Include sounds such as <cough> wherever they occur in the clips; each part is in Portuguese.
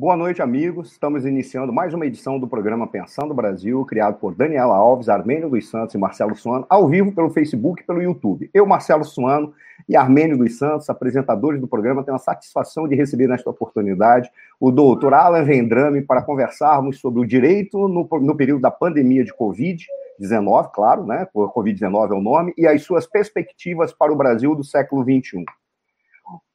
Boa noite, amigos. Estamos iniciando mais uma edição do programa Pensando Brasil, criado por Daniela Alves, Armênio dos Santos e Marcelo Suano, ao vivo pelo Facebook e pelo YouTube. Eu, Marcelo Suano e Armênio dos Santos, apresentadores do programa, tenho a satisfação de receber nesta oportunidade o doutor Alan Vendrame para conversarmos sobre o direito no, no período da pandemia de Covid-19, claro, né? Covid-19 é o nome, e as suas perspectivas para o Brasil do século XXI.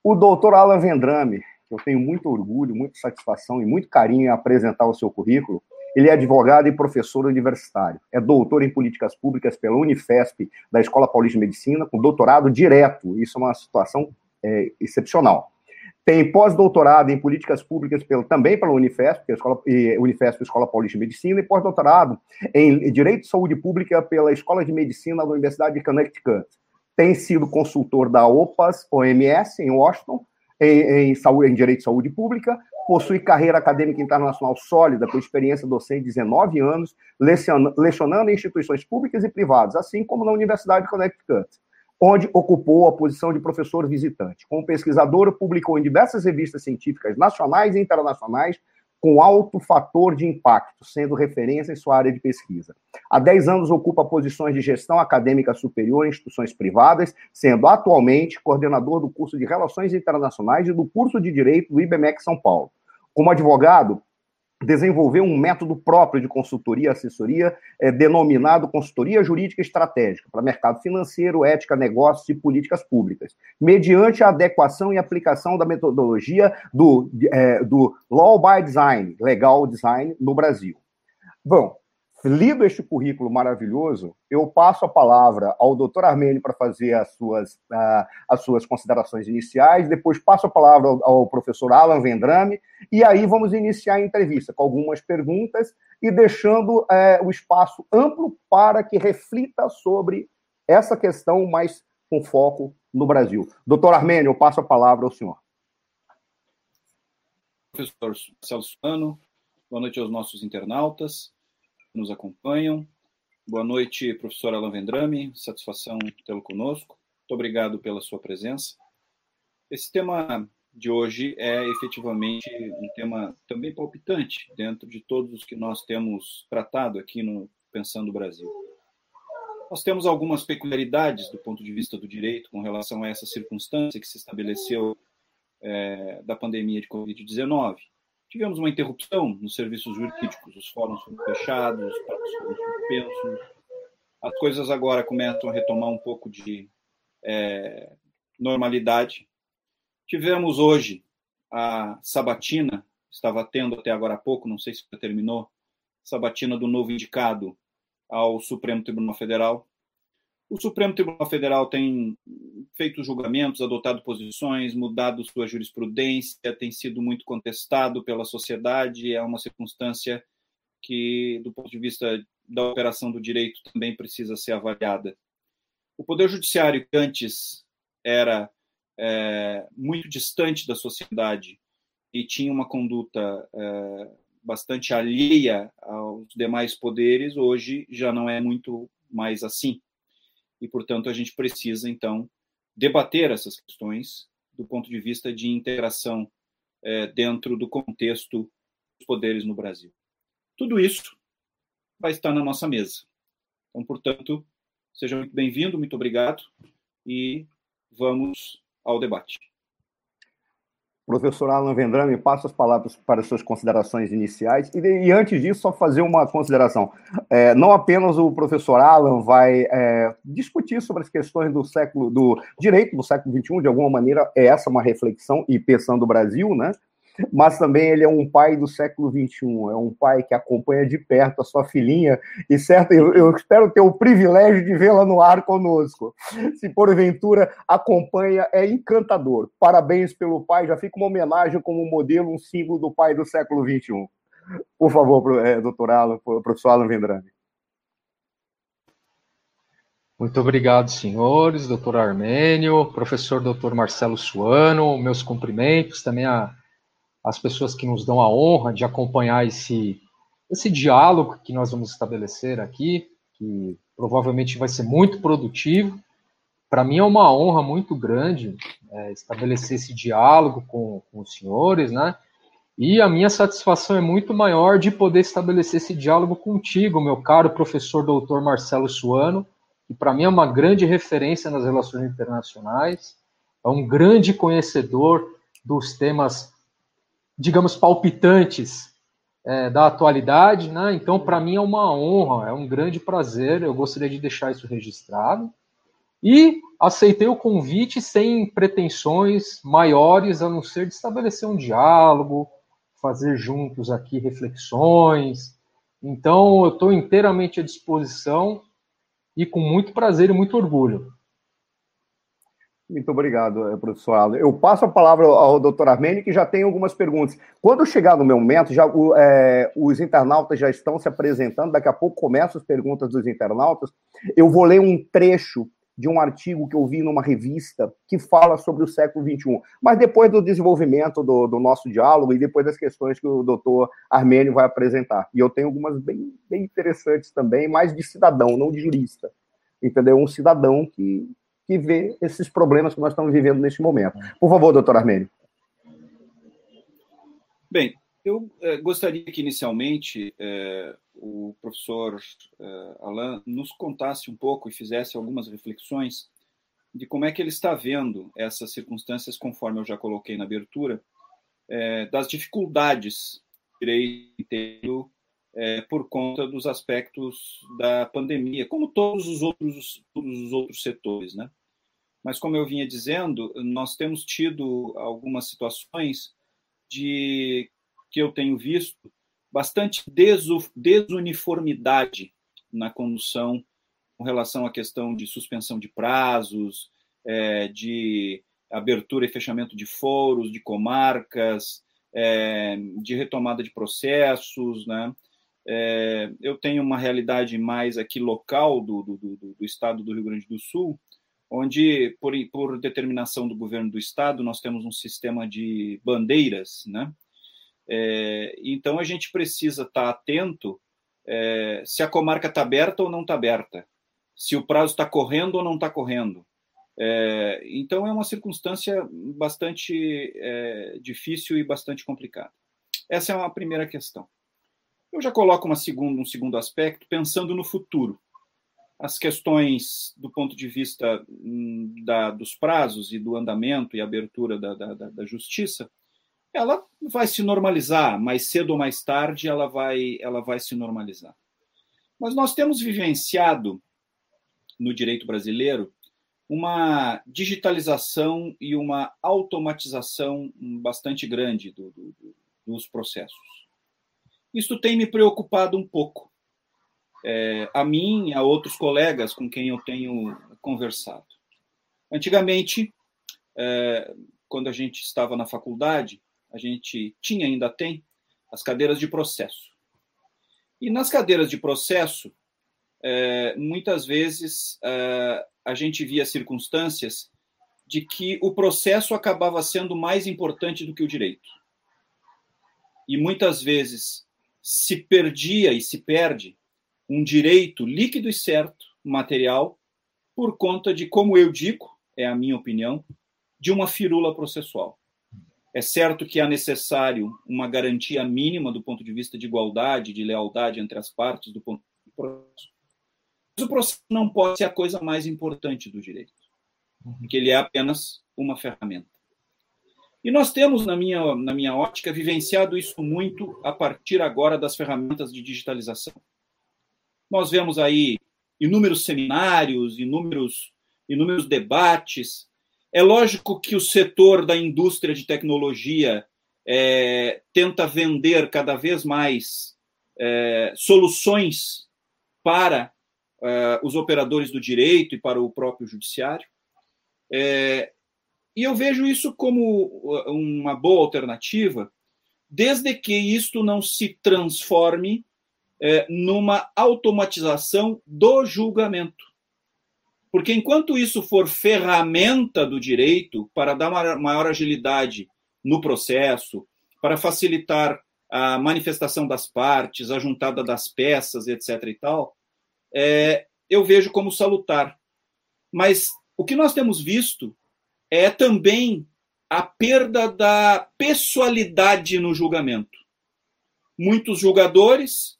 O doutor Alan Vendrame eu tenho muito orgulho, muita satisfação e muito carinho em apresentar o seu currículo. Ele é advogado e professor universitário. É doutor em políticas públicas pela Unifesp, da Escola Paulista de Medicina, com doutorado direto. Isso é uma situação é, excepcional. Tem pós-doutorado em políticas públicas pelo, também pela Unifesp, é Escola, Unifesp, Escola Paulista de Medicina, e pós-doutorado em Direito de Saúde Pública pela Escola de Medicina da Universidade de Connecticut. Tem sido consultor da OPAS, OMS, em Washington, em, em, saúde, em direito de saúde pública, possui carreira acadêmica internacional sólida, com experiência docente de 19 anos, lecionando em instituições públicas e privadas, assim como na Universidade de Connecticut, onde ocupou a posição de professor visitante. Como pesquisador, publicou em diversas revistas científicas nacionais e internacionais com alto fator de impacto, sendo referência em sua área de pesquisa. Há 10 anos ocupa posições de gestão acadêmica superior em instituições privadas, sendo atualmente coordenador do curso de Relações Internacionais e do curso de Direito do IBMEC São Paulo. Como advogado, desenvolveu um método próprio de consultoria e assessoria, é, denominado Consultoria Jurídica Estratégica, para mercado financeiro, ética, negócios e políticas públicas, mediante a adequação e aplicação da metodologia do, é, do Law by Design, Legal Design, no Brasil. Bom, lido este currículo maravilhoso, eu passo a palavra ao doutor Armênio para fazer as suas, uh, as suas considerações iniciais, depois passo a palavra ao, ao, professor Alan Vendrame, e aí vamos iniciar a entrevista com algumas perguntas e deixando uh, o espaço amplo para que reflita sobre essa questão mais com foco no Brasil. Doutor Armênio, eu passo a palavra ao senhor. Professor Celso Ano, boa noite aos nossos internautas nos acompanham. Boa noite, professor Alan Vendrame, satisfação tê-lo conosco. Muito obrigado pela sua presença. Esse tema de hoje é efetivamente um tema também palpitante dentro de todos os que nós temos tratado aqui no Pensando Brasil. Nós temos algumas peculiaridades do ponto de vista do direito com relação a essa circunstância que se estabeleceu é, da pandemia de Covid-19. Tivemos uma interrupção nos serviços jurídicos, os fóruns foram fechados, os prazos foram suspensos. As coisas agora começam a retomar um pouco de é, normalidade. Tivemos hoje a sabatina, estava tendo até agora há pouco, não sei se terminou, sabatina do novo indicado ao Supremo Tribunal Federal. O Supremo Tribunal Federal tem feito julgamentos, adotado posições, mudado sua jurisprudência, tem sido muito contestado pela sociedade, é uma circunstância que, do ponto de vista da operação do direito, também precisa ser avaliada. O Poder Judiciário, que antes era é, muito distante da sociedade e tinha uma conduta é, bastante alheia aos demais poderes, hoje já não é muito mais assim e, portanto, a gente precisa, então, debater essas questões do ponto de vista de integração é, dentro do contexto dos poderes no Brasil. Tudo isso vai estar na nossa mesa. Então, portanto, seja muito bem-vindo, muito obrigado e vamos ao debate. Professor Alan Vendrame, passo as palavras para as suas considerações iniciais. E, e antes disso, só fazer uma consideração. É, não apenas o professor Alan vai é, discutir sobre as questões do século, do direito do século XXI, de alguma maneira, é essa uma reflexão, e pensando o Brasil, né? Mas também ele é um pai do século XXI, é um pai que acompanha de perto a sua filhinha, e certo, eu, eu espero ter o privilégio de vê-la no ar conosco. Se porventura acompanha, é encantador. Parabéns pelo pai, já fica uma homenagem como modelo, um símbolo do pai do século XXI. Por favor, é, doutor Alan, professor Alan Vendrame. Muito obrigado, senhores, doutor Armênio, professor doutor Marcelo Suano, meus cumprimentos, também a as pessoas que nos dão a honra de acompanhar esse, esse diálogo que nós vamos estabelecer aqui, que provavelmente vai ser muito produtivo. Para mim é uma honra muito grande é, estabelecer esse diálogo com, com os senhores, né? E a minha satisfação é muito maior de poder estabelecer esse diálogo contigo, meu caro professor doutor Marcelo Suano, que para mim é uma grande referência nas relações internacionais, é um grande conhecedor dos temas, digamos, palpitantes é, da atualidade, né? Então, para mim é uma honra, é um grande prazer, eu gostaria de deixar isso registrado. E aceitei o convite sem pretensões maiores, a não ser de estabelecer um diálogo, fazer juntos aqui reflexões. Então, eu estou inteiramente à disposição e com muito prazer e muito orgulho. Muito obrigado, eh, professor Aldo. Eu passo a palavra ao doutor Armênio, que já tem algumas perguntas. Quando chegar no meu momento, já, é, os internautas já estão se apresentando, daqui a pouco começam as perguntas dos internautas. Eu vou ler um trecho de um artigo que eu vi numa revista que fala sobre o século XXI. Mas depois do desenvolvimento do, do nosso diálogo e depois das questões que o doutor Armênio vai apresentar. E eu tenho algumas bem, bem interessantes também, mais de cidadão, não de jurista. Entendeu? Um cidadão que, que vê esses problemas que nós estamos vivendo neste momento. Por favor, doutor Armênio. Bem, eu eh, gostaria que inicialmente eh, o professor eh, Alain nos contasse um pouco e fizesse algumas reflexões de como é que ele está vendo essas circunstâncias, conforme eu já coloquei na abertura, eh, das dificuldades que eh, por conta dos aspectos da pandemia, como todos os outros, todos os outros setores, né? Mas como eu vinha dizendo, nós temos tido algumas situações de que eu tenho visto bastante desuniformidade na condução com relação à questão de suspensão de prazos, é, de abertura e fechamento de foros, de comarcas, é, de retomada de processos, né? É, eu tenho uma realidade mais aqui local do, do, do, do, estado do Rio Grande do Sul, onde, por, por determinação do governo do estado, nós temos um sistema de bandeiras, né? É, então a gente precisa estar atento é, se a comarca está aberta ou não está aberta, se o prazo está correndo ou não está correndo. É, então é uma circunstância bastante é, difícil e bastante complicada. Essa é uma primeira questão. Eu já coloco uma segunda, um segundo aspecto, pensando no futuro. As questões do ponto de vista hum, da, dos prazos e do andamento e abertura da, da, da justiça, ela vai se normalizar, mais cedo ou mais tarde ela vai, ela vai se normalizar. Mas nós temos vivenciado no direito brasileiro uma digitalização e uma automatização bastante grande do, do, dos processos. Isso tem me preocupado um pouco. É, a mim a outros colegas com quem eu tenho conversado. Antigamente, é, quando a gente estava na faculdade, a gente tinha, ainda tem, as cadeiras de processo. E nas cadeiras de processo, é, muitas vezes é, a gente via circunstâncias de que o processo acabava sendo mais importante do que o direito. E muitas vezes se perdia e se perde um direito líquido e certo, material, por conta de, como eu digo, é a minha opinião, de uma firula processual. É certo que é necessário uma garantia mínima do ponto de vista de igualdade, de lealdade entre as partes do ponto de processo. Mas o processo não pode ser a coisa mais importante do direito, porque ele é apenas uma ferramenta. E nós temos, na minha, na minha ótica, vivenciado isso muito a partir agora das ferramentas de digitalização. Nós vemos aí inúmeros seminários, inúmeros, inúmeros debates é lógico que o setor da indústria de tecnologia é, tenta vender cada vez mais é, soluções para é, os operadores do direito e para o próprio judiciário. É, e eu vejo isso como uma boa alternativa, desde que isto não se transforme é, numa automatização do julgamento. Porque enquanto isso for ferramenta do direito para dar maior agilidade no processo, para facilitar a manifestação das partes, a juntada das peças, etc. e tal, é, eu vejo como salutar. Mas o que nós temos visto é também a perda da pessoalidade no julgamento. Muitos julgadores,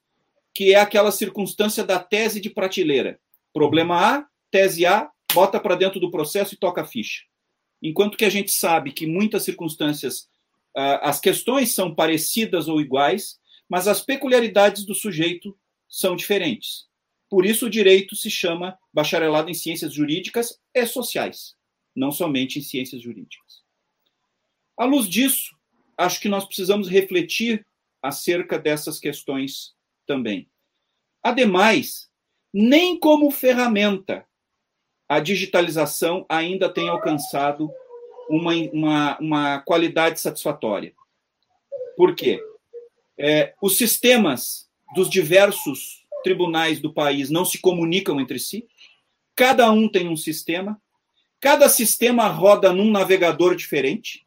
que é aquela circunstância da tese de prateleira. Problema A, tese A, bota para dentro do processo e toca a ficha. Enquanto que a gente sabe que muitas circunstâncias, as questões são parecidas ou iguais, mas as peculiaridades do sujeito são diferentes. Por isso, o direito se chama bacharelado em ciências jurídicas e sociais, não somente em ciências jurídicas. À luz disso, acho que nós precisamos refletir acerca dessas questões também. Ademais, nem como ferramenta a digitalização ainda tem alcançado uma, uma, uma qualidade satisfatória. Por quê? É, os sistemas dos diversos tribunais do país não se comunicam entre si, cada um tem um sistema, cada sistema roda num navegador diferente,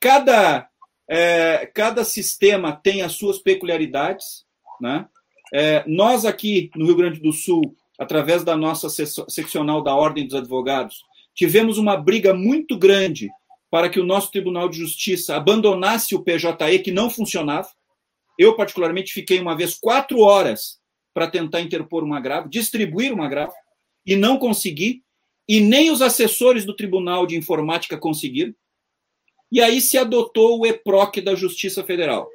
cada, é, cada sistema tem as suas peculiaridades. Né? É, nós aqui no Rio Grande do Sul, através da nossa seccional da Ordem dos Advogados, tivemos uma briga muito grande para que o nosso Tribunal de Justiça abandonasse o PJE, que não funcionava. Eu, particularmente, fiquei uma vez quatro horas para tentar interpor um agravo, distribuir um agravo, e não consegui, e nem os assessores do Tribunal de Informática conseguiram. E aí se adotou o EPROC da Justiça Federal.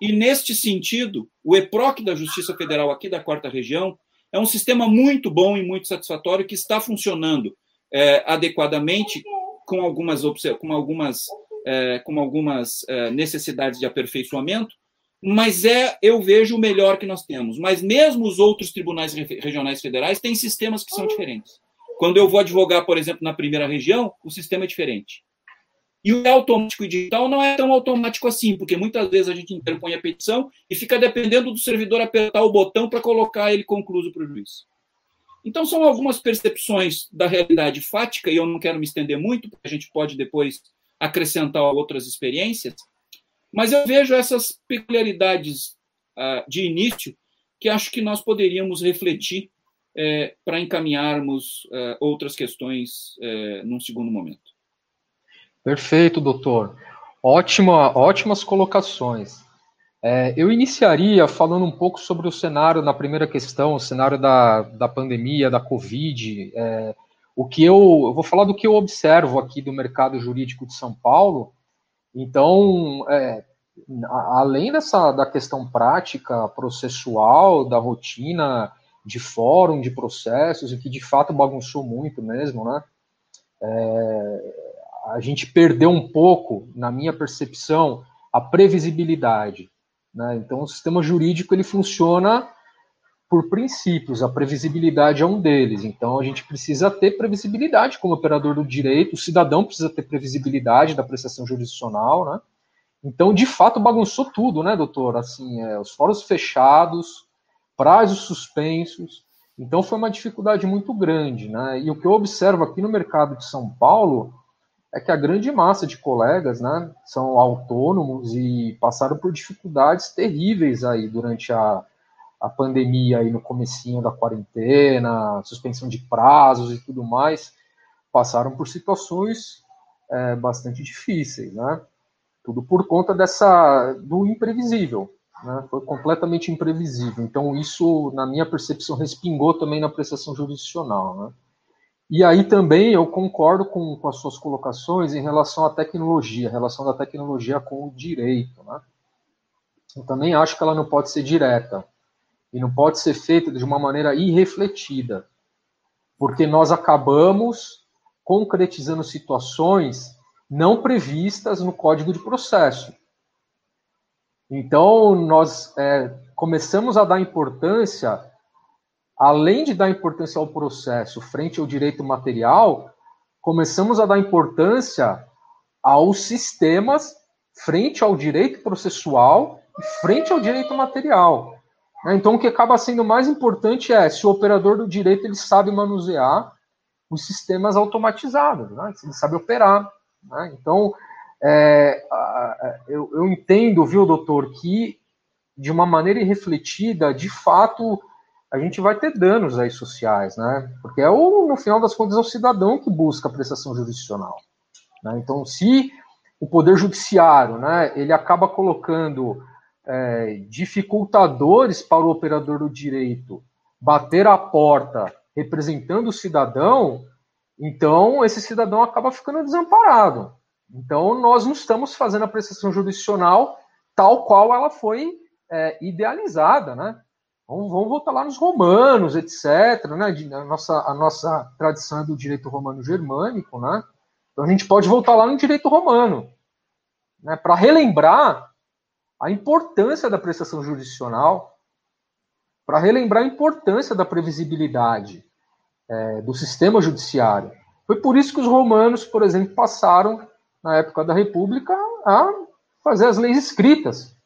E neste sentido, o EPROC da Justiça Federal aqui da quarta região é um sistema muito bom e muito satisfatório que está funcionando é, adequadamente com algumas, com algumas, é, com algumas é, necessidades de aperfeiçoamento, mas é, eu vejo o melhor que nós temos. Mas mesmo os outros tribunais regionais federais têm sistemas que são diferentes. Quando eu vou advogar, por exemplo, na primeira região, o sistema é diferente. E o automático e digital não é tão automático assim, porque muitas vezes a gente interpõe a petição e fica dependendo do servidor apertar o botão para colocar ele concluso para o juiz. Então, são algumas percepções da realidade fática, e eu não quero me estender muito, porque a gente pode depois acrescentar outras experiências, mas eu vejo essas peculiaridades uh, de início que acho que nós poderíamos refletir eh, para encaminharmos uh, outras questões uh, num segundo momento. Perfeito, doutor. Ótima, ótimas colocações. É, eu iniciaria falando um pouco sobre o cenário na primeira questão, o cenário da, da pandemia, da Covid. É, o que eu, eu vou falar do que eu observo aqui do mercado jurídico de São Paulo então, é, além dessa da questão prática, processual, da rotina de fórum, de processos, e que de fato bagunçou muito mesmo, né? É, a gente perdeu um pouco, na minha percepção, a previsibilidade. Né? Então, o sistema jurídico ele funciona por princípios, a previsibilidade é um deles. Então a gente precisa ter previsibilidade como operador do direito, o cidadão precisa ter previsibilidade da prestação jurisdicional, né? Então, de fato, bagunçou tudo, né, doutor? Assim, é, os fóruns fechados, prazos suspensos. Então, foi uma dificuldade muito grande, né? E o que eu observo aqui no mercado de São Paulo é que a grande massa de colegas, né, são autônomos e passaram por dificuldades terríveis aí durante a, a pandemia aí no comecinho da quarentena, suspensão de prazos e tudo mais, passaram por situações é, bastante difíceis, né? Tudo por conta dessa do imprevisível, né? Foi completamente imprevisível. Então isso, na minha percepção, respingou também na prestação jurisdicional, né? E aí também eu concordo com, com as suas colocações em relação à tecnologia, relação da tecnologia com o direito, né? Eu também acho que ela não pode ser direta e não pode ser feita de uma maneira irrefletida, porque nós acabamos concretizando situações não previstas no Código de Processo. Então, nós é, começamos a dar importância, além de dar importância ao processo frente ao direito material, começamos a dar importância aos sistemas frente ao direito processual e frente ao direito material. Né? Então, o que acaba sendo mais importante é se o operador do direito ele sabe manusear os sistemas automatizados, né? se ele sabe operar. Né? Então, é, eu, eu, entendo, viu, doutor, que de uma maneira irrefletida, de fato, a gente vai ter danos aí sociais, né? Porque é o, no final das contas, é o cidadão que busca a prestação jurisdicional. Né? Então, se o poder judiciário, né, ele acaba colocando é, dificultadores para o operador do direito bater a porta representando o cidadão, então esse cidadão acaba ficando desamparado. Então, nós não estamos fazendo a prestação jurisdicional tal qual ela foi é, idealizada, né? Vamos, vamos, voltar lá nos romanos, etc. Né? A, nossa, a nossa tradição é do direito romano germânico, né? Então a gente pode voltar lá no direito romano, né? Para relembrar a importância da prestação jurisdicional, para relembrar a importância da previsibilidade é, do sistema judiciário. Foi por isso que os romanos, por exemplo, passaram na época da República a fazer as leis escritas.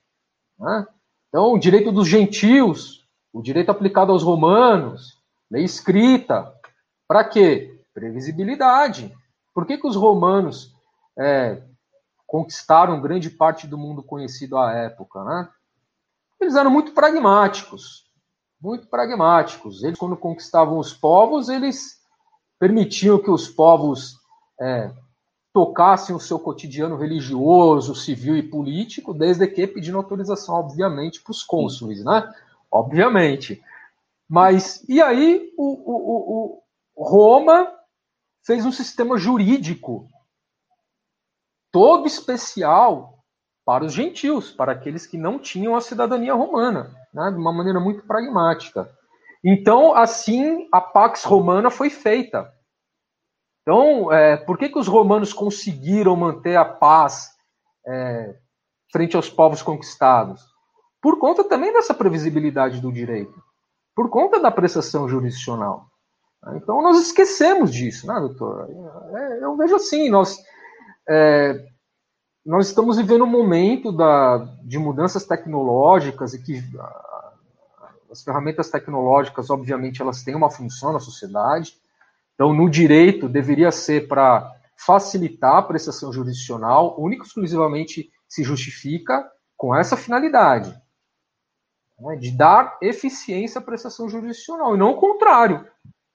Né? Então, o direito dos gentios, o direito aplicado aos romanos, lei escrita. Para quê? Previsibilidade. Por que, que os romanos é, conquistaram grande parte do mundo conhecido à época? Né? Eles eram muito pragmáticos. Muito pragmáticos. Eles, quando conquistavam os povos, eles permitiam que os povos é, tocassem o seu cotidiano religioso, civil e político, desde que pedindo autorização, obviamente, para os cônsules, né? Obviamente. Mas, e aí, o, o, o, Roma fez um sistema jurídico todo especial para os gentios, para aqueles que não tinham a cidadania romana, né? de uma maneira muito pragmática. Então, assim, a Pax Romana foi feita. Então, é, por que, que os romanos conseguiram manter a paz é, frente aos povos conquistados? Por conta também dessa previsibilidade do direito, por conta da prestação jurisdicional. Então, nós esquecemos disso, né, doutor? É, eu vejo assim, nós, é, nós estamos vivendo um momento da, de mudanças tecnológicas e que as ferramentas tecnológicas, obviamente, elas têm uma função na sociedade, então, no direito, deveria ser para facilitar a prestação jurisdicional, único exclusivamente se justifica com essa finalidade, né, de dar eficiência à prestação jurisdicional, e não o contrário.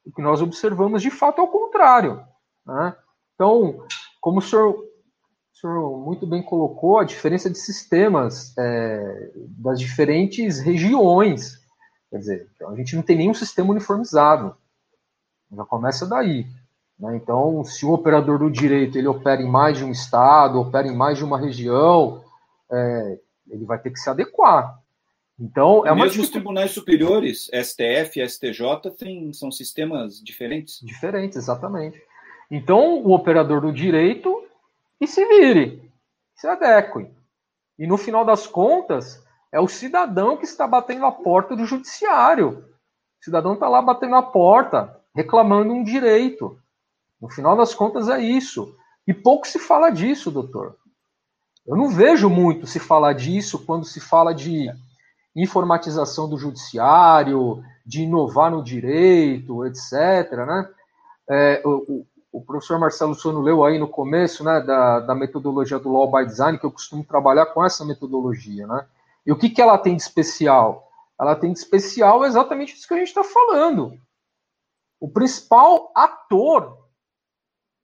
O que nós observamos, de fato, é o contrário. Né? Então, como o senhor, o senhor, muito bem colocou, a diferença de sistemas é, das diferentes regiões. Quer dizer, a gente não tem nenhum sistema uniformizado. Já começa daí. Né? Então, se o operador do direito ele opera em mais de um estado, opera em mais de uma região, é, ele vai ter que se adequar. Então, é uma mesmo os tribunais superiores, STF e STJ, tem, são sistemas diferentes? Diferentes, exatamente. Então, o operador do direito e se vire, se adeque. E no final das contas, é o cidadão que está batendo a porta do judiciário. O cidadão está lá batendo a porta, reclamando um direito. No final das contas é isso. E pouco se fala disso, doutor. Eu não vejo muito se falar disso quando se fala de informatização do judiciário, de inovar no direito, etc. Né? É, o, o, professor Marcelo Sono leu aí no começo né, da, da metodologia do Law by Design, que eu costumo trabalhar com essa metodologia. Né? E o que, que ela tem de especial? Ela tem de especial exatamente isso que a gente está falando o principal ator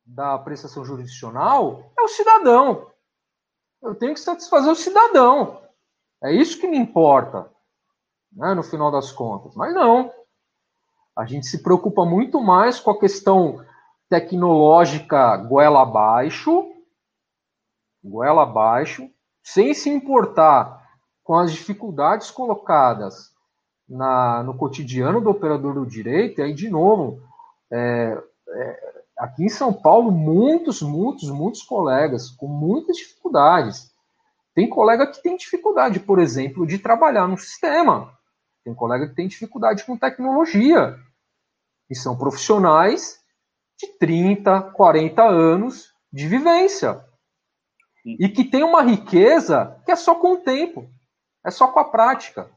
da prestação jurisdicional é o cidadão. Eu tenho que satisfazer o cidadão. É isso que me importa, né, no final das contas. Mas não. A gente se preocupa muito mais com a questão tecnológica goela abaixo, goela abaixo, sem se importar com as dificuldades colocadas na, no cotidiano do operador do direito, e aí, de novo, é, é, aqui em São Paulo, muitos, muitos, muitos colegas com muitas dificuldades. Tem colega que tem dificuldade, por exemplo, de trabalhar no sistema. Tem colega que tem dificuldade com tecnologia. E são profissionais de 30, 40 anos de vivência. E que tem uma riqueza que é só com o tempo, é só com a prática.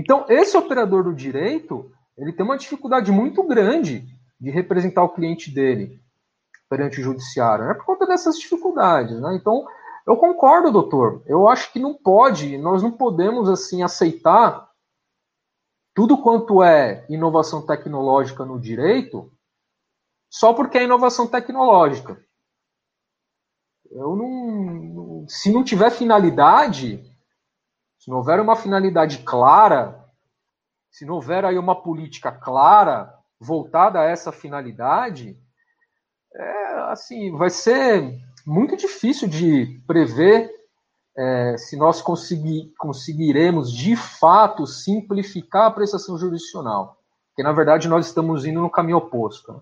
Então, esse operador do direito, ele tem uma dificuldade muito grande de representar o cliente dele perante o judiciário, né? Por conta dessas dificuldades, né? Então, eu concordo, doutor. Eu acho que não pode, nós não podemos assim aceitar tudo quanto é inovação tecnológica no direito só porque é inovação tecnológica. eu não, se não tiver finalidade, se não houver uma finalidade clara, se não houver aí uma política clara voltada a essa finalidade, é, assim, vai ser muito difícil de prever é, se nós conseguir, conseguiremos de fato simplificar a prestação jurisdicional. Porque, na verdade, nós estamos indo no caminho oposto. Né?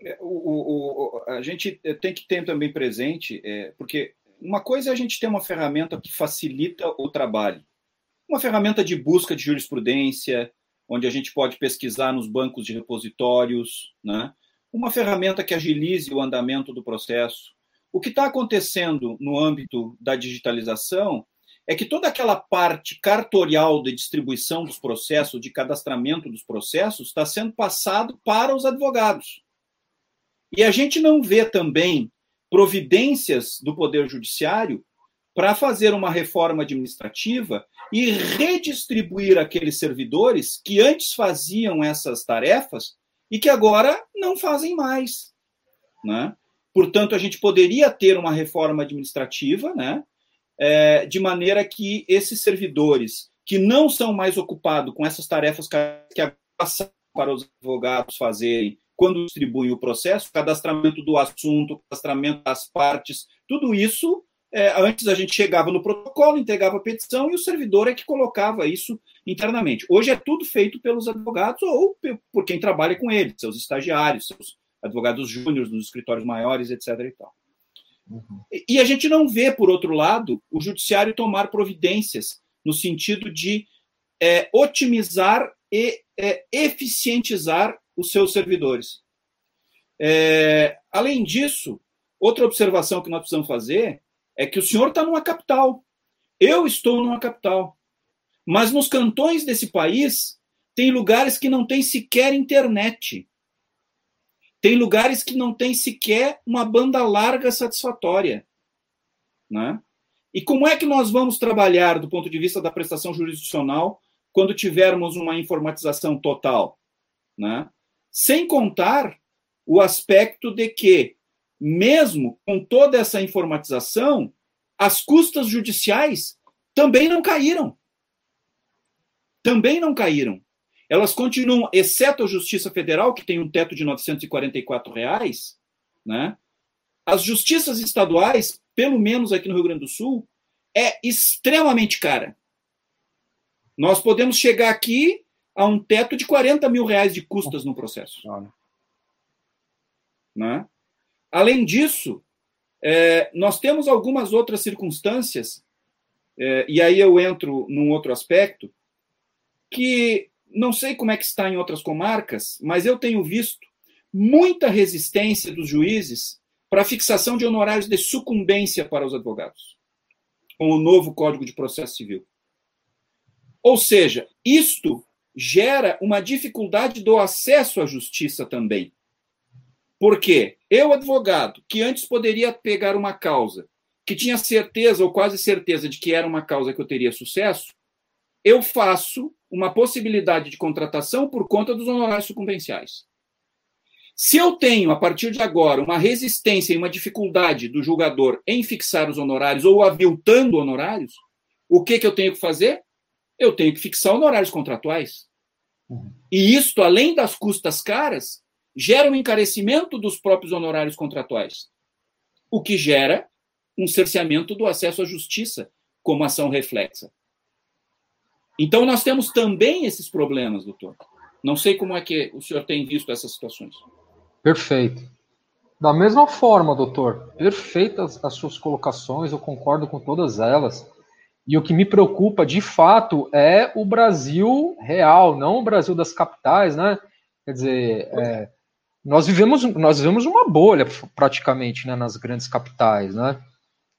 É, o, o, o, a gente tem que ter também presente, é, porque uma coisa é a gente ter uma ferramenta que facilita o trabalho, uma ferramenta de busca de jurisprudência, onde a gente pode pesquisar nos bancos de repositórios, né? uma ferramenta que agilize o andamento do processo. O que está acontecendo no âmbito da digitalização é que toda aquela parte cartorial de distribuição dos processos, de cadastramento dos processos, está sendo passado para os advogados. E a gente não vê também providências do Poder Judiciário para fazer uma reforma administrativa e redistribuir aqueles servidores que antes faziam essas tarefas e que agora não fazem mais. Né? Portanto, a gente poderia ter uma reforma administrativa né, é, de maneira que esses servidores que não são mais ocupados com essas tarefas que passam para os advogados fazerem quando distribuem o processo, cadastramento do assunto, cadastramento das partes, tudo isso, é, antes a gente chegava no protocolo, entregava a petição e o servidor é que colocava isso internamente. Hoje é tudo feito pelos advogados ou por quem trabalha com eles, seus estagiários, seus advogados júniores nos escritórios maiores, etc. E, tal. Uhum. e a gente não vê, por outro lado, o judiciário tomar providências no sentido de é, otimizar e é, eficientizar os seus servidores. É, além disso, outra observação que nós precisamos fazer é que o senhor está numa capital. Eu estou numa capital. Mas nos cantões desse país, tem lugares que não tem sequer internet. Tem lugares que não tem sequer uma banda larga satisfatória. Né? E como é que nós vamos trabalhar do ponto de vista da prestação jurisdicional quando tivermos uma informatização total? Né? Sem contar o aspecto de que, mesmo com toda essa informatização, as custas judiciais também não caíram. Também não caíram. Elas continuam, exceto a Justiça Federal, que tem um teto de 944 reais, né? As justiças estaduais, pelo menos aqui no Rio Grande do Sul, é extremamente cara. Nós podemos chegar aqui a um teto de 40 mil reais de custas no processo. Né? Além disso, é, nós temos algumas outras circunstâncias, é, e aí eu entro num outro aspecto, que não sei como é que está em outras comarcas, mas eu tenho visto muita resistência dos juízes para a fixação de honorários de sucumbência para os advogados, com o novo Código de Processo Civil. Ou seja, isto gera uma dificuldade do acesso à justiça também. Porque eu, advogado, que antes poderia pegar uma causa, que tinha certeza ou quase certeza de que era uma causa que eu teria sucesso, eu faço uma possibilidade de contratação por conta dos honorários sucumbenciais. Se eu tenho, a partir de agora, uma resistência e uma dificuldade do julgador em fixar os honorários ou aviltando honorários, o que, que eu tenho que fazer? Eu tenho que fixar honorários contratuais. Uhum. E isto, além das custas caras, gera um encarecimento dos próprios honorários contratuais, o que gera um cerceamento do acesso à justiça como ação reflexa. Então, nós temos também esses problemas, doutor. Não sei como é que o senhor tem visto essas situações. Perfeito. Da mesma forma, doutor, perfeitas as suas colocações, eu concordo com todas elas. E o que me preocupa, de fato, é o Brasil real, não o Brasil das capitais, né? Quer dizer, é, nós vivemos nós vivemos uma bolha praticamente né, nas grandes capitais, né?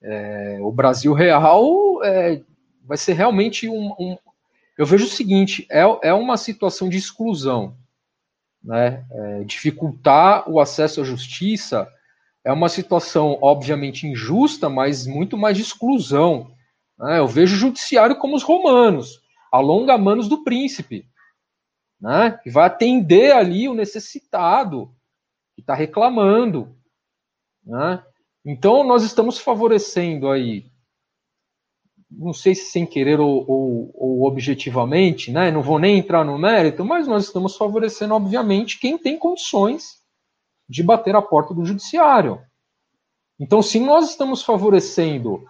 É, o Brasil real é, vai ser realmente um, um, Eu vejo o seguinte: é, é uma situação de exclusão, né? É, dificultar o acesso à justiça é uma situação obviamente injusta, mas muito mais de exclusão né? Eu vejo o judiciário como os romanos, alonga manos do príncipe, né? que vai atender ali o necessitado, que está reclamando. Né? Então, nós estamos favorecendo aí, não sei se sem querer ou, ou, ou, objetivamente, né? não vou nem entrar no mérito, mas nós estamos favorecendo, obviamente, quem tem condições de bater a porta do judiciário. Então, se nós estamos favorecendo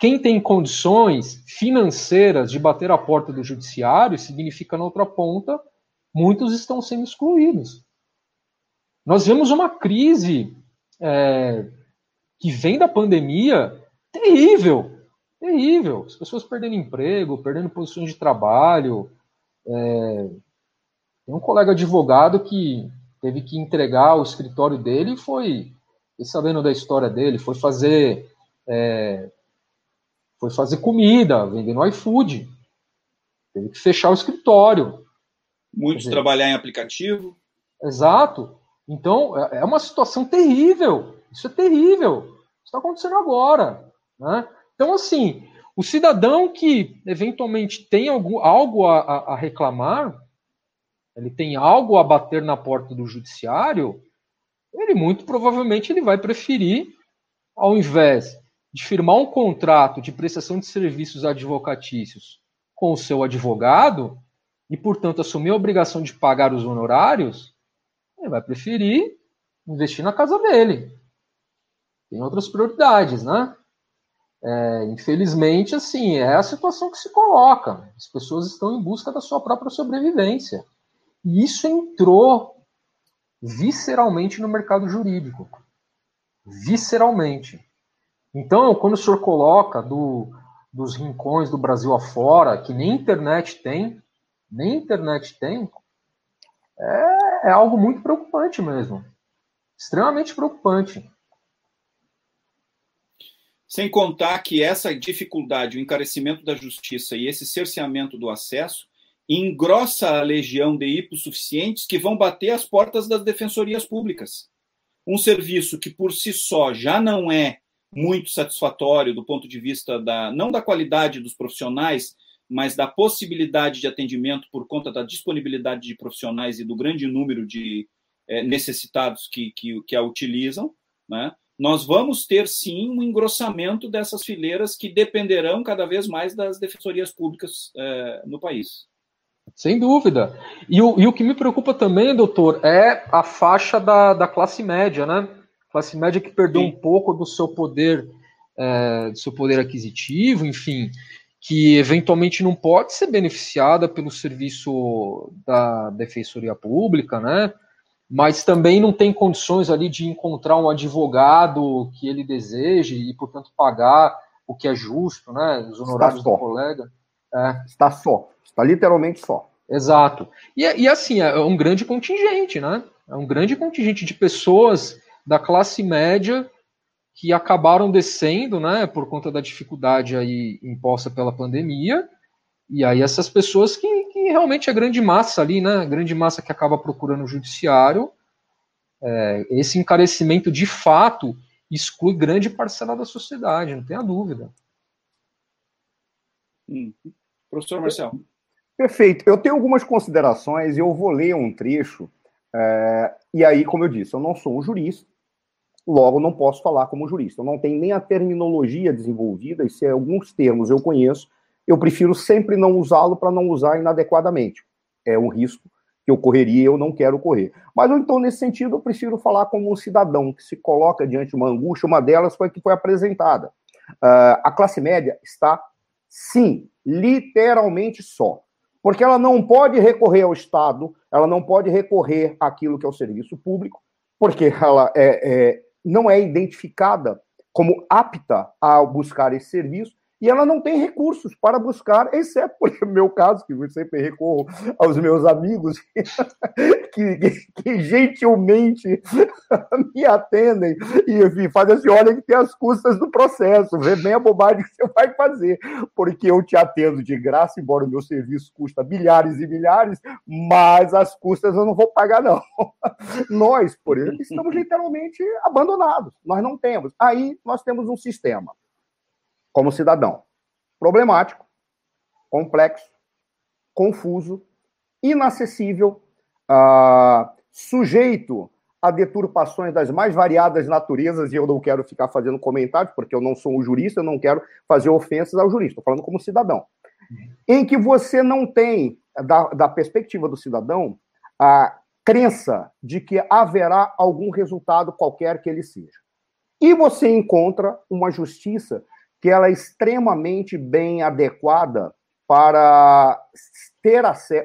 quem tem condições financeiras de bater a porta do judiciário, significa na outra ponta, muitos estão sendo excluídos. Nós vemos uma crise é, que vem da pandemia terrível, terrível. As pessoas perdendo emprego, perdendo posições de trabalho. É, tem um colega advogado que teve que entregar o escritório dele e foi, sabendo da história dele, foi fazer é, foi fazer comida, vendendo iFood. Teve que fechar o escritório. Muitos dizer, trabalhar em aplicativo. Exato. Então, é, é uma situação terrível. Isso é terrível. Isso está acontecendo agora. Né? Então, assim, o cidadão que eventualmente tem algo, algo a, a, reclamar, ele tem algo a bater na porta do judiciário, ele muito provavelmente ele vai preferir, ao invés de firmar um contrato de prestação de serviços advocatícios com o seu advogado e, portanto, assumir a obrigação de pagar os honorários, ele vai preferir investir na casa dele. Tem outras prioridades, né? É, infelizmente, assim, é a situação que se coloca. As pessoas estão em busca da sua própria sobrevivência. E isso entrou visceralmente no mercado jurídico. Visceralmente. Então, quando o senhor coloca do, dos rincões do Brasil afora, que nem internet tem, nem internet tem, é, é algo muito preocupante mesmo. Extremamente preocupante. Sem contar que essa dificuldade, o encarecimento da justiça e esse cerceamento do acesso engrossa a legião de hipossuficientes que vão bater as portas das defensorias públicas. Um serviço que por si só já não é muito satisfatório do ponto de vista da não da qualidade dos profissionais, mas da possibilidade de atendimento por conta da disponibilidade de profissionais e do grande número de é, necessitados que, que, que a utilizam, né? nós vamos ter sim um engrossamento dessas fileiras que dependerão cada vez mais das defensorias públicas é, no país. Sem dúvida. E o, e o que me preocupa também, doutor, é a faixa da, da classe média, né? Classe média que perdeu Sim. um pouco do seu poder, é, do seu poder aquisitivo, enfim, que eventualmente não pode ser beneficiada pelo serviço da defensoria pública, né? Mas também não tem condições ali de encontrar um advogado que ele deseje e, portanto, pagar o que é justo, né? Os honorários do colega. É. Está só, está literalmente só. Exato. E, e assim, é um grande contingente, né? É um grande contingente de pessoas da classe média que acabaram descendo, né, por conta da dificuldade aí imposta pela pandemia. E aí essas pessoas que, que realmente é grande massa ali, né, grande massa que acaba procurando o judiciário, é, esse encarecimento de fato exclui grande parcela da sociedade, não tenha dúvida. Hum. Professor Marcelo. Perfeito. Eu tenho algumas considerações e eu vou ler um trecho. É, e aí, como eu disse, eu não sou um jurista, logo não posso falar como jurista. Eu não tenho nem a terminologia desenvolvida, e se alguns termos eu conheço, eu prefiro sempre não usá-lo para não usar inadequadamente. É um risco que eu correria e eu não quero correr. Mas então, nesse sentido, eu prefiro falar como um cidadão que se coloca diante de uma angústia, uma delas foi a que foi apresentada. Uh, a classe média está, sim, literalmente só. Porque ela não pode recorrer ao Estado, ela não pode recorrer àquilo que é o serviço público, porque ela é, é não é identificada como apta a buscar esse serviço e ela não tem recursos para buscar, exceto por <laughs> meu caso, que eu sempre recorro aos meus amigos, <laughs> que, que, que, gentilmente <laughs> me atendem e enfim, fazem assim: olha que tem as custas do processo, vê bem a bobagem que você vai fazer, porque eu te atendo de graça, embora o meu serviço custa milhares e milhares, mas as custas eu não vou pagar, não. Nós, por exemplo, estamos literalmente abandonados, nós não temos. Aí nós temos um sistema como cidadão. Problemático, complexo, confuso, inacessível, uh, sujeito a deturpações das mais variadas naturezas, e eu não quero ficar fazendo comentários, porque eu não sou um jurista, eu não quero fazer ofensas ao jurista, estou falando como cidadão. Em que você não tem, da, da perspectiva do cidadão, a crença de que haverá algum resultado qualquer que ele seja. E você encontra uma justiça que ela é extremamente bem adequada para ter acesso,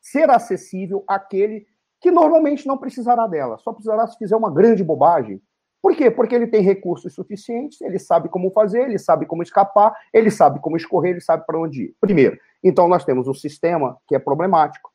ser acessível àquele que normalmente não precisará dela, só precisará se fizer uma grande bobagem. Por quê? Porque ele tem recursos suficientes, ele sabe como fazer, ele sabe como escapar, ele sabe como escorrer, ele sabe para onde ir. Primeiro, então nós temos um sistema que é problemático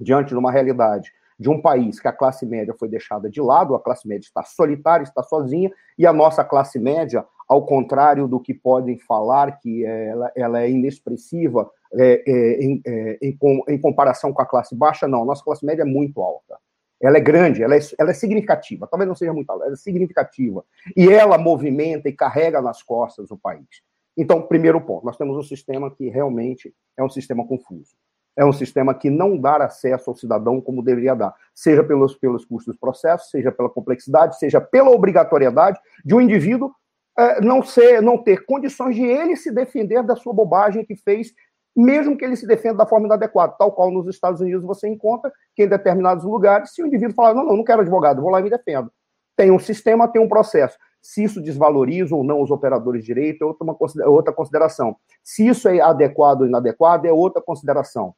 diante de uma realidade de um país que a classe média foi deixada de lado, a classe média está solitária, está sozinha, e a nossa classe média, ao contrário do que podem falar, que ela, ela é inexpressiva é, é, em, é, em, em, comparação com a classe baixa, não, nossa classe média é muito alta. Ela é grande, ela é, ela é significativa, talvez não seja muito alta, ela é significativa. E ela movimenta e carrega nas costas o país. Então, primeiro ponto, nós temos um sistema que realmente é um sistema confuso é um sistema que não dá acesso ao cidadão como deveria dar, seja pelos, pelos custos do processo, seja pela complexidade, seja pela obrigatoriedade de um indivíduo é, não ser, não ter condições de ele se defender da sua bobagem que fez, mesmo que ele se defenda da forma inadequada, tal qual nos Estados Unidos você encontra que em determinados lugares, se o indivíduo falar, não, não, não quero advogado, vou lá e me defendo. Tem um sistema, tem um processo. Se isso desvaloriza ou não os operadores de direito é outra, uma, outra consideração. Se isso é adequado ou inadequado é outra consideração.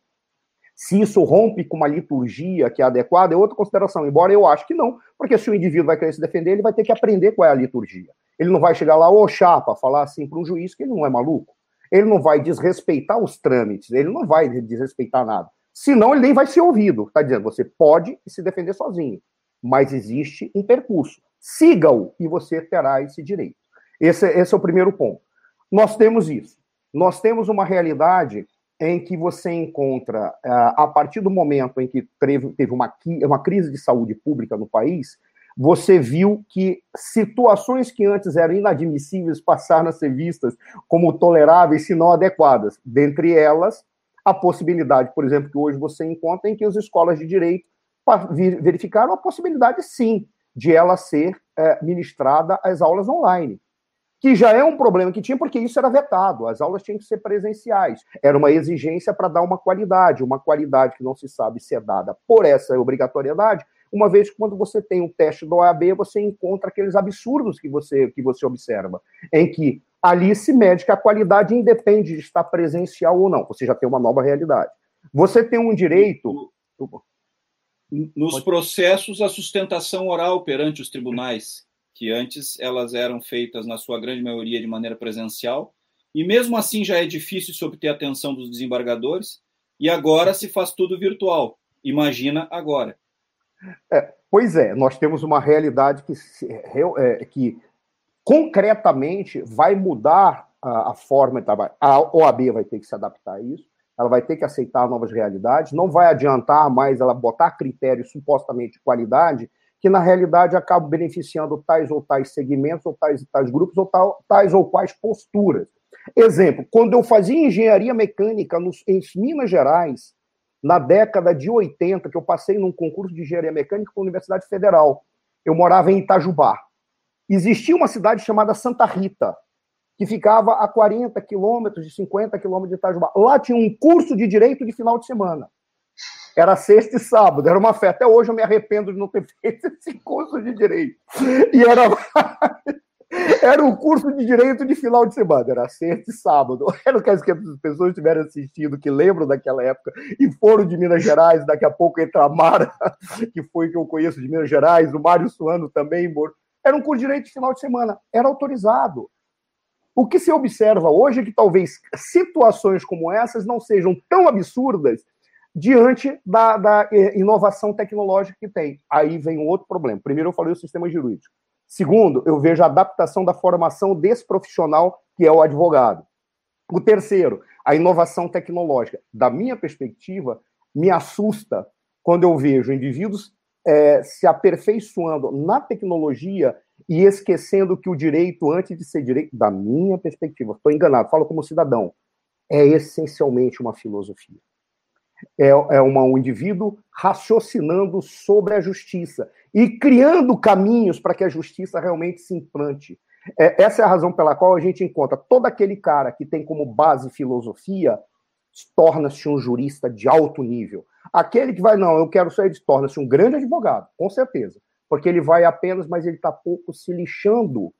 Se isso rompe com uma liturgia que é adequada, é outra consideração, embora eu acho que não, porque se o indivíduo vai querer se defender, ele vai ter que aprender qual é a liturgia. Ele não vai chegar lá, ô chapa, falar assim para um juiz que ele não é maluco. Ele não vai desrespeitar os trâmites, ele não vai desrespeitar nada. Senão, ele nem vai ser ouvido. Está dizendo, você pode se defender sozinho, mas existe um percurso. Siga-o e você terá esse direito. Esse, esse é o primeiro ponto. Nós temos isso. Nós temos uma realidade em que você encontra, ah, a partir do momento em que teve uma, crise de saúde pública no país, você viu que situações que antes eram inadmissíveis passaram a ser vistas como toleráveis, se não adequadas. Dentre elas, a possibilidade, por exemplo, que hoje você encontra em que as escolas de direito verificaram a possibilidade, sim, de ela ser é, ministrada às aulas online que já é um problema que tinha, porque isso era vetado, as aulas tinham que ser presenciais. Era uma exigência para dar uma qualidade, uma qualidade que não se sabe se é dada por essa obrigatoriedade, uma vez que quando você tem um teste do OAB, você encontra aqueles absurdos que você, que você observa, em que ali se mede que a qualidade independe de estar presencial ou não, você já tem uma nova realidade. Você tem um direito. Nos processos, a sustentação oral perante os tribunais que antes elas eram feitas, na sua grande maioria, de maneira presencial, e mesmo assim já é difícil se obter a atenção dos desembargadores, e agora se faz tudo virtual. Imagina agora. É, pois é, nós temos uma realidade que, é, que concretamente vai mudar a, a forma de trabalhar. A OAB vai ter que se adaptar a isso, ela vai ter que aceitar novas realidades, não vai adiantar mais ela botar critérios supostamente de qualidade que na realidade acabam beneficiando tais ou tais segmentos, ou tais, tais grupos, ou tal, tais ou quais posturas. Exemplo, quando eu fazia engenharia mecânica nos, em Minas Gerais, na década de 80, que eu passei num concurso de engenharia mecânica com a Universidade Federal, eu morava em Itajubá. Existia uma cidade chamada Santa Rita, que ficava a 40 quilômetros, de 50 quilômetros de Itajubá. Lá tinha um curso de direito de final de semana. Era sexta e sábado, era uma festa. Até hoje eu me arrependo de não ter <laughs> feito esse curso de direito. E era. <laughs> Era um curso de direito de final de semana, era sexta e sábado. Eu não quero que as pessoas tiverem assistido, que lembram daquela época, e foram de Minas Gerais, daqui a pouco entra a Mara, <laughs> que foi que eu conheço de Minas Gerais, o Mário Suano também. Era um curso de direito de final de semana, era autorizado. O que se observa hoje é que talvez situações como essas não sejam tão absurdas diante da, da, inovação tecnológica que tem. Aí vem um outro problema. Primeiro, eu falei o sistema jurídico. Segundo, eu vejo a adaptação da formação desse profissional, que é o advogado. O terceiro, a inovação tecnológica. Da minha perspectiva, me assusta quando eu vejo indivíduos é, se aperfeiçoando na tecnologia e esquecendo que o direito, antes de ser direito, da minha perspectiva, estou enganado, falo como cidadão, é essencialmente uma filosofia É, é uma, um indivíduo raciocinando sobre a justiça e criando caminhos para que a justiça realmente se implante. É, essa é a razão pela qual a gente encontra todo aquele cara que tem como base filosofia torna-se um jurista de alto nível. Aquele que vai, não, eu quero ser, torna-se um grande advogado, com certeza, porque ele vai apenas, mas ele está pouco se lixando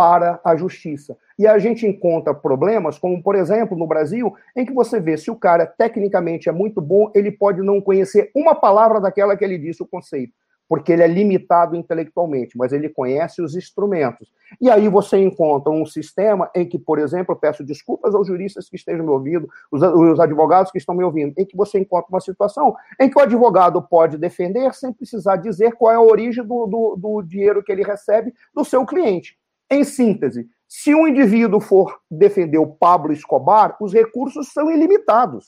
para a justiça. E a gente encontra problemas, como por exemplo no Brasil, em que você vê se o cara tecnicamente é muito bom, ele pode não conhecer uma palavra daquela que ele disse o conceito porque ele é limitado intelectualmente, mas ele conhece os instrumentos. E aí você encontra um sistema em que, por exemplo, eu peço desculpas aos juristas que estejam me ouvindo, os, os advogados que estão me ouvindo, em que você encontra uma situação em que o advogado pode defender sem precisar dizer qual é a origem do, do, do dinheiro que ele recebe do seu cliente. Em síntese, se um indivíduo for defender o Pablo Escobar, os recursos são ilimitados.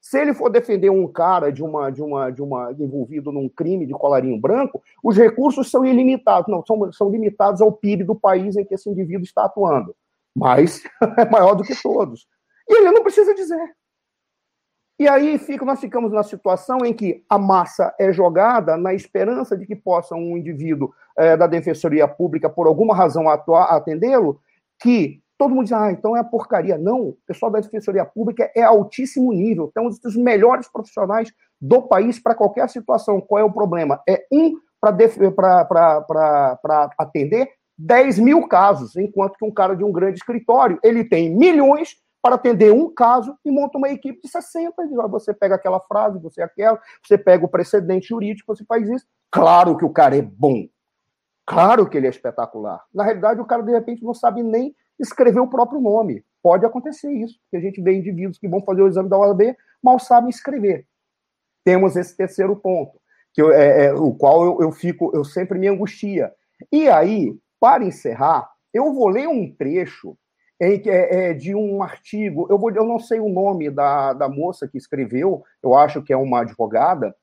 Se ele for defender um cara de uma, de uma, de uma envolvido num crime de colarinho branco, os recursos são ilimitados, não são, são limitados ao PIB do país em que esse indivíduo está atuando. Mas <laughs> é maior do que todos. E ele não precisa dizer. E aí fica, nós ficamos na situação em que a massa é jogada na esperança de que possa um indivíduo é, da Defensoria Pública, por alguma razão, atendê-lo, que Todo mundo diz, ah, então é porcaria. Não, o pessoal da Defensoria Pública é altíssimo nível, temos os melhores profissionais do país para qualquer situação. Qual é o problema? É um para atender 10 mil casos, enquanto que um cara de um grande escritório, ele tem milhões para atender um caso e monta uma equipe de 60. Você pega aquela frase, você aquela, você pega o precedente jurídico, você faz isso. Claro que o cara é bom. Claro que ele é espetacular. Na realidade, o cara, de repente, não sabe nem escrever o próprio nome. Pode acontecer isso, porque a gente vê indivíduos que vão fazer o exame da OAB, mal sabem escrever. Temos esse terceiro ponto, que eu, é, é, o qual eu, eu fico, eu sempre me angustia. E aí, para encerrar, eu vou ler um trecho é, é, de um artigo, eu, vou, eu não sei o nome da, da moça que escreveu, eu acho que é uma advogada,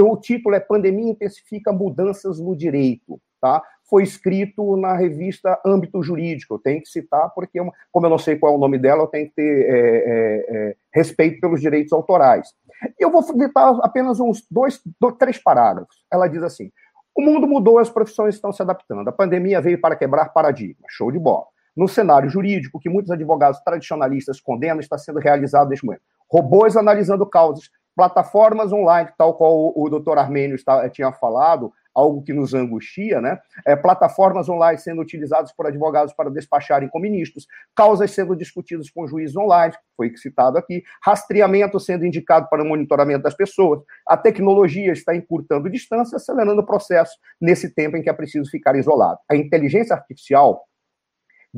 o título é Pandemia Intensifica Mudanças no Direito. Tá? foi escrito na revista Âmbito Jurídico. Eu tenho que citar, porque, como eu não sei qual é o nome dela, eu tenho que ter é, é, é, respeito pelos direitos autorais. Eu vou citar apenas uns dois, dois, três parágrafos. Ela diz assim: o mundo mudou, as profissões estão se adaptando. A pandemia veio para quebrar paradigmas. Show de bola. No cenário jurídico, que muitos advogados tradicionalistas condenam, está sendo realizado neste momento. Robôs analisando causas, plataformas online, tal qual o, o doutor Armênio está, tinha falado, algo que nos angustia, né? É, plataformas online sendo utilizadas por advogados para despacharem com ministros, causas sendo discutidas com juízes online, foi citado aqui, rastreamento sendo indicado para o monitoramento das pessoas, a tecnologia está encurtando distância, acelerando o processo nesse tempo em que é preciso ficar isolado. A inteligência artificial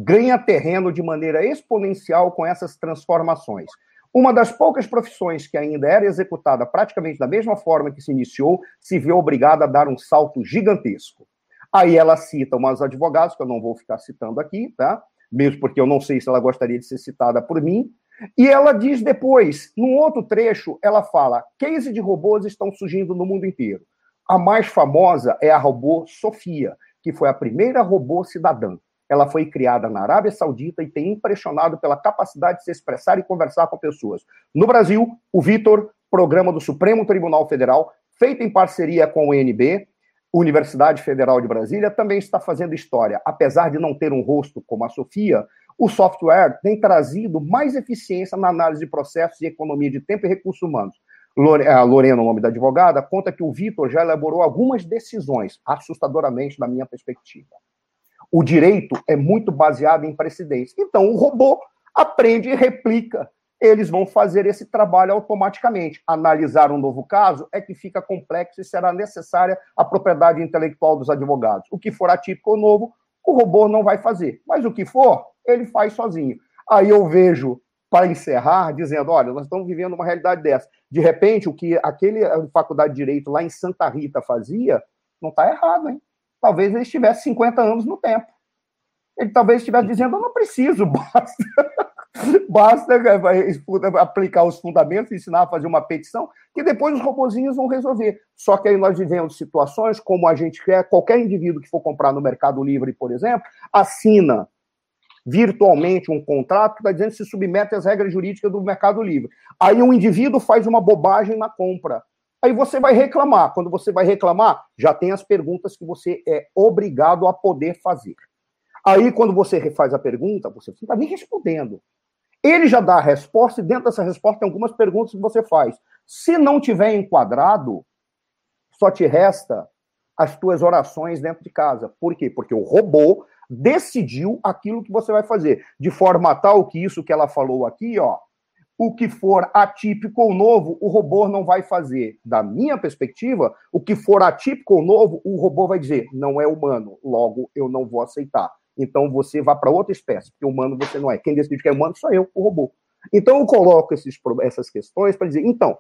ganha terreno de maneira exponencial com essas transformações. Uma das poucas profissões que ainda era executada praticamente da mesma forma que se iniciou, se vê obrigada a dar um salto gigantesco. Aí ela cita umas advogados, que eu não vou ficar citando aqui, tá? Mesmo porque eu não sei se ela gostaria de ser citada por mim. E ela diz depois, num outro trecho, ela fala: case de robôs estão surgindo no mundo inteiro. A mais famosa é a robô Sofia, que foi a primeira robô cidadã. Ela foi criada na Arábia Saudita e tem impressionado pela capacidade de se expressar e conversar com pessoas. No Brasil, o Vitor, programa do Supremo Tribunal Federal, feito em parceria com o INB, Universidade Federal de Brasília, também está fazendo história. Apesar de não ter um rosto como a Sofia, o software tem trazido mais eficiência na análise de processos e economia de tempo e recursos humanos. Lorena, o nome da advogada, conta que o Vitor já elaborou algumas decisões, assustadoramente, na minha perspectiva. O direito é muito baseado em precedentes. Então, o robô aprende e replica. Eles vão fazer esse trabalho automaticamente. Analisar um novo caso é que fica complexo e será necessária a propriedade intelectual dos advogados. O que for atípico ou novo, o robô não vai fazer. Mas o que for, ele faz sozinho. Aí eu vejo, para encerrar, dizendo: olha, nós estamos vivendo uma realidade dessa. De repente, o que aquele faculdade de direito lá em Santa Rita fazia, não está errado, hein? Talvez ele estivesse 50 anos no tempo. Ele talvez estivesse dizendo: eu não preciso, <laughs> basta. Basta é, aplicar os fundamentos, ensinar a fazer uma petição, que depois os robozinhos vão resolver. Só que aí nós vivemos situações como a gente quer, qualquer indivíduo que for comprar no Mercado Livre, por exemplo, assina virtualmente um contrato que está dizendo que se submete às regras jurídicas do mercado livre. Aí um indivíduo faz uma bobagem na compra. Aí você vai reclamar. Quando você vai reclamar, já tem as perguntas que você é obrigado a poder fazer. Aí, quando você faz a pergunta, você não está nem respondendo. Ele já dá a resposta, e dentro dessa resposta tem algumas perguntas que você faz. Se não tiver enquadrado, só te resta as tuas orações dentro de casa. Por quê? Porque o robô decidiu aquilo que você vai fazer, de forma tal que isso que ela falou aqui, ó, o que for atípico ou novo, o robô não vai fazer. Da minha perspectiva, o que for atípico ou novo, o robô vai dizer, não é humano, logo eu não vou aceitar. Então você vai para outra espécie, porque humano você não é. Quem decide que é humano sou eu, o robô. Então eu coloco esses, essas questões para dizer, então,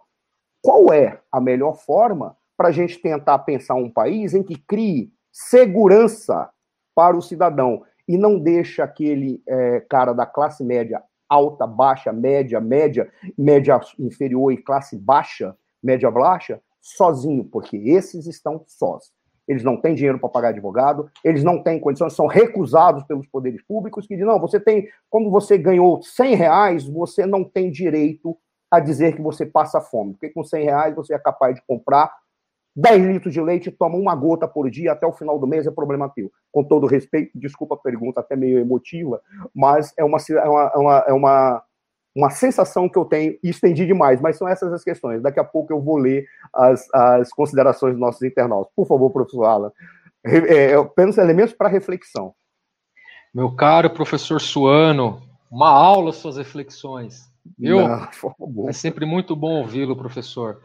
qual é a melhor forma para a gente tentar pensar um país em que crie segurança para o cidadão e não deixa aquele é, cara da classe média alta, baixa, média, média, média inferior e classe baixa, média baixa, sozinho, porque esses estão sós. Eles não têm dinheiro para pagar advogado, eles não têm condições, são recusados pelos poderes públicos que dizem, não, você tem, como você ganhou 100 reais, você não tem direito a dizer que você passa fome, porque com 100 reais você é capaz de comprar 10 litros de leite, toma uma gota por dia, até o final do mês é problema teu. Com todo respeito, desculpa a pergunta, até meio emotiva, mas é uma, é uma, é uma, é uma, uma sensação que eu tenho, e estendi demais, mas são essas as questões. Daqui a pouco eu vou ler as, as considerações dos nossos internautas. Por favor, professor Alan, é, apenas elementos para reflexão. Meu caro professor Suano, uma aula suas reflexões. Viu? Não, é sempre muito bom ouvi-lo, professor.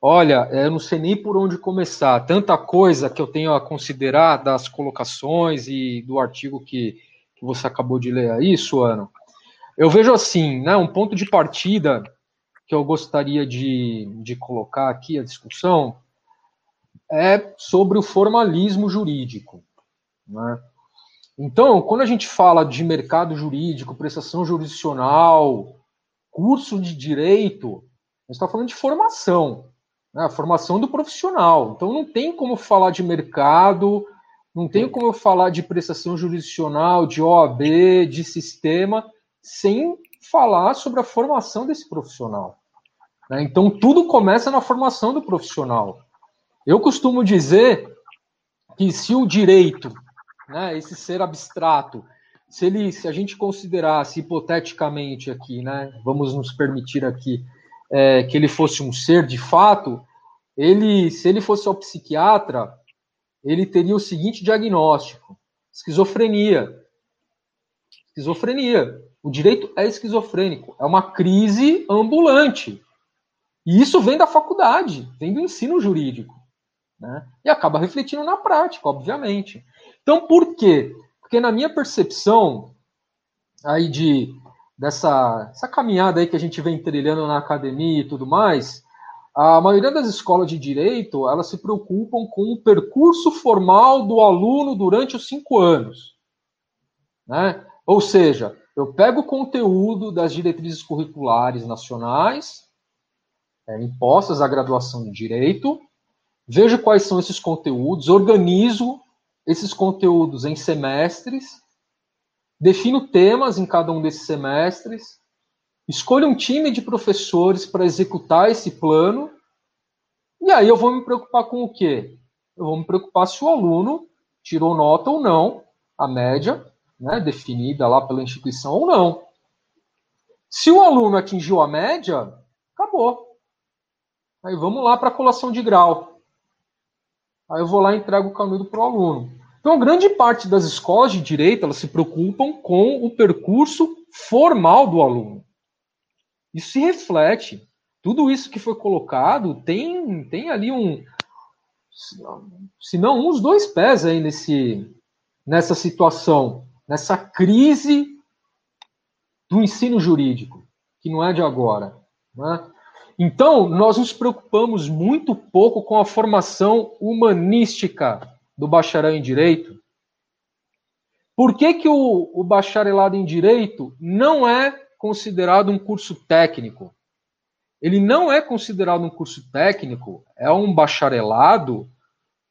Olha, eu não sei nem por onde começar. Tanta coisa que eu tenho a considerar das colocações e do artigo que, que você acabou de ler aí, Suano. Eu vejo assim, né, um ponto de partida que eu gostaria de, de colocar aqui a discussão é sobre o formalismo jurídico. Né? Então, quando a gente fala de mercado jurídico, prestação jurisdicional, curso de direito, a gente está falando de formação né, a formação do profissional. Então não tem como falar de mercado, não tem como falar de prestação jurisdicional, de OAB, de sistema, sem falar sobre a formação desse profissional. Né? Então tudo começa na formação do profissional. Eu costumo dizer que se o direito, né, esse ser abstrato, se ele, se a gente considerasse hipoteticamente aqui, né, vamos nos permitir aqui é, que ele fosse um ser de fato, ele, se ele fosse ao psiquiatra, ele teria o seguinte diagnóstico: esquizofrenia. Esquizofrenia. O direito é esquizofrênico, é uma crise ambulante. E isso vem da faculdade, vem do ensino jurídico. Né? E acaba refletindo na prática, obviamente. Então, por quê? Porque na minha percepção aí de dessa essa caminhada aí que a gente vem trilhando na academia e tudo mais, a maioria das escolas de direito elas se preocupam com o percurso formal do aluno durante os cinco anos, né? Ou seja, eu pego o conteúdo das diretrizes curriculares nacionais é, impostas à graduação de direito, vejo quais são esses conteúdos, organizo esses conteúdos em semestres defino temas em cada um desses semestres, escolho um time de professores para executar esse plano, e aí eu vou me preocupar com o quê? Eu vou me preocupar se o aluno tirou nota ou não, a média, né, definida lá pela instituição ou não. Se o aluno atingiu a média, acabou. Aí vamos lá para a colação de grau. Aí eu vou lá e entrego o canudo para o aluno. Então, grande parte das escolas de direito elas se preocupam com o percurso formal do aluno. Isso se reflete. Tudo isso que foi colocado tem, tem ali um. Se não, uns dois pés aí nesse, nessa situação, nessa crise do ensino jurídico, que não é de agora. Né? Então, nós nos preocupamos muito pouco com a formação humanística do bacharel em direito? Por que, que o, o bacharelado em direito não é considerado um curso técnico? Ele não é considerado um curso técnico, é um bacharelado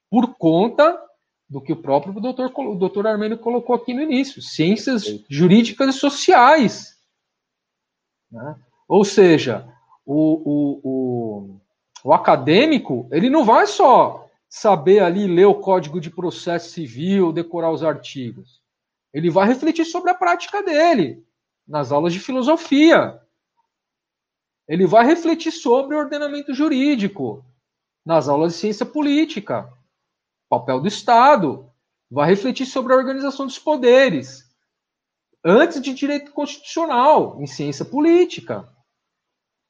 por conta do que o próprio doutor, o doutor Armênio colocou aqui no início: ciências jurídicas e sociais. Né? Ou seja, o, o, o, o acadêmico ele não vai só saber ali ler o código de processo civil, decorar os artigos. Ele vai refletir sobre a prática dele nas aulas de filosofia. Ele vai refletir sobre o ordenamento jurídico nas aulas de ciência política, papel do Estado. Vai refletir sobre a organização dos poderes. Antes de direito constitucional, em ciência política.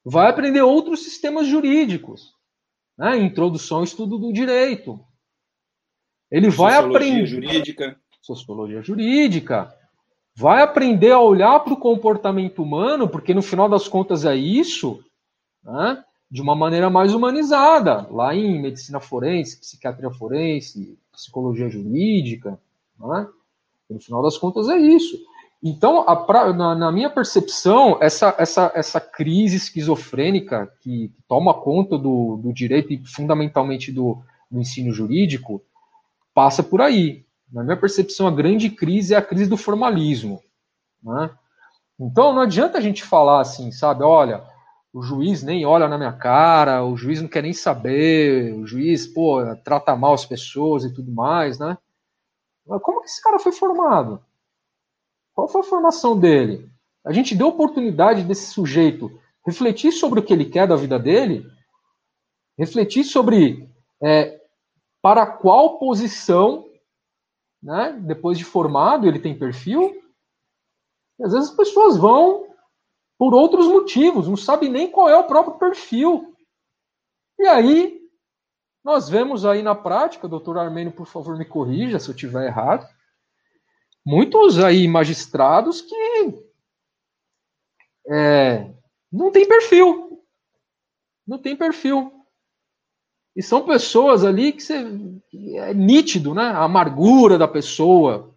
Vai aprender outros sistemas jurídicos né? introdução ao estudo do direito. Ele vai aprender. jurídica. Sociologia jurídica. Vai aprender a olhar para o comportamento humano, porque no final das contas é isso, né? de uma maneira mais humanizada, lá em medicina forense, psiquiatria forense, psicologia jurídica. Né? No final das contas é isso. Então, a, na, na, minha percepção, essa, essa, essa crise esquizofrênica que, que toma conta do, do, direito e fundamentalmente do, do, ensino jurídico passa por aí. Na minha percepção, a grande crise é a crise do formalismo. Né? Então, não adianta a gente falar assim, sabe? Olha, o juiz nem olha na minha cara, o juiz não quer nem saber, o juiz, pô, trata mal as pessoas e tudo mais, né? Mas como que esse cara foi formado? Qual foi a formação dele? A gente deu oportunidade desse sujeito refletir sobre o que ele quer da vida dele, refletir sobre é, para qual posição, né, depois de formado, ele tem perfil. E às vezes as pessoas vão por outros motivos, não sabem nem qual é o próprio perfil. E aí, nós vemos aí na prática, doutor Armênio, por favor, me corrija se eu estiver errado, muitos aí magistrados que é, não tem perfil. Não tem perfil. E são pessoas ali que, você, é nítido, né? A amargura da pessoa,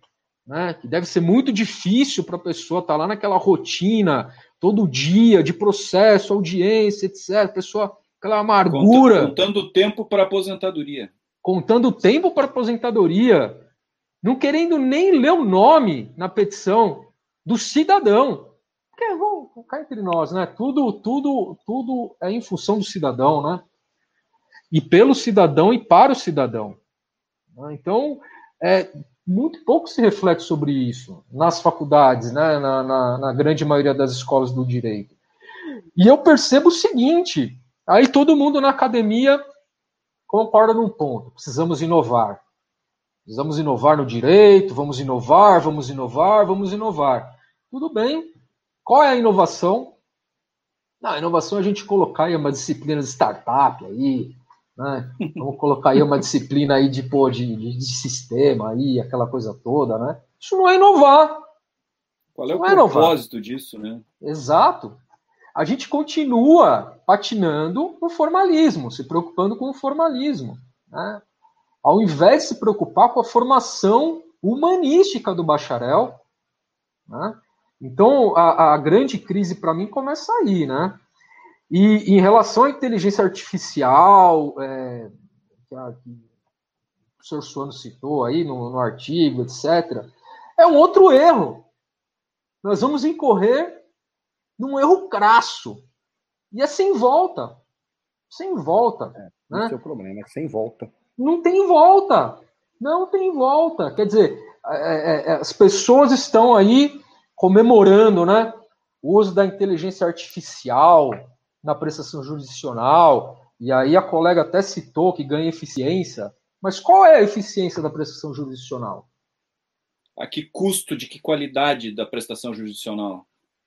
né? Que deve ser muito difícil para a pessoa estar tá lá naquela rotina todo dia de processo, audiência, etc. Pessoa, aquela amargura. Contando tempo para aposentadoria. Contando tempo para aposentadoria não querendo nem ler o nome na petição do cidadão. Porque vamos cá entre nós, né? Tudo, tudo, tudo é em função do cidadão, né? E pelo cidadão e para o cidadão. Então, é, muito pouco se reflete sobre isso nas faculdades, né? na, na, na grande maioria das escolas do direito. E eu percebo o seguinte: aí todo mundo na academia concorda num ponto, precisamos inovar. Precisamos inovar no direito, vamos inovar, vamos inovar, vamos inovar. Tudo bem. Qual é a inovação? Não, a inovação é a gente colocar aí uma disciplina de startup aí, né? Vamos colocar aí uma disciplina aí de, pô, de, de, sistema aí, aquela coisa toda, né? Isso não é inovar. Qual é o é propósito inovar. disso, né? Exato. A gente continua patinando no formalismo, se preocupando com o formalismo. Né? ao invés de se preocupar com a formação humanística do bacharel. Né? Então, a, a, grande crise para mim começa aí, né? E em relação à inteligência artificial, é, que, a, que o senhor Suano citou aí no, no artigo, etc., é um outro erro. Nós vamos incorrer num erro crasso. E é sem volta. Sem volta. É, né? Esse é o problema, é sem volta. Não tem volta. Não tem volta. Quer dizer, é, é, é, as pessoas estão aí comemorando né, o uso da inteligência artificial na prestação jurisdicional. E aí a colega até citou que ganha eficiência. Mas qual é a eficiência da prestação jurisdicional? A que custo, de que qualidade da prestação jurisdicional?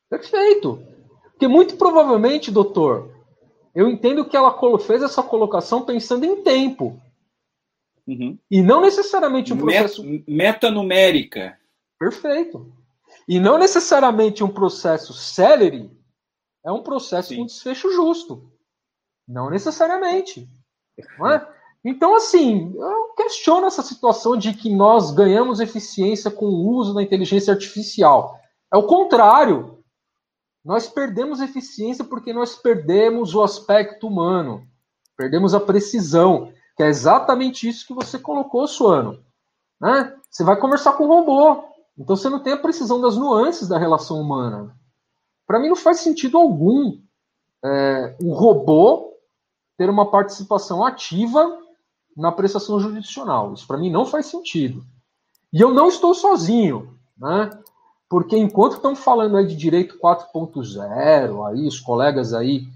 Perfeito. Porque muito provavelmente, doutor, eu entendo que ela fez essa colocação pensando em tempo. Uhum. E não necessariamente um processo. Metanumérica. Perfeito. E não necessariamente um processo celery é um processo Sim. com desfecho justo. Não necessariamente. Não é? Então, assim, eu questiono essa situação de que nós ganhamos eficiência com o uso da inteligência artificial. É o contrário. Nós perdemos eficiência porque nós perdemos o aspecto humano, perdemos a precisão que é exatamente isso que você colocou, Suano. Né? Você vai conversar com o robô. Então você não tem a precisão das nuances da relação humana. Para mim não faz sentido algum é, um robô ter uma participação ativa na prestação jurisdicional. Isso para mim não faz sentido. E eu não estou sozinho, né? Porque enquanto estão falando aí de direito 4.0, aí os colegas aí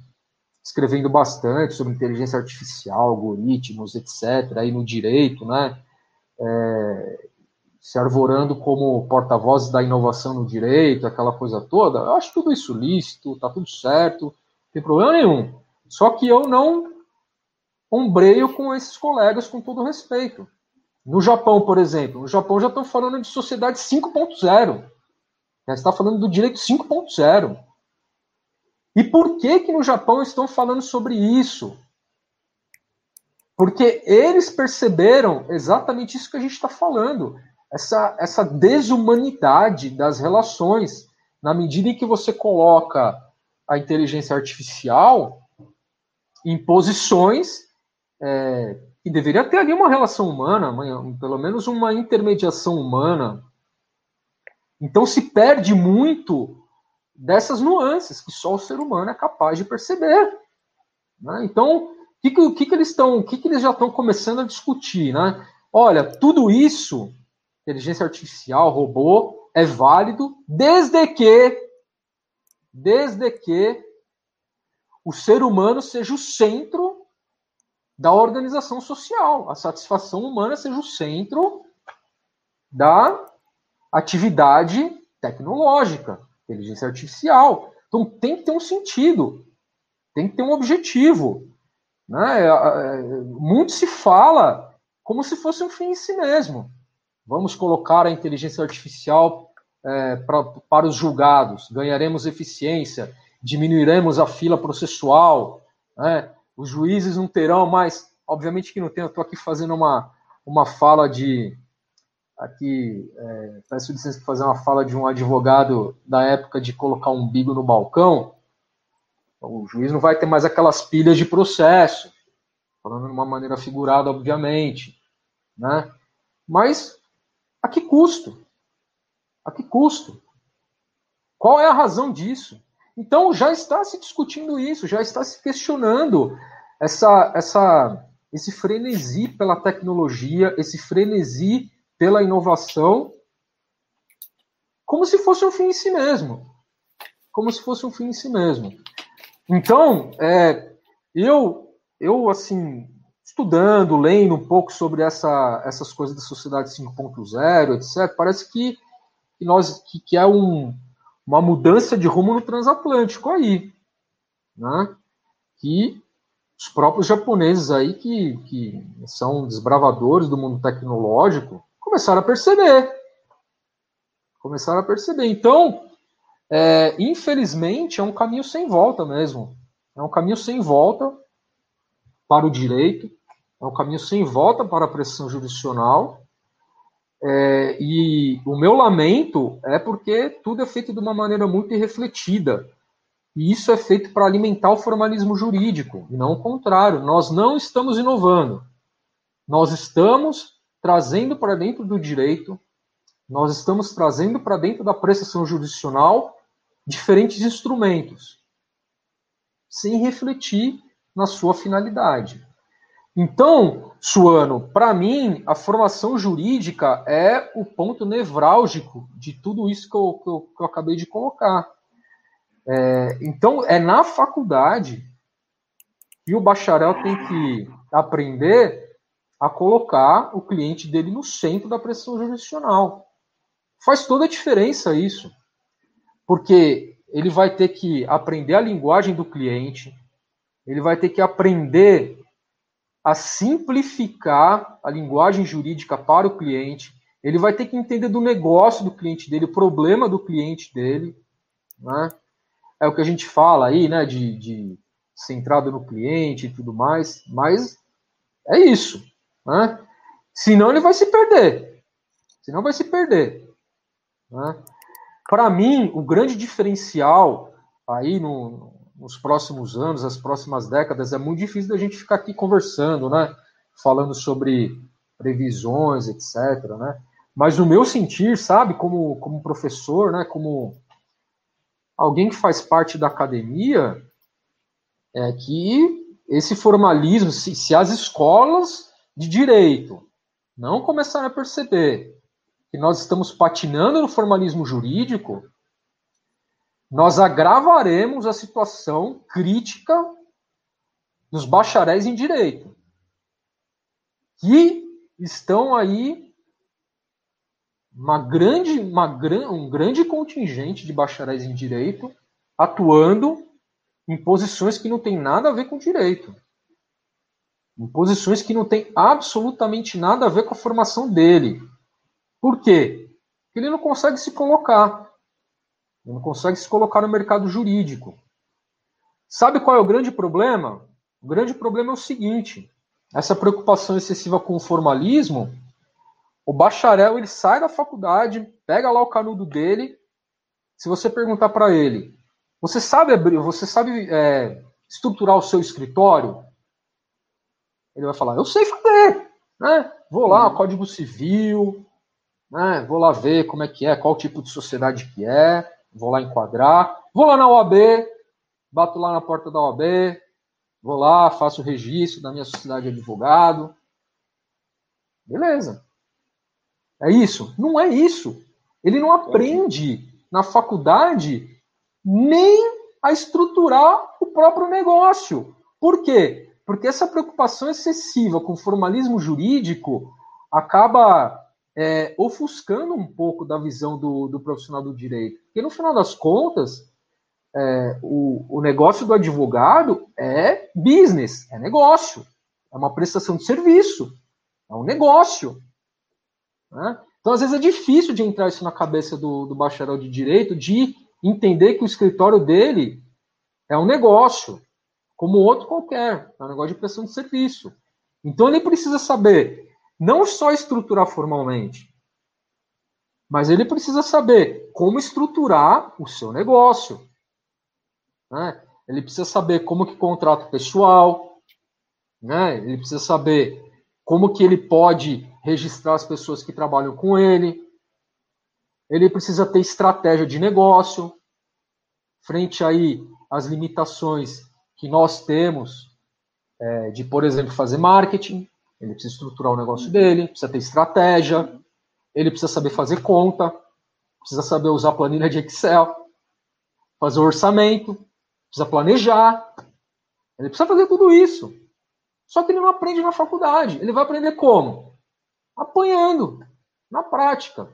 escrevendo bastante sobre inteligência artificial, algoritmos, etc., aí no direito, né? É, se arvorando como porta-voz da inovação no direito, aquela coisa toda, eu acho tudo isso lícito, tá tudo certo, não tem problema nenhum. Só que eu não ombreio com esses colegas com todo respeito. No Japão, por exemplo, no Japão já estão falando de sociedade 5.0. Já está falando do direito 5.0. E por que que no Japão estão falando sobre isso? Porque eles perceberam exatamente isso que a gente está falando, essa, essa desumanidade das relações, na medida em que você coloca a inteligência artificial em posições é, que deveria ter ali uma relação humana, pelo menos uma intermediação humana. Então se perde muito dessas nuances que só o ser humano é capaz de perceber. Né? Então, o que, que, que, eles estão, o que, que eles já estão começando a discutir? Né? Olha, tudo isso, inteligência artificial, robô, é válido desde que, desde que o ser humano seja o centro da organização social, a satisfação humana seja o centro da atividade tecnológica inteligência artificial. Então tem que ter um sentido, tem que ter um objetivo. Né? É, é, muito se fala como se fosse um fim em si mesmo. Vamos colocar a inteligência artificial é, pra, para os julgados, ganharemos eficiência, diminuiremos a fila processual, né? os juízes não terão mais. Obviamente que não tem, eu estou aqui fazendo uma, uma fala de, aqui, é, peço licença para fazer uma fala de um advogado da época de colocar um umbigo no balcão. O juiz não vai ter mais aquelas pilhas de processo, falando de uma maneira figurada, obviamente, né? Mas a que custo? A que custo? Qual é a razão disso? Então já está se discutindo isso, já está se questionando essa, essa, esse frenesi pela tecnologia, esse frenesi pela inovação como se fosse um fim em si mesmo. Como se fosse um fim em si mesmo. Então, é, eu, eu, assim, estudando, lendo um pouco sobre essa, essas coisas da sociedade 5.0, etc., parece que, que, nós, que, que é um, uma mudança de rumo no transatlântico aí. Né? Que os próprios japoneses aí, que, que são desbravadores do mundo tecnológico, começaram a perceber. Começaram a perceber. Então, é, infelizmente, é um caminho sem volta mesmo. É um caminho sem volta para o direito, é um caminho sem volta para a pressão jurisdicional. É, e o meu lamento é porque tudo é feito de uma maneira muito irrefletida. E isso é feito para alimentar o formalismo jurídico, e não o contrário. Nós não estamos inovando. Nós estamos trazendo para dentro do direito, nós estamos trazendo para dentro da prestação jurisdicional diferentes instrumentos, sem refletir na sua finalidade. Então, Suano, para mim, a formação jurídica é o ponto nevrálgico de tudo isso que eu, que eu, que eu acabei de colocar. É, então, é na faculdade que o bacharel tem que aprender a colocar o cliente dele no centro da pressão jurisdicional. Faz toda a diferença isso, porque ele vai ter que aprender a linguagem do cliente, ele vai ter que aprender a simplificar a linguagem jurídica para o cliente, ele vai ter que entender do negócio do cliente dele, o problema do cliente dele, né? É o que a gente fala aí, né, de, de centrado no cliente e tudo mais, mas é isso. Né? Senão ele vai se perder. Senão vai se perder. Né? Para mim, o grande diferencial aí no, nos próximos anos, as próximas décadas, é muito difícil da gente ficar aqui conversando, né? Falando sobre previsões, etc. Né? Mas no meu sentir, sabe, como, como professor, né, como alguém que faz parte da academia, é que esse formalismo, se, se as escolas de direito não começarem a perceber que nós estamos patinando no formalismo jurídico, nós agravaremos a situação crítica dos bacharéis em direito, que estão aí uma grande, uma, um grande contingente de bacharéis em direito atuando em posições que não tem nada a ver com direito. Em posições que não tem absolutamente nada a ver com a formação dele. Por quê? Porque ele não consegue se colocar. Ele não consegue se colocar no mercado jurídico. Sabe qual é o grande problema? O grande problema é o seguinte: essa preocupação excessiva com o formalismo, o bacharel ele sai da faculdade, pega lá o canudo dele. Se você perguntar para ele, você sabe abrir, você sabe é, estruturar o seu escritório? Ele vai falar, eu sei fazer, né? Vou lá, uhum. Código Civil, né? Vou lá ver como é que é, qual tipo de sociedade que é, vou lá enquadrar, vou lá na OAB, bato lá na porta da OAB, vou lá, faço o registro da minha sociedade de advogado. Beleza. É isso? Não é isso. Ele não aprende na faculdade nem a estruturar o próprio negócio. Por quê? Porque essa preocupação excessiva com formalismo jurídico acaba é, ofuscando um pouco da visão do, do, profissional do direito. Porque, no final das contas, é, o, o negócio do advogado é business, é negócio, é uma prestação de serviço, é um negócio. Né? Então, às vezes, é difícil de entrar isso na cabeça do, do bacharel de direito, de entender que o escritório dele é um negócio, como outro qualquer, é um negócio de prestação de serviço. Então, ele precisa saber não só estruturar formalmente, mas ele precisa saber como estruturar o seu negócio. Né? Ele precisa saber como que contrata o pessoal, né? ele precisa saber como que ele pode registrar as pessoas que trabalham com ele, ele precisa ter estratégia de negócio, frente aí às limitações que nós temos é, de, por exemplo, fazer marketing, ele precisa estruturar o negócio dele, precisa ter estratégia, ele precisa saber fazer conta, precisa saber usar planilha de Excel, fazer orçamento, precisa planejar. Ele precisa fazer tudo isso. Só que ele não aprende na faculdade. Ele vai aprender como? Apanhando, na prática.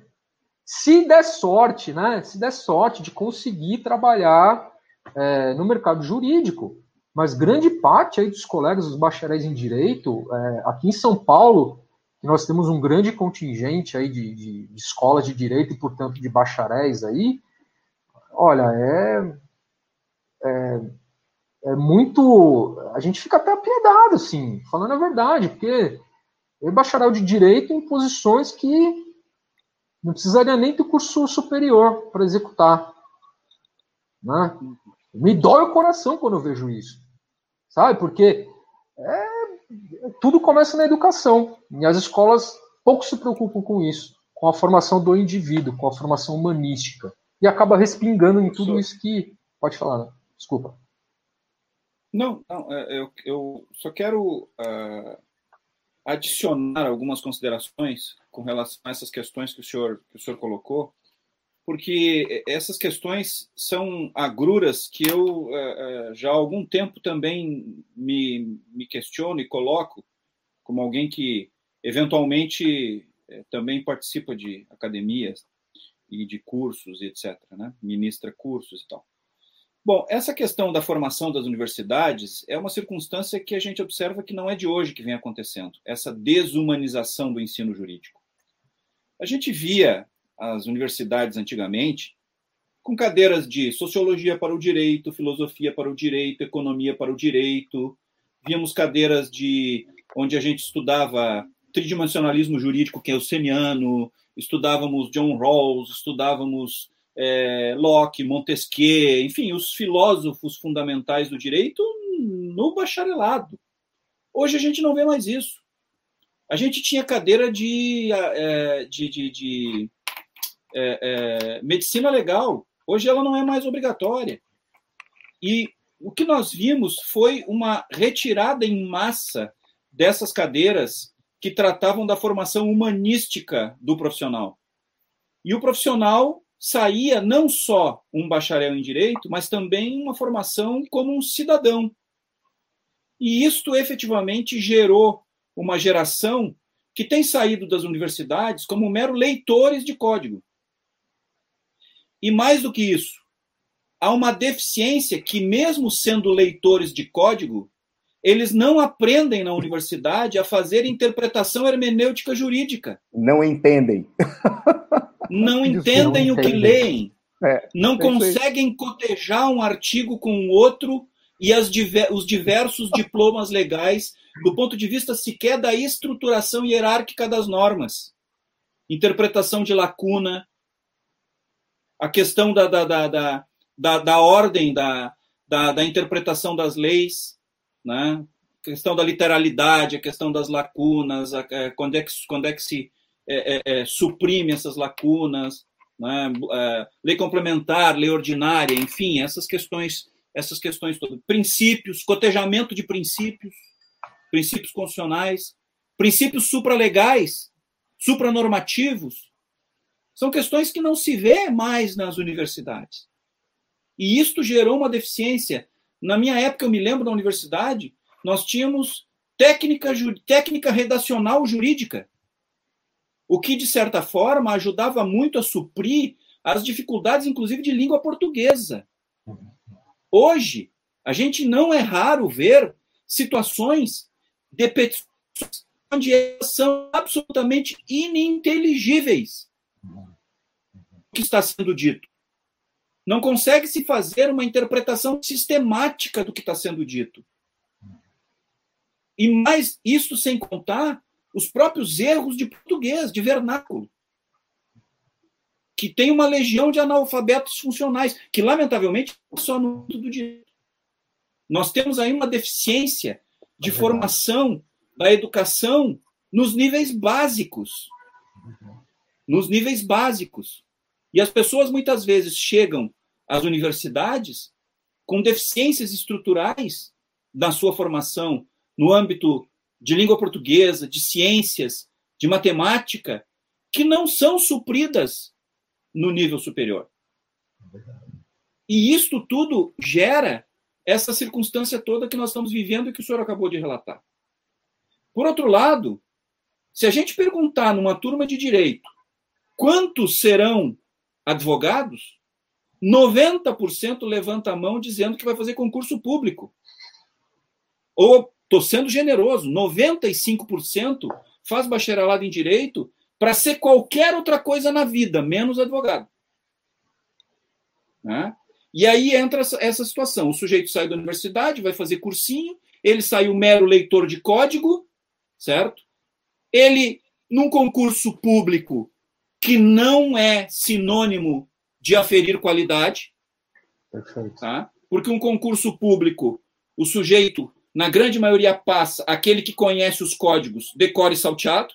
Se der sorte, né? Se der sorte de conseguir trabalhar é, no mercado jurídico, mas grande parte aí dos colegas, dos bacharéis em direito, é, aqui em São Paulo, nós temos um grande contingente aí de, de, de, escolas de direito e, portanto, de bacharéis aí, olha, é, é, é muito. A gente fica até apiedado, assim, falando a verdade, porque é bacharel de direito em posições que não precisaria nem do curso superior para executar. Né? Me dói o coração quando eu vejo isso sabe? Porque é, tudo começa na educação. E as escolas pouco se preocupam com isso, com a formação do indivíduo, com a formação humanística. E acaba respingando em tudo isso que. Pode falar, né? desculpa. Não, não é, eu, eu só quero uh, adicionar algumas considerações com relação a essas questões que o senhor, que o senhor colocou porque essas questões são agruras que eu eh, eh, já há algum tempo também me, me questiono e coloco como alguém que eventualmente eh, também participa de academias e de cursos e etc, né? ministra cursos e tal. Bom, essa questão da formação das universidades é uma circunstância que a gente observa que não é de hoje que vem acontecendo, essa desumanização do ensino jurídico. A gente via as universidades antigamente, com cadeiras de sociologia para o direito, filosofia para o direito, economia para o direito. Víamos cadeiras de onde a gente estudava tridimensionalismo jurídico keynesiano, estudávamos John Rawls, estudávamos é, Locke, Montesquieu, enfim, os filósofos fundamentais do direito no bacharelado. Hoje a gente não vê mais isso. a gente tinha cadeira de, é, de, de, de é, é, medicina legal. Hoje ela não é mais obrigatória. E o que nós vimos foi uma retirada em massa dessas cadeiras que tratavam da formação humanística do profissional. E o profissional saía não só um bacharel em direito, mas também uma formação como um cidadão. E isto efetivamente gerou uma geração que tem saído das universidades como mero leitores de código. E mais do que isso, há uma deficiência que, mesmo sendo leitores de código, eles não aprendem na universidade a fazer interpretação hermenêutica jurídica. Não entendem. <laughs> Não entendem não o que leem. É, não é conseguem cotejar um artigo com o outro e diver, os diversos <laughs> diplomas legais do ponto de vista sequer da estruturação hierárquica das normas. Interpretação de lacuna, a questão da, da, da, da, da, ordem da, da, da interpretação das leis, né? a questão da literalidade, a questão das lacunas, a, a, é, quando, é que, quando é que se é, é, é, suprime essas lacunas, né? É, lei complementar, lei ordinária, enfim, essas questões, essas questões todas, princípios, cotejamento de princípios, princípios constitucionais, princípios supralegais, supranormativos, são questões que não se vê mais nas universidades. E isto gerou uma deficiência. Na minha época, eu me lembro da universidade, nós tínhamos técnica, técnica redacional jurídica o que, de certa forma, ajudava muito a suprir as dificuldades, inclusive, de língua portuguesa. Hoje, a gente não é raro ver situações de petições onde elas são absolutamente ininteligíveis que está sendo dito. Não consegue se fazer uma interpretação sistemática do que está sendo dito. E mais isso sem contar os próprios erros de português, de vernáculo. Que tem uma legião de analfabetos funcionais, que lamentavelmente só no mundo do direito. Nós temos aí uma deficiência de é formação da educação nos níveis básicos. Nos níveis básicos. E as pessoas muitas vezes chegam às universidades com deficiências estruturais na sua formação no âmbito de língua portuguesa, de ciências, de matemática, que não são supridas no nível superior. E isto tudo gera essa circunstância toda que nós estamos vivendo e que o senhor acabou de relatar. Por outro lado, se a gente perguntar numa turma de direito quantos serão advogados, 90% levanta a mão dizendo que vai fazer concurso público. Ou Estou sendo generoso. 95% faz bacharelado em direito para ser qualquer outra coisa na vida, menos advogado. Né? E aí entra essa situação. O sujeito sai da universidade, vai fazer cursinho, ele sai o mero leitor de código, certo? Ele, num concurso público que não é sinônimo de aferir qualidade, Perfeito. Tá? porque um concurso público, o sujeito na grande maioria passa aquele que conhece os códigos decore salteado,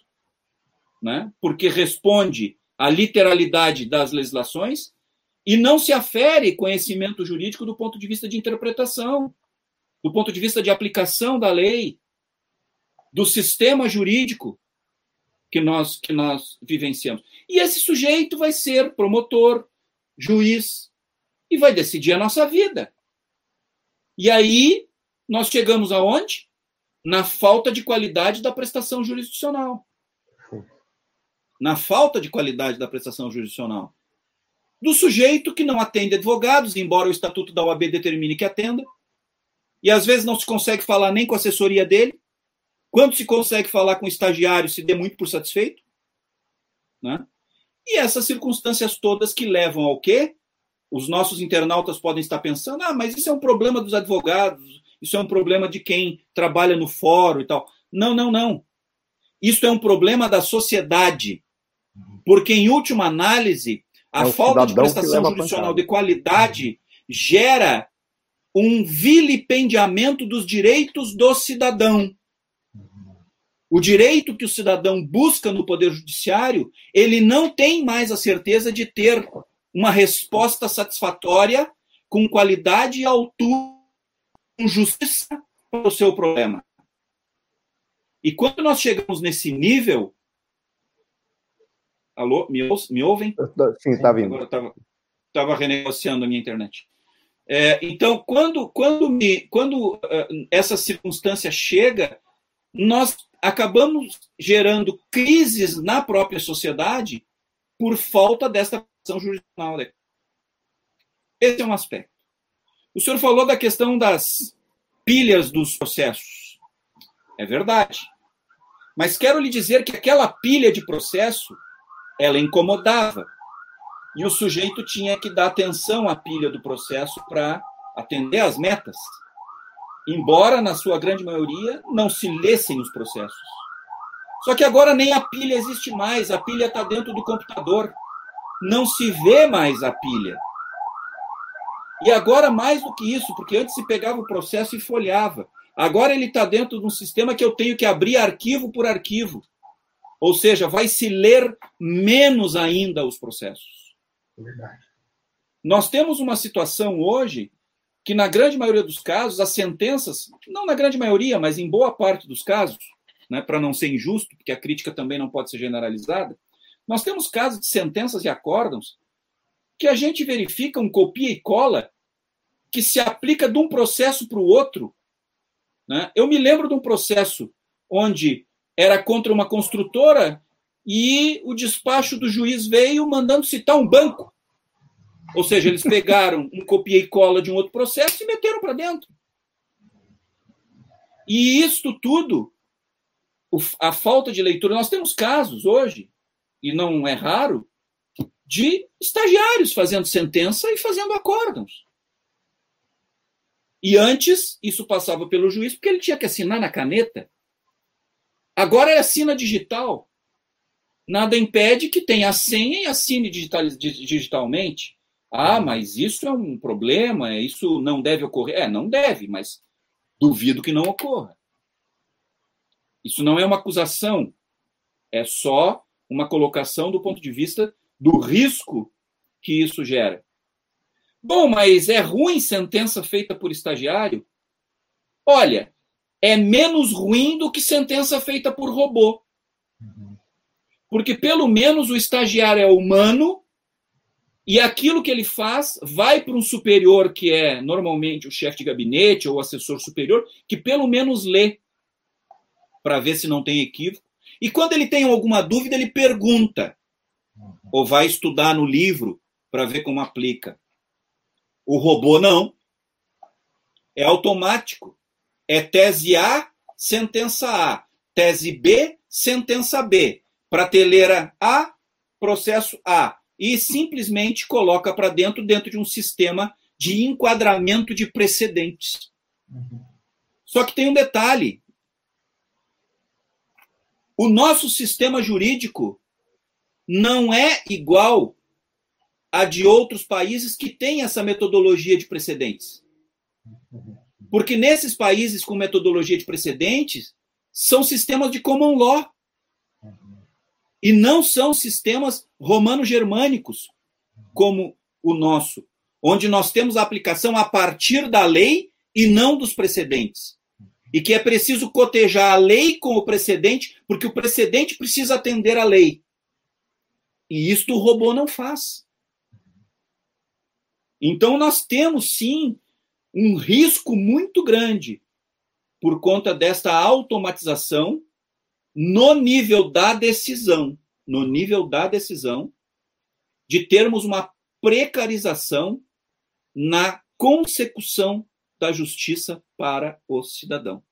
né? porque responde à literalidade das legislações, e não se afere conhecimento jurídico do ponto de vista de interpretação, do ponto de vista de aplicação da lei, do sistema jurídico que nós, que nós vivenciamos. E esse sujeito vai ser promotor, juiz, e vai decidir a nossa vida. E aí nós chegamos aonde? Na falta de qualidade da prestação jurisdicional. Na falta de qualidade da prestação jurisdicional. Do sujeito que não atende advogados, embora o estatuto da OAB determine que atenda, e às vezes não se consegue falar nem com a assessoria dele. Quando se consegue falar com o estagiário, se dê muito por satisfeito. Né? E essas circunstâncias todas que levam ao quê? Os nossos internautas podem estar pensando: ah, mas isso é um problema dos advogados, isso é um problema de quem trabalha no fórum e tal. Não, não, não. Isso é um problema da sociedade. Porque, em última análise, a é falta de prestação jurisdicional de qualidade gera um vilipendiamento dos direitos do cidadão. O direito que o cidadão busca no Poder Judiciário, ele não tem mais a certeza de ter uma resposta satisfatória, com qualidade e altura, com justiça para o seu problema. E quando nós chegamos nesse nível. Alô, me, me ouvem? Sim, está vindo. Agora estava renegociando a minha internet. É, então, quando, quando, me, quando uh, essa circunstância chega, nós acabamos gerando crises na própria sociedade por falta desta ação jurisdicional. Esse é um aspecto. O senhor falou da questão das pilhas dos processos. É verdade. Mas quero lhe dizer que aquela pilha de processo, ela incomodava. E o sujeito tinha que dar atenção à pilha do processo para atender às metas embora na sua grande maioria não se lessem os processos. Só que agora nem a pilha existe mais, a pilha está dentro do computador. Não se vê mais a pilha. E agora, mais do que isso, porque antes se pegava o processo e folhava. Agora ele está dentro de um sistema que eu tenho que abrir arquivo por arquivo. Ou seja, vai se ler menos ainda os processos. É verdade. Nós temos uma situação hoje que na grande maioria dos casos as sentenças, não na grande maioria, mas em boa parte dos casos, né, para não ser injusto, porque a crítica também não pode ser generalizada, nós temos casos de sentenças e acórdãos que a gente verifica um copia e cola que se aplica de um processo para o outro. Né? Eu me lembro de um processo onde era contra uma construtora e o despacho do juiz veio mandando citar um banco. Ou seja, eles pegaram um copia e cola de um outro processo e meteram para dentro. E isto tudo, a falta de leitura, nós temos casos hoje, e não é raro, de estagiários fazendo sentença e fazendo acórdãos. E antes, isso passava pelo juiz, porque ele tinha que assinar na caneta. Agora é assina digital. Nada impede que tenha a senha e assine digital, digitalmente. Ah, mas isso é um problema, isso não deve ocorrer. É, não deve, mas duvido que não ocorra. Isso não é uma acusação, é só uma colocação do ponto de vista do risco que isso gera. Bom, mas é ruim sentença feita por estagiário? Olha, é menos ruim do que sentença feita por robô. Uhum. Porque pelo menos o estagiário é humano e aquilo que ele faz vai para um superior, que é normalmente o chefe de gabinete ou o assessor superior, que pelo menos lê para ver se não tem equívoco. E quando ele tem alguma dúvida, ele pergunta ou vai estudar no livro para ver como aplica. O robô não. É automático. É tese A, sentença A. Tese B, sentença B. Prateleira A, processo A e simplesmente coloca para dentro, dentro de um sistema de enquadramento de precedentes. Uhum. Só que tem um detalhe. O nosso sistema jurídico não é igual a de outros países que têm essa metodologia de precedentes. Porque nesses países com metodologia de precedentes, são sistemas de common law. E não são sistemas romano-germânicos, como o nosso, onde nós temos a aplicação a partir da lei e não dos precedentes. E que é preciso cotejar a lei com o precedente, porque o precedente precisa atender à lei. E isto o robô não faz. Então nós temos sim um risco muito grande por conta desta automatização no nível da decisão, no nível da decisão, de termos uma precarização na consecução da justiça para o cidadão.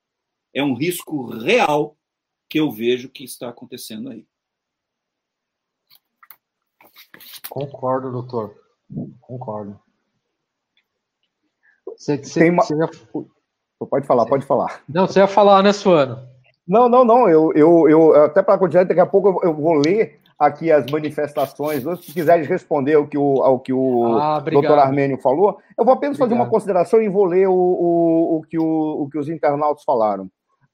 É um risco real que eu vejo que está acontecendo aí. Concordo, doutor. Concordo. Você, você, Tem uma... você ia... Pode falar, pode falar. Não, você ia falar, né, Suano? Não, não, não. Eu, eu, eu até para continuar, daqui a pouco eu, eu, vou ler aqui as manifestações. Se quiseres responder ao que o, ao que o ah, doutor Armênio falou, eu vou apenas obrigado. fazer uma consideração e vou ler o, o, o, que, o, o que os internautas falaram.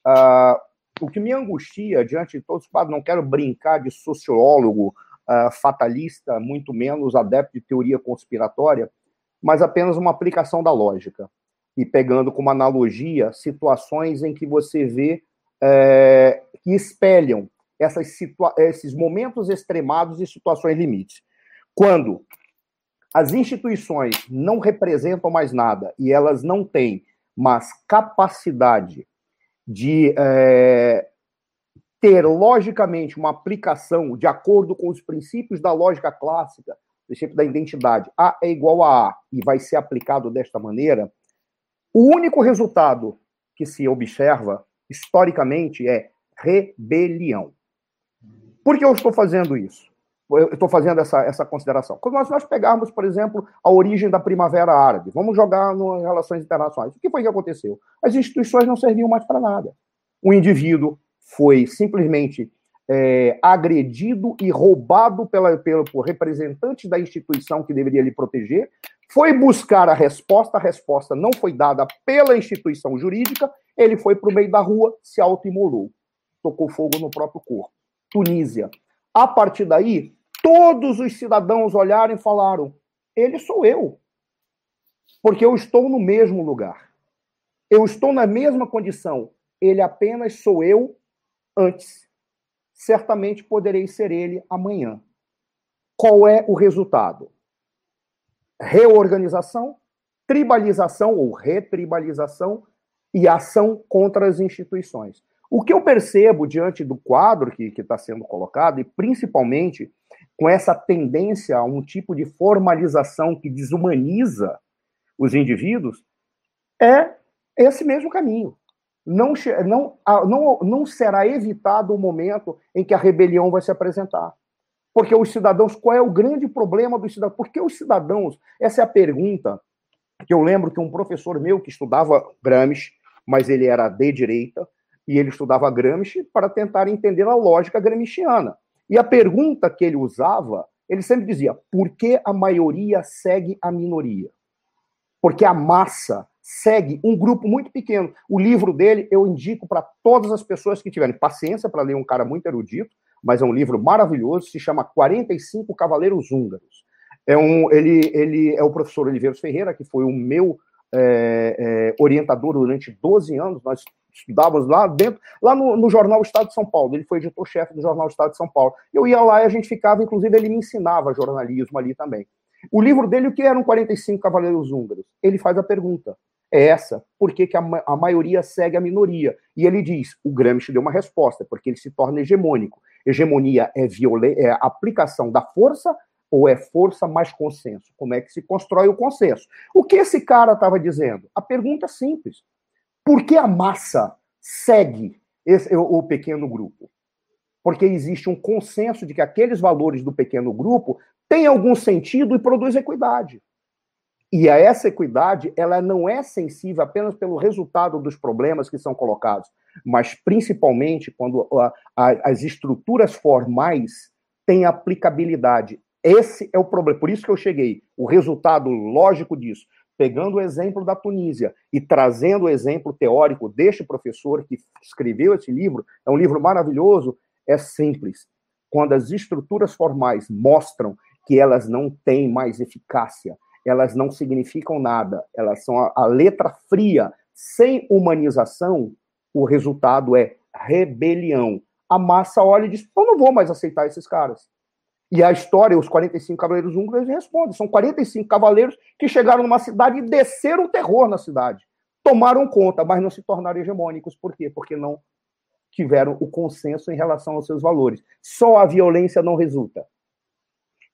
Uh, o que me angustia diante de todos os quadros, não quero brincar de sociólogo uh, fatalista, muito menos adepto de teoria conspiratória, mas apenas uma aplicação da lógica. E pegando como analogia situações em que você vê é, que espelham esses momentos extremados e situações limites. Quando as instituições não representam mais nada e elas não têm mais capacidade de é, ter logicamente uma aplicação de acordo com os princípios da lógica clássica, princípio da identidade, A é igual a A e vai ser aplicado desta maneira, o único resultado que se observa historicamente é rebelião. Por que eu estou fazendo isso? Eu estou fazendo essa, essa consideração. Quando nós, nós pegarmos, por exemplo, a origem da Primavera Árabe, vamos jogar nas relações internacionais. O que foi que aconteceu? As instituições não serviam mais para nada. O indivíduo foi simplesmente é, agredido e roubado pela, pela, por representantes da instituição que deveria lhe proteger, foi buscar a resposta, a resposta não foi dada pela instituição jurídica, ele foi para o meio da rua, se autoimolou, tocou fogo no próprio corpo. Tunísia. A partir daí, todos os cidadãos olharam e falaram: ele sou eu. Porque eu estou no mesmo lugar. Eu estou na mesma condição. Ele apenas sou eu antes. Certamente poderei ser ele amanhã. Qual é o resultado? Reorganização, tribalização ou retribalização e ação contra as instituições. O que eu percebo diante do quadro que está sendo colocado, e principalmente com essa tendência a um tipo de formalização que desumaniza os indivíduos, é esse mesmo caminho. Não, não, não, não será evitado o momento em que a rebelião vai se apresentar. Porque os cidadãos, qual é o grande problema dos cidadãos? Por que os cidadãos? Essa é a pergunta que eu lembro que um professor meu que estudava Gramsci, mas ele era de direita, e ele estudava Gramsci para tentar entender a lógica gramsciana. E a pergunta que ele usava, ele sempre dizia: por que a maioria segue a minoria? Porque a massa segue um grupo muito pequeno. O livro dele eu indico para todas as pessoas que tiverem paciência para ler um cara muito erudito, mas é um livro maravilhoso, se chama 45 Cavaleiros Húngaros. É um, ele, ele é o professor Oliveiros Ferreira, que foi o meu é, é, orientador durante 12 anos. Nós estudávamos lá dentro, lá no, no, jornal Estado de São Paulo. Ele foi editor-chefe do jornal Estado de São Paulo. Eu ia lá e a gente ficava, inclusive, ele me ensinava jornalismo ali também. O livro dele, o que eram 45 Cavaleiros Húngaros? Ele faz a pergunta. É essa, por que, que a, a maioria segue a minoria? E ele diz: o Gramsci deu uma resposta, porque ele se torna hegemônico. Hegemonia é, é a aplicação da força ou é força mais consenso? Como é que se constrói o consenso? O que esse cara estava dizendo? A pergunta é simples. Por que a massa segue esse, o, o pequeno grupo? Porque existe um consenso de que aqueles valores do pequeno grupo têm algum sentido e produzem equidade. E a essa equidade, ela não é sensível apenas pelo resultado dos problemas que são colocados, mas principalmente quando a, a, as estruturas formais têm aplicabilidade. Esse é o problema. Por isso que eu cheguei. O resultado lógico disso pegando o exemplo da Tunísia e trazendo o exemplo teórico deste professor que escreveu esse livro, é um livro maravilhoso, é simples. Quando as estruturas formais mostram que elas não têm mais eficácia, elas não significam nada, elas são a, a letra fria, sem humanização, o resultado é rebelião. A massa olha e diz: eu não vou mais aceitar esses caras. E a história, os 45 cavaleiros húngaros respondem. São 45 cavaleiros que chegaram numa cidade e desceram o terror na cidade. Tomaram conta, mas não se tornaram hegemônicos. Por quê? Porque não tiveram o consenso em relação aos seus valores. Só a violência não resulta.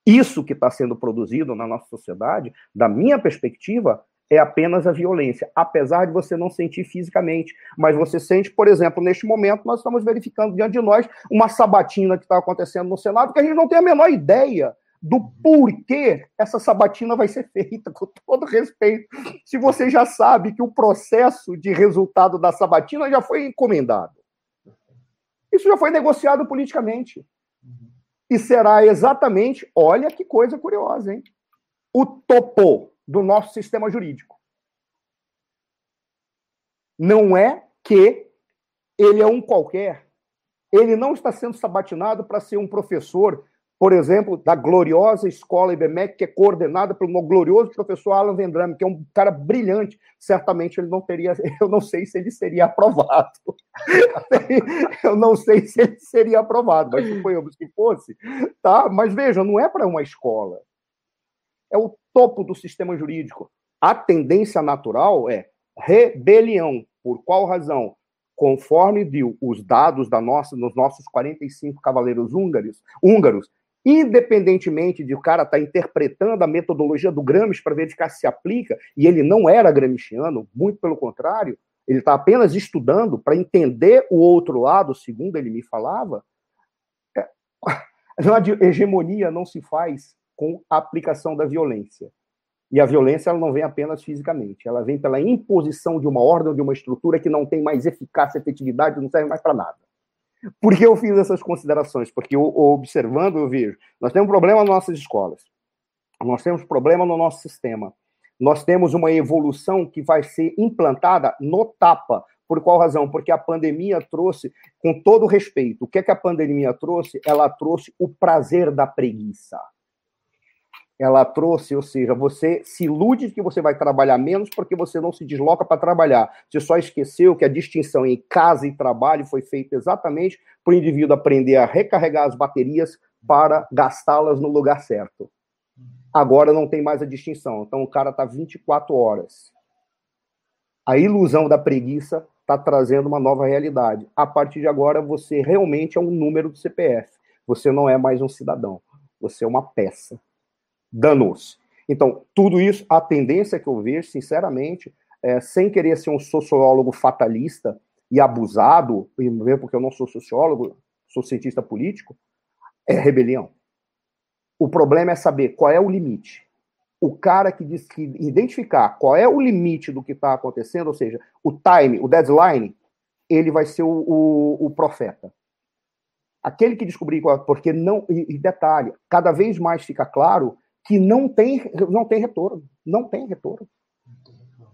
Isso que está sendo produzido na nossa sociedade, da minha perspectiva, é apenas a violência, apesar de você não sentir fisicamente. Mas você sente, por exemplo, neste momento, nós estamos verificando diante de nós uma sabatina que está acontecendo no Senado, que a gente não tem a menor ideia do porquê essa sabatina vai ser feita, com todo respeito. Se você já sabe que o processo de resultado da sabatina já foi encomendado. Isso já foi negociado politicamente. E será exatamente, olha que coisa curiosa, hein? O topo do nosso sistema jurídico. Não é que ele é um qualquer. Ele não está sendo sabatinado para ser um professor, por exemplo, da gloriosa escola IBMEC, que é coordenada pelo glorioso professor Alan Vendrame, que é um cara brilhante. Certamente ele não teria, <laughs> eu não sei se ele seria aprovado. <laughs> eu não sei se ele seria aprovado, mas suponhamos que fosse, tá? Mas veja, não é para uma escola. É o topo do sistema jurídico. A tendência natural é rebelião. Por qual razão? Conforme viu os dados da nossa, nos nossos 45 cavaleiros húngaros, húngaros independentemente de o cara estar tá interpretando a metodologia do Gramsci para verificar se aplica, e ele não era gramsciano, muito pelo contrário, ele está apenas estudando para entender o outro lado, segundo ele me falava. É, <laughs> hegemonia não se faz com a aplicação da violência. E a violência ela não vem apenas fisicamente, ela vem pela imposição de uma ordem, de uma estrutura que não tem mais eficácia, efetividade, não serve mais para nada. Por que eu fiz essas considerações? Porque eu, observando, eu vejo, nós temos um problema nas nossas escolas, nós temos problema no nosso sistema, nós temos uma evolução que vai ser implantada no tapa. Por qual razão? Porque a pandemia trouxe, com todo respeito, o que, é que a pandemia trouxe? Ela trouxe o prazer da preguiça ela trouxe, ou seja, você se ilude que você vai trabalhar menos porque você não se desloca para trabalhar. Você só esqueceu que a distinção em casa e trabalho foi feita exatamente para o indivíduo aprender a recarregar as baterias para gastá-las no lugar certo. Agora não tem mais a distinção. Então o cara está 24 horas. A ilusão da preguiça está trazendo uma nova realidade. A partir de agora, você realmente é um número do CPF. Você não é mais um cidadão. Você é uma peça danoso. Então, tudo isso, a tendência que eu vejo, sinceramente, é, sem querer ser um sociólogo fatalista e abusado, porque eu não sou sociólogo, sou cientista político, é rebelião. O problema é saber qual é o limite. O cara que diz que identificar qual é o limite do que está acontecendo, ou seja, o time, o deadline, ele vai ser o, o, o profeta. Aquele que descobrir qual, porque não e, e detalhe, cada vez mais fica claro que não tem, não tem retorno. Não tem retorno.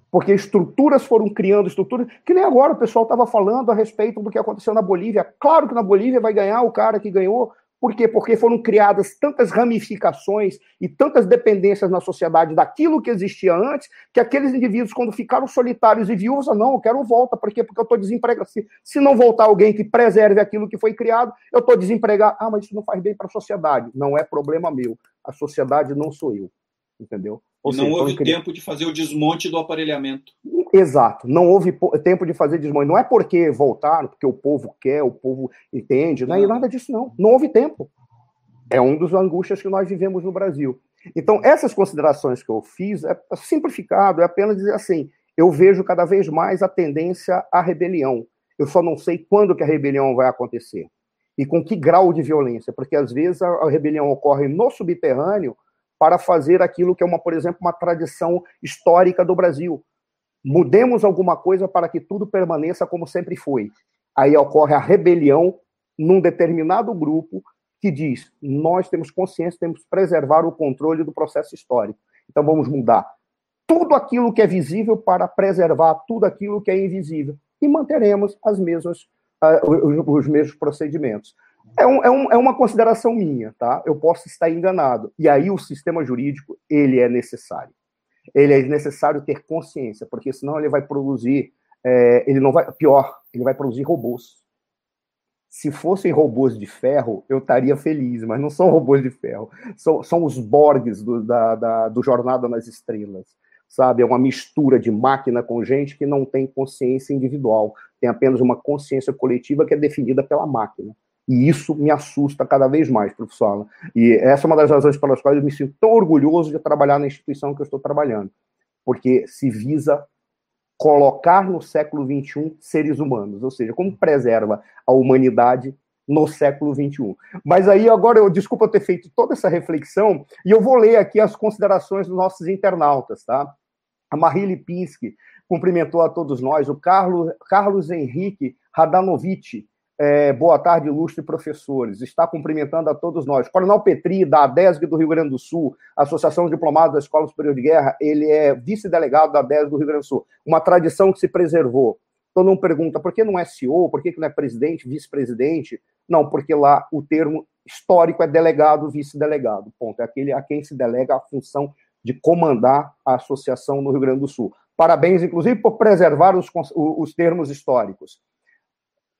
Porque estruturas foram criando estruturas, que nem agora o pessoal estava falando a respeito do que aconteceu na Bolívia. Claro que na Bolívia vai ganhar o cara que ganhou, por quê? Porque foram criadas tantas ramificações e tantas dependências na sociedade daquilo que existia antes, que aqueles indivíduos, quando ficaram solitários e viúvos, não, eu quero volta. Por quê? Porque eu estou desempregado. Se, se não voltar alguém que preserve aquilo que foi criado, eu estou desempregado. Ah, mas isso não faz bem para a sociedade. Não é problema meu. A sociedade não sou eu. Entendeu? Ou não seja, houve tempo de fazer o desmonte do aparelhamento. Exato, não houve tempo de fazer desmonte. Não é porque voltaram, porque o povo quer, o povo entende, não é nada disso, não. Não houve tempo. É um dos angústias que nós vivemos no Brasil. Então, essas considerações que eu fiz, é simplificado, é apenas dizer assim: eu vejo cada vez mais a tendência à rebelião. Eu só não sei quando que a rebelião vai acontecer e com que grau de violência, porque às vezes a rebelião ocorre no subterrâneo para fazer aquilo que é uma, por exemplo, uma tradição histórica do Brasil. Mudemos alguma coisa para que tudo permaneça como sempre foi. Aí ocorre a rebelião num determinado grupo que diz: nós temos consciência, temos que preservar o controle do processo histórico. Então vamos mudar tudo aquilo que é visível para preservar tudo aquilo que é invisível e manteremos as mesmas uh, os, os mesmos procedimentos. É, um, é, um, é, uma consideração minha, tá? Eu posso estar enganado. E aí o sistema jurídico, ele é necessário. Ele é necessário ter consciência, porque senão ele vai produzir, é, ele não vai, pior, ele vai produzir robôs. Se fossem robôs de ferro, eu estaria feliz, mas não são robôs de ferro. São, são os Borgs do, da, da, do Jornada nas Estrelas, sabe? É uma mistura de máquina com gente que não tem consciência individual, tem apenas uma consciência coletiva que é definida pela máquina. E isso me assusta cada vez mais, professor. E essa é uma das razões pelas quais eu me sinto tão orgulhoso de trabalhar na instituição que eu estou trabalhando. Porque se visa colocar no século XXI seres humanos, ou seja, como preserva a humanidade no século XXI. Mas aí agora eu desculpa ter feito toda essa reflexão e eu vou ler aqui as considerações dos nossos internautas, tá? A Marie Lipinski cumprimentou a todos nós, o Carlos, Carlos Henrique Radanovic é, boa tarde, ilustre professores. Está cumprimentando a todos nós. Coronel Petri, da ADESG do Rio Grande do Sul, Associação de Diplomados da Escola Superior de Guerra, ele é vice-delegado da ADESG do Rio Grande do Sul. Uma tradição que se preservou. Todo mundo pergunta por que não é CEO, por que não é presidente, vice-presidente? Não, porque lá o termo histórico é delegado, vice-delegado. Ponto. É aquele a quem se delega a função de comandar a associação no Rio Grande do Sul. Parabéns, inclusive, por preservar os, os termos históricos.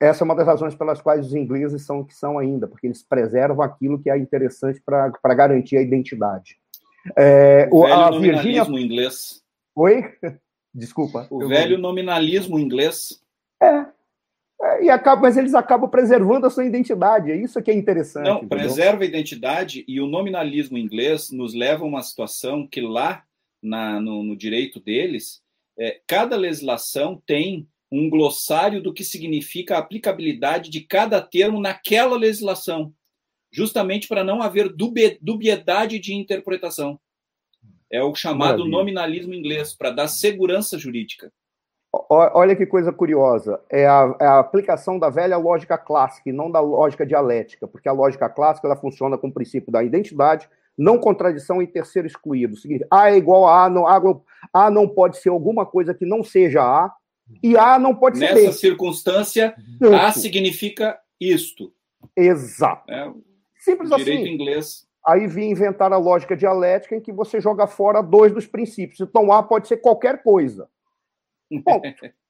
Essa é uma das razões pelas quais os ingleses são o que são ainda, porque eles preservam aquilo que é interessante para garantir a identidade. É, o velho a nominalismo Virginia... inglês. Oi? <laughs> Desculpa. O velho nominalismo inglês. É, é, e acaba, mas eles acabam preservando a sua identidade. É isso que é interessante. Não, entendeu? preserva a identidade e o nominalismo inglês nos leva a uma situação que lá na, no, no direito deles, é, cada legislação tem um glossário do que significa a aplicabilidade de cada termo naquela legislação, justamente para não haver dubiedade de interpretação. É o chamado Maravilha. nominalismo inglês, para dar segurança jurídica. Olha que coisa curiosa. É a, é a, aplicação da velha lógica clássica e não da lógica dialética, porque a lógica clássica ela funciona com o princípio da identidade, não contradição e terceiro excluído. O seguinte, A é igual a A, não, a, a não pode ser alguma coisa que não seja A, e A não pode ser Nessa B. Nessa circunstância, Isso. A significa isto. Exato. É, Simples direito assim. inglês. Aí vim inventar a lógica dialética em que você joga fora dois dos princípios. Então, A pode ser qualquer coisa. Ponto. <laughs>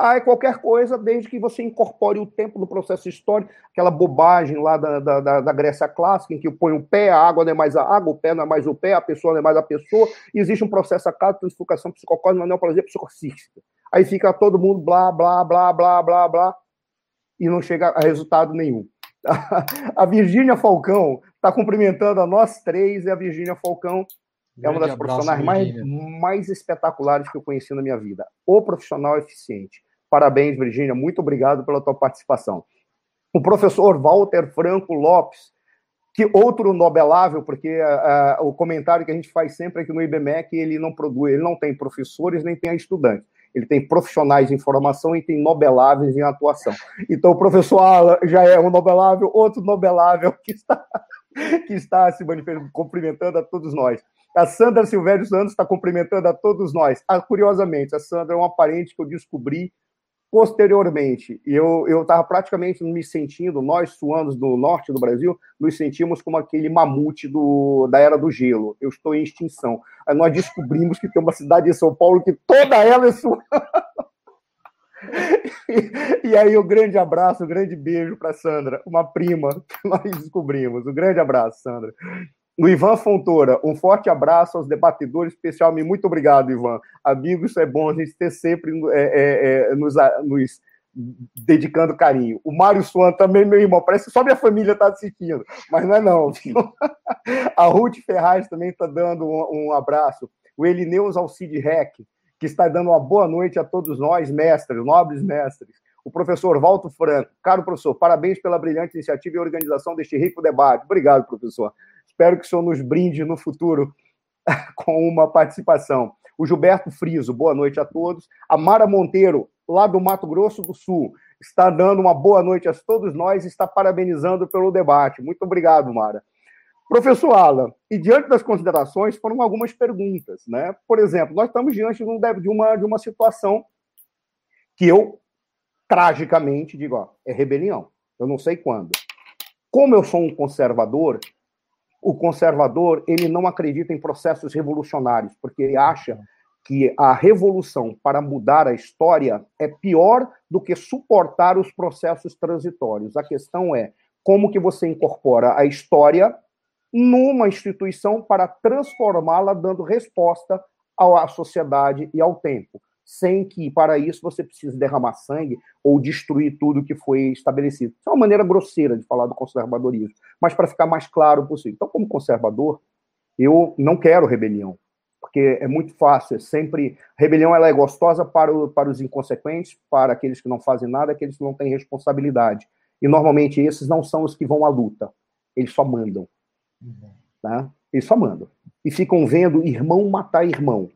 Ah, é qualquer coisa, desde que você incorpore o tempo no processo histórico, aquela bobagem lá da, da, da, Grécia clássica, em que põe o pé, a água não é mais a água, o pé não é mais o pé, a pessoa não é mais a pessoa, e existe um processo a cada transfugação psicocósmica, neoplasia psicocística. Aí fica todo mundo blá, blá, blá, blá, blá, blá, e não chega a resultado nenhum. <laughs> A Virgínia Falcão está cumprimentando a nós três, e a Virgínia Falcão é uma das profissionais mais, mais espetaculares que eu conheci na minha vida. O profissional eficiente. Parabéns, Virgínia. Muito obrigado pela tua participação. O professor Walter Franco Lopes, que outro nobelável, porque uh, o comentário que a gente faz sempre aqui no IBMEC, ele não produz, ele não tem professores nem tem estudantes. Ele tem profissionais em formação e tem nobeláveis em atuação. Então, o professor Alan já é um nobelável, outro nobelável que está, que está se manifestando, cumprimentando a todos nós. A Sandra Silvério Santos está cumprimentando a todos nós. Ah, curiosamente, a Sandra é uma parente que eu descobri posteriormente. Eu estava praticamente me sentindo, nós suanos do norte do Brasil, nos sentimos como aquele mamute do, da era do gelo. Eu estou em extinção. Aí nós descobrimos que tem uma cidade em São Paulo que toda ela é suana. <laughs> E, e, aí, um grande abraço, um grande beijo para Sandra, uma prima que nós descobrimos. Um grande abraço, Sandra. Ivan Fontoura, um forte abraço aos debatedores, especialmente muito obrigado, Ivan. Amigos, é bom a gente ter sempre é, é, é, nos, nos, dedicando carinho. O Mário Swan também, meu irmão, parece que só minha família está assistindo, mas não é não. <laughs> a Ruth Ferraz também está dando um, um, abraço. O Elineus Alcide Rec, que está dando uma boa noite a todos nós, mestres, nobres mestres. O professor Walter Franco, caro professor, parabéns pela brilhante iniciativa e organização deste rico debate. Obrigado, professor. Espero que o senhor nos brinde no futuro <laughs> com uma participação. O Gilberto Friso, boa noite a todos. A Mara Monteiro, lá do Mato Grosso do Sul, está dando uma boa noite a todos nós e está parabenizando pelo debate. Muito obrigado, Mara. Professor Alan, e diante das considerações, foram algumas perguntas. Né? Por exemplo, nós estamos diante de, um, uma, de uma situação que eu, tragicamente, digo, ó, é rebelião. Eu não sei quando. Como eu sou um conservador, o conservador ele não acredita em processos revolucionários, porque ele acha que a revolução para mudar a história é pior do que suportar os processos transitórios. A questão é como que você incorpora a história numa instituição para transformá-la dando resposta à sociedade e ao tempo sem que, para isso, você precise derramar sangue ou destruir tudo que foi estabelecido. Isso é uma maneira grosseira de falar do conservadorismo, mas para ficar mais claro possível. Então, como conservador, eu não quero rebelião, porque é muito fácil, é sempre... Rebelião ela é gostosa para, o, para os inconsequentes, para aqueles que não fazem nada, aqueles que não têm responsabilidade. E, normalmente, esses não são os que vão à luta. Eles só mandam. Uhum. Tá? Eles só mandam. E ficam vendo irmão matar irmão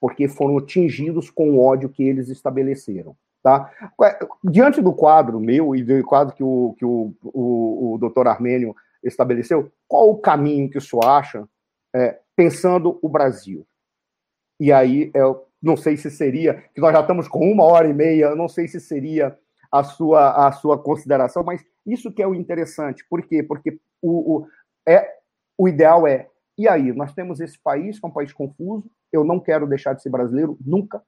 porque foram atingidos com o ódio que eles estabeleceram. Tá? Diante do quadro meu e do quadro que o, que o, o, o doutor Armênio estabeleceu, qual o caminho que o senhor acha é, pensando o Brasil? E aí é não sei se seria, que nós já estamos com uma hora e meia, não sei se seria a sua, a sua consideração, mas isso que é o interessante. Por quê? Porque o, o, é, o ideal é, e aí, nós temos esse país, que é um país confuso, eu não quero deixar de ser brasileiro, nunca.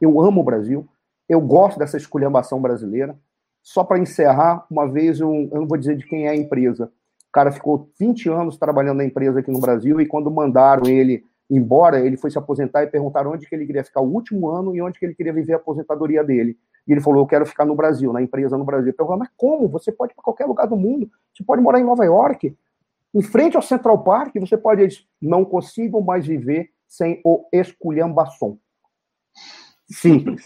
Eu amo o Brasil, eu gosto dessa esculhambação brasileira. Só para encerrar, uma vez, eu não vou dizer de quem é a empresa, o cara ficou 20 anos trabalhando na empresa aqui no Brasil e quando mandaram ele embora, ele foi se aposentar e perguntaram onde que ele queria ficar o último ano e onde que ele queria viver a aposentadoria dele. E ele falou, eu quero ficar no Brasil, na empresa no Brasil. Eu falei, mas como? Você pode ir para qualquer lugar do mundo. Você pode morar em Nova York, em frente ao Central Park, você pode... Não consigo mais viver sem o esculhambação. Simples.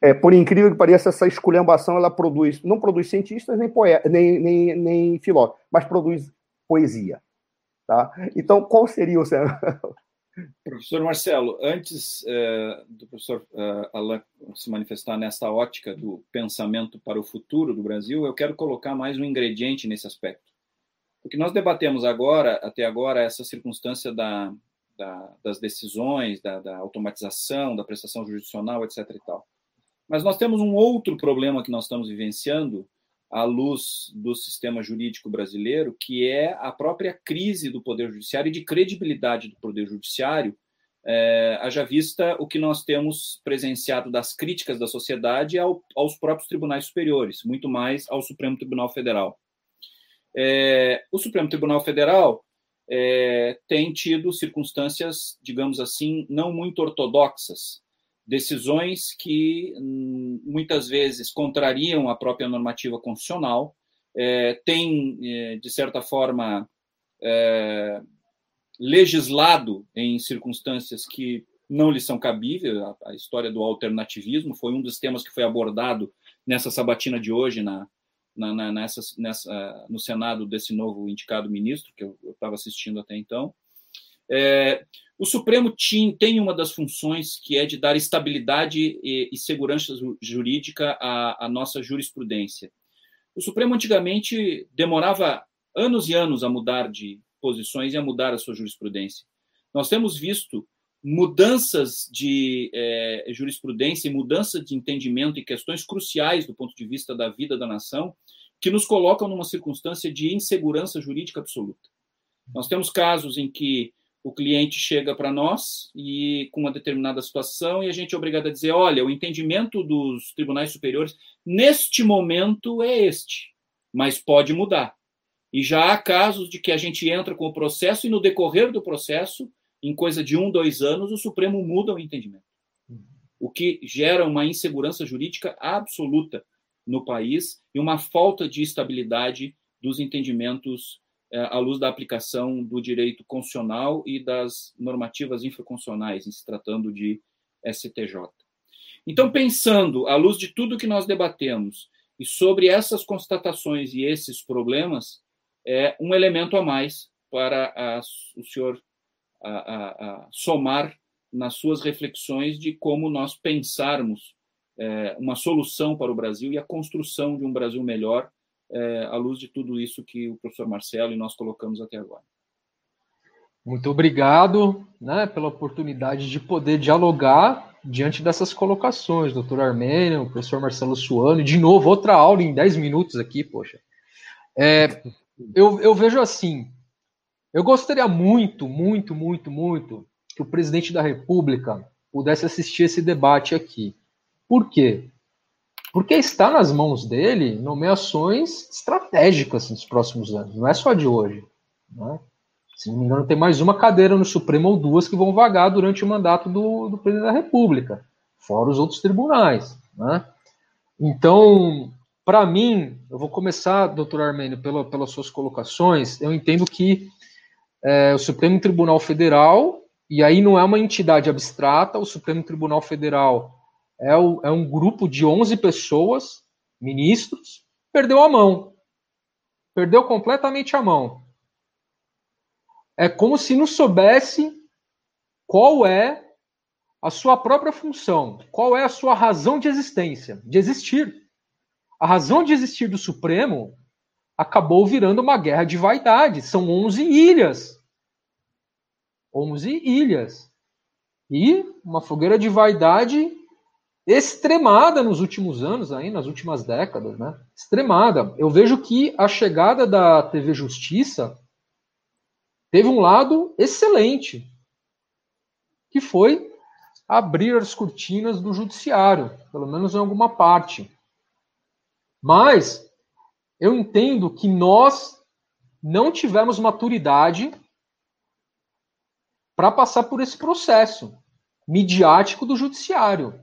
É, por incrível que pareça, essa esculhambação ela produz, não produz cientistas nem, poeta, nem, nem, nem filósofos, mas produz poesia. Tá? Então, qual seria o, <laughs> Professor Marcelo, antes é, do professor é, Alain se manifestar nessa ótica do pensamento para o futuro do Brasil, eu quero colocar mais um ingrediente nesse aspecto. Porque nós debatemos agora, até agora, essa circunstância da, da, das decisões, da, da, automatização, da prestação jurisdicional, etc. E tal. Mas nós temos um outro problema que nós estamos vivenciando, à luz do sistema jurídico brasileiro, que é a própria crise do Poder Judiciário e de credibilidade do Poder Judiciário, é, haja vista o que nós temos presenciado das críticas da sociedade ao, aos próprios tribunais superiores, muito mais ao Supremo Tribunal Federal. É, o Supremo Tribunal Federal é, tem tido circunstâncias, digamos assim, não muito ortodoxas decisões que hum, muitas vezes contrariam a própria normativa constitucional, é, tem, é, de certa forma, é, legislado em circunstâncias que não lhe são cabíveis. A, a, história do alternativismo foi um dos temas que foi abordado nessa sabatina de hoje na, na, na nessa, nessa, no Senado desse novo indicado ministro, que eu estava assistindo até então. É, o Supremo tem uma das funções que é de dar estabilidade e, e segurança jurídica à, à, nossa jurisprudência. O Supremo antigamente demorava anos e anos a mudar de posições e a mudar a sua jurisprudência. Nós temos visto mudanças de é, jurisprudência e mudanças de entendimento e questões cruciais do ponto de vista da vida da nação que nos colocam numa circunstância de insegurança jurídica absoluta. Nós temos casos em que o cliente chega para nós e com uma determinada situação e a gente é obrigado a dizer, olha, o entendimento dos tribunais superiores neste momento é este, mas pode mudar. E já há casos de que a gente entra com o processo e no decorrer do processo, em coisa de um, dois anos, o Supremo muda o entendimento. O que gera uma insegurança jurídica absoluta no país e uma falta de estabilidade dos entendimentos é, à luz da aplicação do direito constitucional e das normativas infraconstitucionais, em se tratando de STJ. Então, pensando à luz de tudo que nós debatemos e sobre essas constatações e esses problemas, é um elemento a mais para a, o senhor a, a, somar nas suas reflexões de como nós pensarmos é, uma solução para o Brasil e a construção de um Brasil melhor é, à luz de tudo isso que o professor Marcelo e nós colocamos até agora. Muito obrigado né, pela oportunidade de poder dialogar diante dessas colocações, doutor Armênio, professor Marcelo Suano, de novo, outra aula em 10 minutos aqui, poxa. É, eu, eu vejo assim, eu gostaria muito, muito, muito, muito que o presidente da República pudesse assistir esse debate aqui. Por quê? Porque está nas mãos dele nomeações estratégicas nos próximos anos, não é só de hoje. Né? Se não me engano, tem mais uma cadeira no Supremo ou duas que vão vagar durante o mandato do, do presidente da República, fora os outros tribunais. Né? Então, para mim, eu vou começar, doutor Armênio, pela, pelas suas colocações. Eu entendo que é, o Supremo Tribunal Federal, e aí não é uma entidade abstrata, o Supremo Tribunal Federal é, o, é um grupo de 11 pessoas, ministros, perdeu a mão. Perdeu completamente a mão. É como se não soubesse qual é a sua própria função, qual é a sua razão de existência, de existir. A razão de existir do Supremo acabou virando uma guerra de vaidade. São 11 ilhas. 11 ilhas. E uma fogueira de vaidade extremada nos últimos anos, aí, nas últimas décadas, né? Extremada. Eu vejo que a chegada da TV Justiça teve um lado excelente, que foi abrir as cortinas do judiciário, pelo menos em alguma parte. Mas eu entendo que nós não tivemos maturidade para passar por esse processo midiático do judiciário.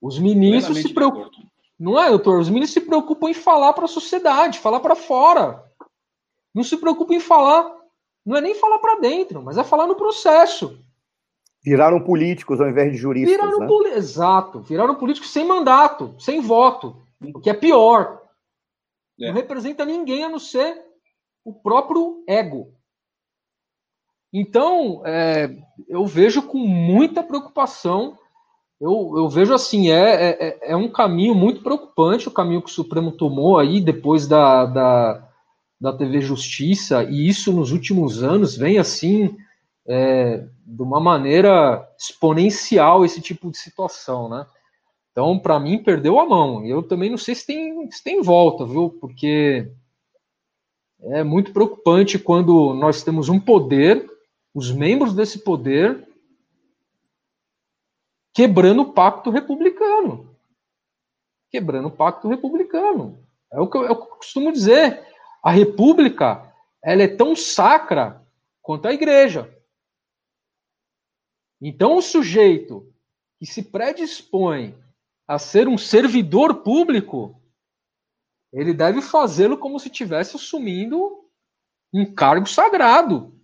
Os ministros se preocupam. Não é, doutor? Os ministros se preocupam em falar para a sociedade, falar para fora. Não se preocupam em falar, não é nem falar para dentro, mas é falar no processo. Viraram políticos ao invés de juristas. Viraram né? poli... Exato. Viraram políticos sem mandato, sem voto. O que é pior. É. Não representa ninguém a não ser o próprio ego. Então, é, eu vejo com muita preocupação eu, eu vejo assim, é, é, é, um caminho muito preocupante o caminho que o Supremo tomou aí depois da, da, da TV Justiça, e isso nos últimos anos vem assim é, de uma maneira exponencial esse tipo de situação, né? Então, para mim, perdeu a mão. Eu também não sei se tem, se tem volta, viu? Porque é muito preocupante quando nós temos um poder, os membros desse poder quebrando o pacto republicano. Quebrando o pacto republicano. É o que eu, é eu costumo dizer. A república ela é tão sacra quanto a igreja. Então, o sujeito que se predispõe a ser um servidor público, ele deve fazê-lo como se estivesse assumindo um cargo sagrado.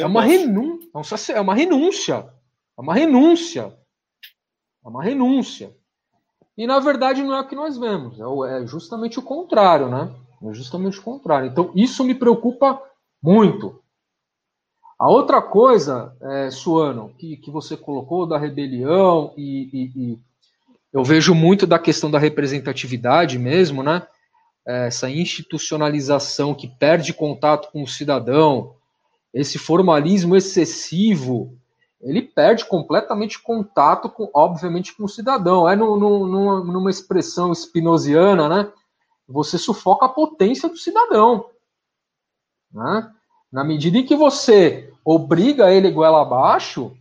É uma, renun... É, é uma renúncia. É uma renúncia. É uma renúncia. E na verdade não é o que nós vemos, é, é justamente o contrário, né? É justamente o contrário. Então isso me preocupa muito. A outra coisa, é, Suano, que, que você colocou da rebelião e, e, e eu vejo muito da questão da representatividade mesmo, né? Essa institucionalização que perde contato com o cidadão, esse formalismo excessivo ele perde completamente contato, com, obviamente, com o cidadão. É no, no, numa, numa expressão spinosiana, né? Você sufoca a potência do cidadão. Né? Na medida em que você obriga ele goela abaixo,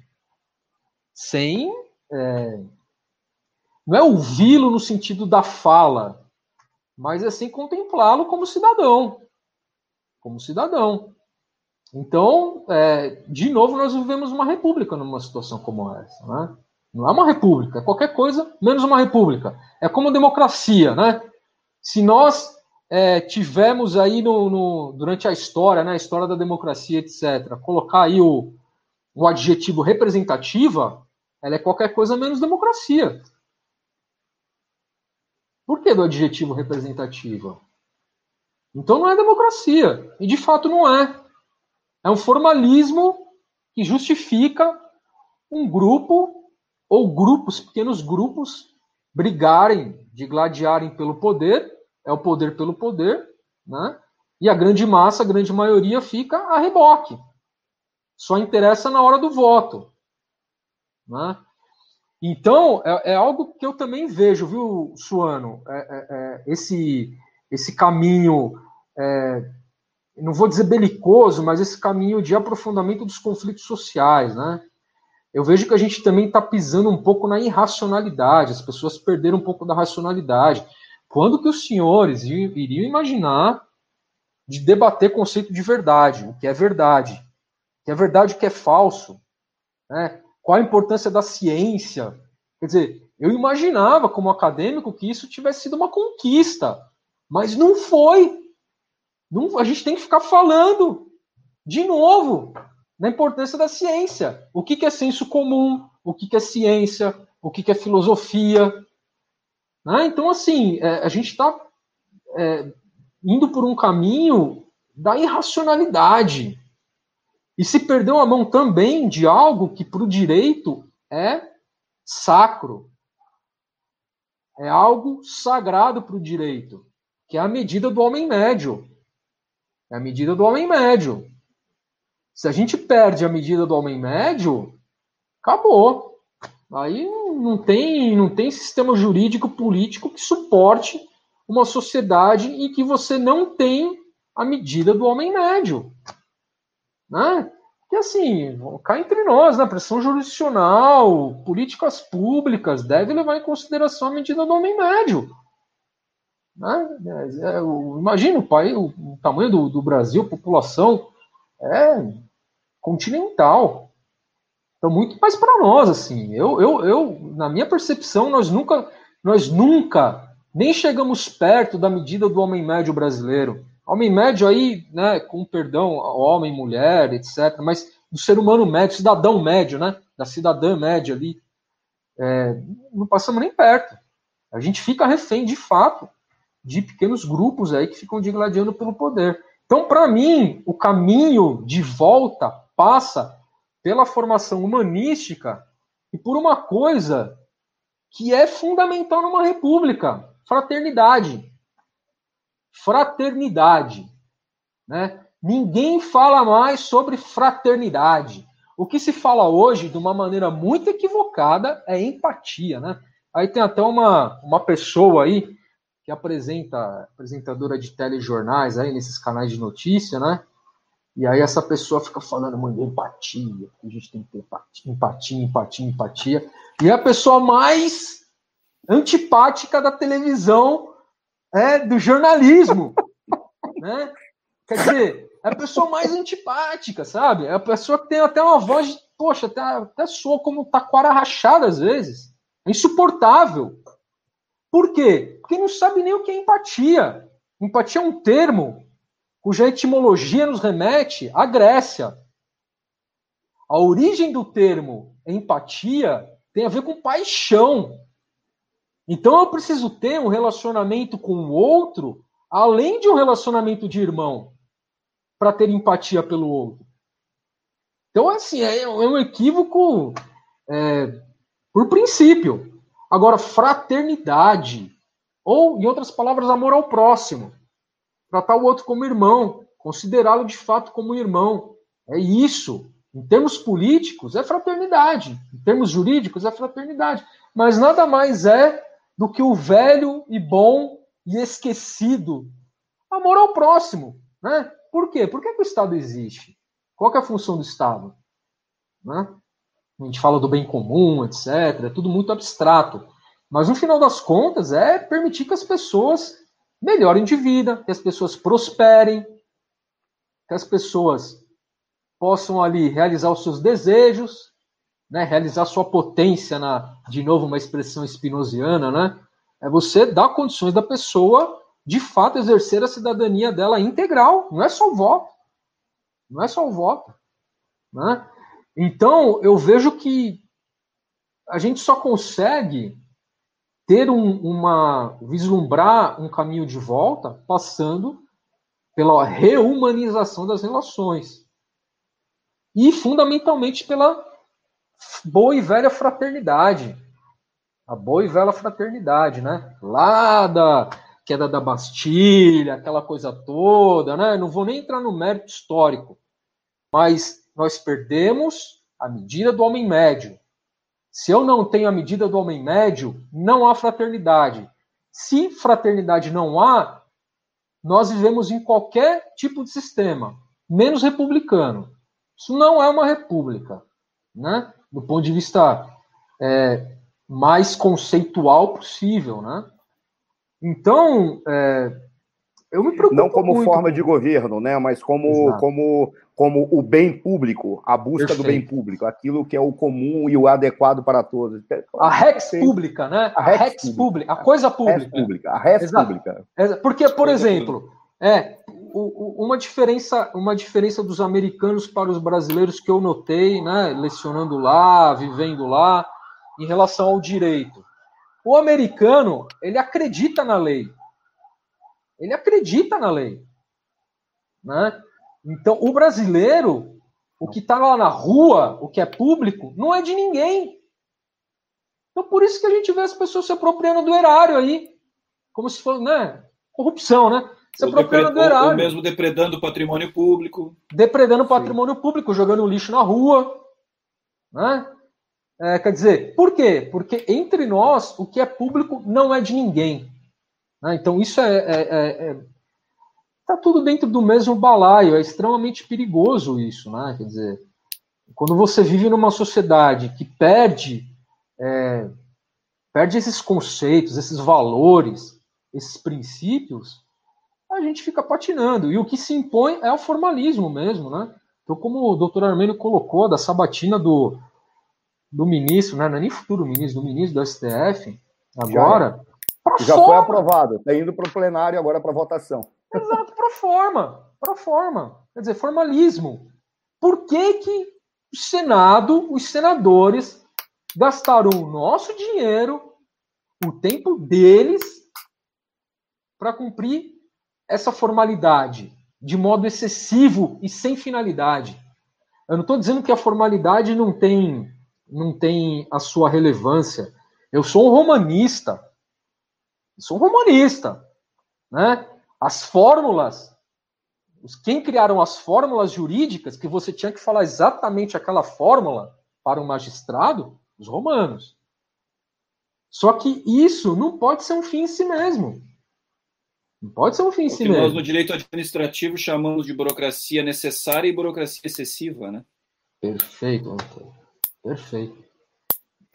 sem. É, não é ouvi-lo no sentido da fala, mas é sem contemplá-lo como cidadão. Como cidadão. Então, é, de novo, nós vivemos uma república numa situação como essa. Né? Não é uma república, é qualquer coisa menos uma república. É como democracia. Né? Se nós é, tivemos aí no, no, durante a história, né, a história da democracia, etc., colocar aí o, o adjetivo representativa, ela é qualquer coisa menos democracia. Por que do adjetivo representativa? Então não é democracia. E de fato não é. É um formalismo que justifica um grupo ou grupos, pequenos grupos, brigarem, de gladiarem pelo poder, é o poder pelo poder, né? E a grande massa, a grande maioria fica a reboque. Só interessa na hora do voto. Né? Então, é, é algo que eu também vejo, viu, Suano? É, é, é esse, esse caminho é, não vou dizer belicoso, mas esse caminho de aprofundamento dos conflitos sociais, né? Eu vejo que a gente também está pisando um pouco na irracionalidade, as pessoas perderam um pouco da racionalidade. Quando que os senhores iriam imaginar de debater conceito de verdade, o que é verdade, o que é verdade, o que é falso, né? Qual a importância da ciência? Quer dizer, eu imaginava como acadêmico que isso tivesse sido uma conquista, mas não foi. Não, a gente tem que ficar falando de novo na importância da ciência. O que, que é senso comum? O que, que é ciência? O que, que é filosofia? Né? Então, assim, é, a gente está é, indo por um caminho da irracionalidade. E se perdeu a mão também de algo que para o direito é sacro. É algo sagrado para o direito, que é a medida do homem médio. É a medida do homem médio. Se a gente perde a medida do homem médio, acabou. Aí não tem, não tem sistema jurídico político que suporte uma sociedade em que você não tem a medida do homem médio. Né? Que assim, cá entre nós, né? pressão jurisdicional, políticas públicas, deve levar em consideração a medida do homem médio. Né? É, imagina o, país, o tamanho do, do Brasil, população é continental. Então, muito mais para nós, assim. Eu, eu, eu, na minha percepção, nós nunca, nós nunca nem chegamos perto da medida do homem médio brasileiro. Homem médio aí, né, com perdão, homem, mulher, etc. Mas do ser humano médio, cidadão médio, né, da cidadã média ali, é, não passamos nem perto. A gente fica refém, de fato, de pequenos grupos aí que ficam digladiando pelo poder. Então, para mim, o caminho de volta passa pela formação humanística e por uma coisa que é fundamental numa república: fraternidade. Fraternidade. Né? Ninguém fala mais sobre fraternidade. O que se fala hoje, de uma maneira muito equivocada, é empatia. Né? Aí tem até uma, uma pessoa aí que apresenta, apresentadora de telejornais aí nesses canais de notícia, né? E aí essa pessoa fica falando muito empatia, a gente tem que ter empatia, empatia, empatia, empatia. E a pessoa mais antipática da televisão é do jornalismo, <laughs> né? Quer dizer, é a pessoa mais antipática, sabe? É a pessoa que tem até uma voz, poxa, até, até soa como taquara rachada às vezes. É insuportável. Por quê? Porque não sabe nem o que é empatia. Empatia é um termo cuja etimologia nos remete à Grécia. A origem do termo empatia tem a ver com paixão. Então eu preciso ter um relacionamento com o outro, além de um relacionamento de irmão, para ter empatia pelo outro. Então, assim, é um equívoco é, por princípio. Agora, fraternidade, ou, em outras palavras, amor ao próximo. Tratar o outro como irmão, considerá-lo de fato como irmão. É isso. Em termos políticos, é fraternidade. Em termos jurídicos, é fraternidade. Mas nada mais é do que o velho e bom e esquecido amor ao próximo. Né? Por quê? Por que, que o Estado existe? Qual é a função do Estado? Né? a gente fala do bem comum, etc. É tudo muito abstrato. Mas no final das contas é permitir que as pessoas melhorem de vida, que as pessoas prosperem, que as pessoas possam ali realizar os seus desejos, né, realizar sua potência na, de novo uma expressão espinosiana, né? É você dar condições da pessoa de fato exercer a cidadania dela integral, não é só o voto. Não é só o voto, né? Então, eu vejo que a gente só consegue ter um, uma vislumbrar um caminho de volta passando pela reumanização das relações e fundamentalmente pela boa e velha fraternidade, a boa e velha fraternidade, né? Lá da queda da Bastilha, aquela coisa toda, né? Não vou nem entrar no mérito histórico, mas nós perdemos a medida do homem médio. Se eu não tenho a medida do homem médio, não há fraternidade. Se fraternidade não há, nós vivemos em qualquer tipo de sistema, menos republicano. Isso não é uma república, né? Do ponto de vista é, mais conceitual possível, né? Então, é, eu me preocupo Não como muito. forma de governo, né? Mas como, como, como o bem público, a busca Perfeito. do bem público, aquilo que é o comum e o adequado para todos. A rex pública, né? A rex, a rex pública, a coisa pública. A pública, a Exato. pública. Porque, por exemplo, é uma diferença, uma diferença dos americanos para os brasileiros que eu notei, né? Lecionando lá, vivendo lá, em relação ao direito. O americano, ele acredita na lei. Ele acredita na lei. Né? Então, o brasileiro, o que está lá na rua, o que é público, não é de ninguém. Então, por isso que a gente vê as pessoas se apropriando do erário aí, como se fosse, né? Corrupção, né? Você procura do erário. Ou mesmo depredando o patrimônio público. Depredando o patrimônio Sim. público, jogando lixo na rua. Né? É, quer dizer, por quê? Porque entre nós, o que é público não é de ninguém. Né? Então, isso é, é, é, é tá tudo dentro do mesmo balaio, é extremamente perigoso isso, né? Quer dizer, quando você vive numa sociedade que perde, é, perde esses conceitos, esses valores, esses princípios, a gente fica patinando. E o que se impõe é o formalismo mesmo, né? Então, como o doutor Armênio colocou, da sabatina do, do ministro, né? não é nem futuro ministro, do ministro do STF, agora. Já, já foi aprovado, está indo para o plenário agora para votação. Exato, para forma, para forma. Quer dizer, formalismo. Por que, que o Senado, os senadores, gastaram o nosso dinheiro, o tempo deles, para cumprir essa formalidade de modo excessivo e sem finalidade? Eu não estou dizendo que a formalidade não tem, não tem a sua relevância. Eu sou um romanista. Sou um romanista. Né? As fórmulas, quem criaram as fórmulas jurídicas, que você tinha que falar exatamente aquela fórmula para um magistrado, os romanos. Só que isso não pode ser um fim em si mesmo. Não pode ser um fim em si mesmo. Nós, no direito administrativo, chamamos de burocracia necessária e burocracia excessiva, né? Perfeito, Perfeito.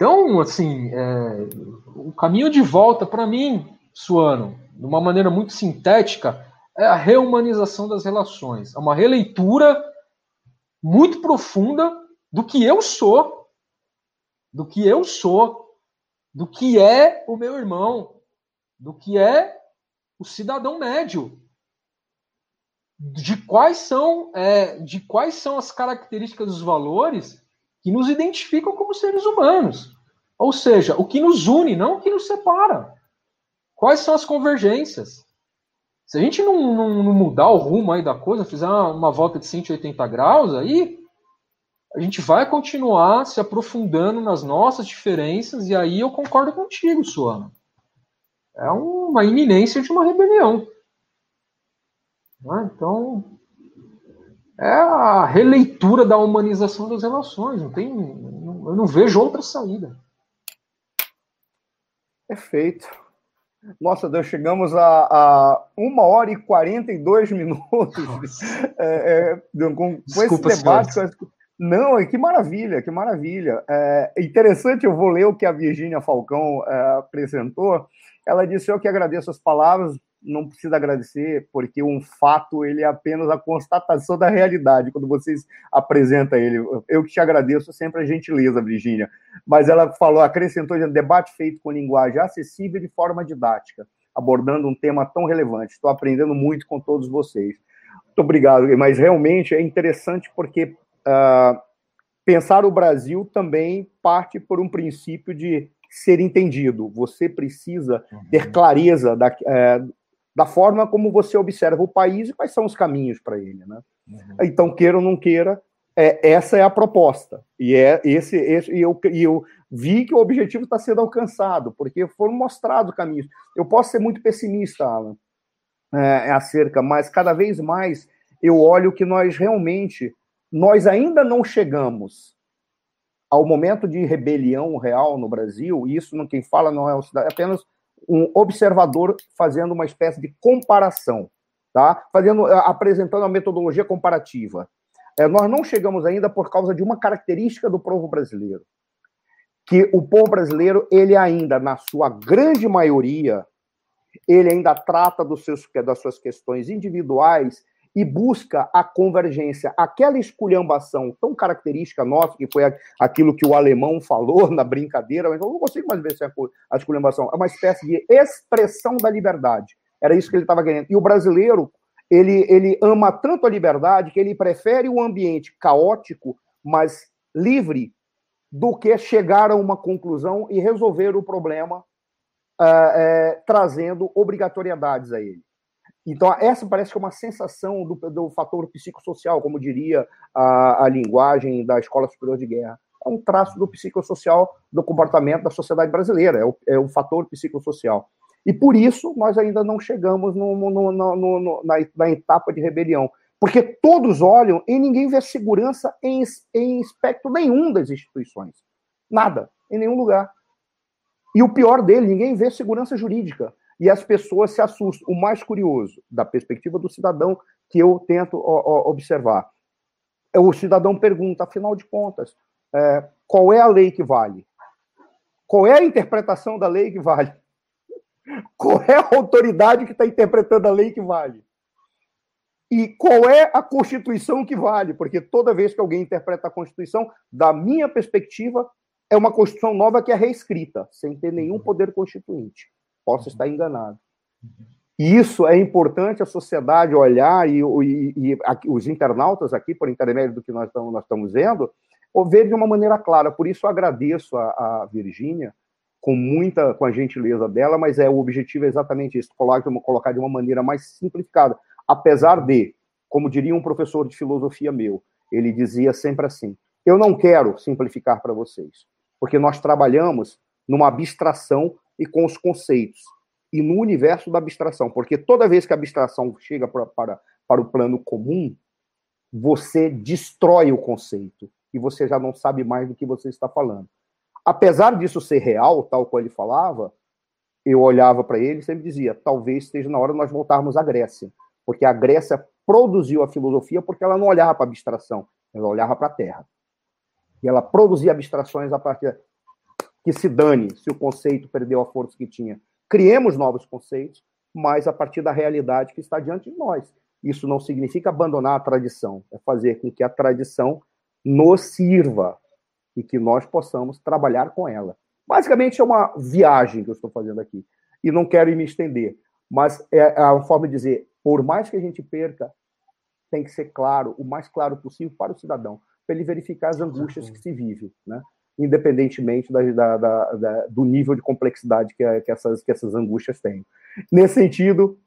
Então, assim, é, o caminho de volta, para mim, Suano, de uma maneira muito sintética, é a reumanização das relações. É uma releitura muito profunda do que eu sou, do que eu sou, do que é o meu irmão, do que é o cidadão médio, de quais são é, de quais são as características dos valores que nos identificam como seres humanos. Ou seja, o que nos une, não o que nos separa. Quais são as convergências? Se a gente não, não, não mudar o rumo aí da coisa, fizer uma, uma, volta de 180 graus, aí a gente vai continuar se aprofundando nas nossas diferenças, e aí eu concordo contigo, Suana. É uma iminência de uma rebelião. Né? Então, é a releitura da humanização das relações. Não tem, eu não vejo outra saída. Perfeito. Nossa Deus, chegamos a, a uma hora e 42 minutos <laughs> é, é, com, Desculpa, esse debate. Não, que maravilha, que maravilha. É interessante, eu vou ler o que a Virgínia Falcão é, apresentou. Ela disse: Eu que agradeço as palavras, não precisa agradecer, porque um fato ele é apenas a constatação da realidade, quando vocês apresentam ele. Eu que te agradeço sempre a gentileza, Virgínia. Mas ela falou, acrescentou, um debate feito com linguagem acessível de forma didática, abordando um tema tão relevante. Estou aprendendo muito com todos vocês. Muito obrigado, mas realmente é interessante porque uh, pensar o Brasil também parte por um princípio de ser entendido. Você precisa ter uhum. clareza da, é, da forma como você observa o país e quais são os caminhos para ele, né? Uhum. Então, queira ou não queira, é, essa é a proposta. E é esse, esse e, eu, e eu vi que o objetivo está sendo alcançado, porque foram mostrados caminhos. Eu posso ser muito pessimista, Alan, é, acerca, mas cada vez mais eu olho que nós realmente, nós ainda não chegamos ao momento de rebelião real no Brasil, e isso não quem fala não é, o, é apenas um observador fazendo uma espécie de comparação, tá? Fazendo, eh, apresentando a metodologia comparativa. É, nós não chegamos ainda por causa de uma característica do povo brasileiro, que o povo brasileiro ele ainda na sua grande maioria ele ainda trata dos seus, das suas questões individuais e busca a convergência, aquela esculhambação tão característica nossa, que foi aquilo que o alemão falou na brincadeira, mas eu não consigo mais ver se é a esculhambação, é uma espécie de expressão da liberdade. Era isso que ele estava querendo. E o brasileiro, ele, ele ama tanto a liberdade que ele prefere um ambiente caótico, mas livre, do que chegar a uma conclusão e resolver o problema uh, uh, trazendo obrigatoriedades a ele. Então, essa parece que é uma sensação do, do fator psicossocial, como diria a, a linguagem da Escola Superior de Guerra. É um traço do psicossocial do comportamento da sociedade brasileira, é o, é o fator psicossocial. E por isso nós ainda não chegamos no, no, no, na, na, etapa de rebelião. Porque todos olham e ninguém vê segurança em, em aspecto nenhum das instituições. Nada, em nenhum lugar. E o pior dele, ninguém vê segurança jurídica. E as pessoas se assustam. O mais curioso, da perspectiva do cidadão, que eu tento observar, é o cidadão pergunta, afinal de contas, é, qual é a lei que vale? Qual é a interpretação da lei que vale? <laughs> Qual é a autoridade que está interpretando a lei que vale? E qual é a Constituição que vale? Porque toda vez que alguém interpreta a Constituição, da minha perspectiva, é uma Constituição nova que é reescrita, sem ter nenhum uhum. poder constituinte. Posso estar enganado. E isso é importante a sociedade olhar e, e, e os internautas aqui, por intermédio do que nós estamos, nós estamos vendo, ver de uma maneira clara. Por isso, agradeço a, a Virgínia com muita, com a gentileza dela, mas é o objetivo é exatamente isso, colocar, colocar de uma maneira mais simplificada. Apesar de, como diria um professor de filosofia meu, ele dizia sempre assim: eu não quero simplificar para vocês, porque nós trabalhamos numa abstração e com os conceitos e no universo da abstração, porque toda vez que a abstração chega para, para, para o plano comum, você destrói o conceito e você já não sabe mais do que você está falando. Apesar disso ser real, tal qual ele falava, eu olhava para ele e sempre dizia: talvez esteja na hora de nós voltarmos à Grécia, porque a Grécia produziu a filosofia porque ela não olhava para a abstração, ela olhava para a Terra. E ela produzia abstrações a partir que se dane se o conceito perdeu a força que tinha. Criemos novos conceitos, mas a partir da realidade que está diante de nós. Isso não significa abandonar a tradição, é fazer com que a tradição nos sirva e que nós possamos trabalhar com ela. Basicamente é uma viagem que eu estou fazendo aqui. E não quero me estender, mas é, é a forma de dizer, por mais que a gente perca, tem que ser claro, o mais claro possível para o cidadão, para ele verificar as angústias que se vive, né? Independentemente da, da, da, do nível de complexidade que, que, essas, que essas angústias têm. Nesse sentido,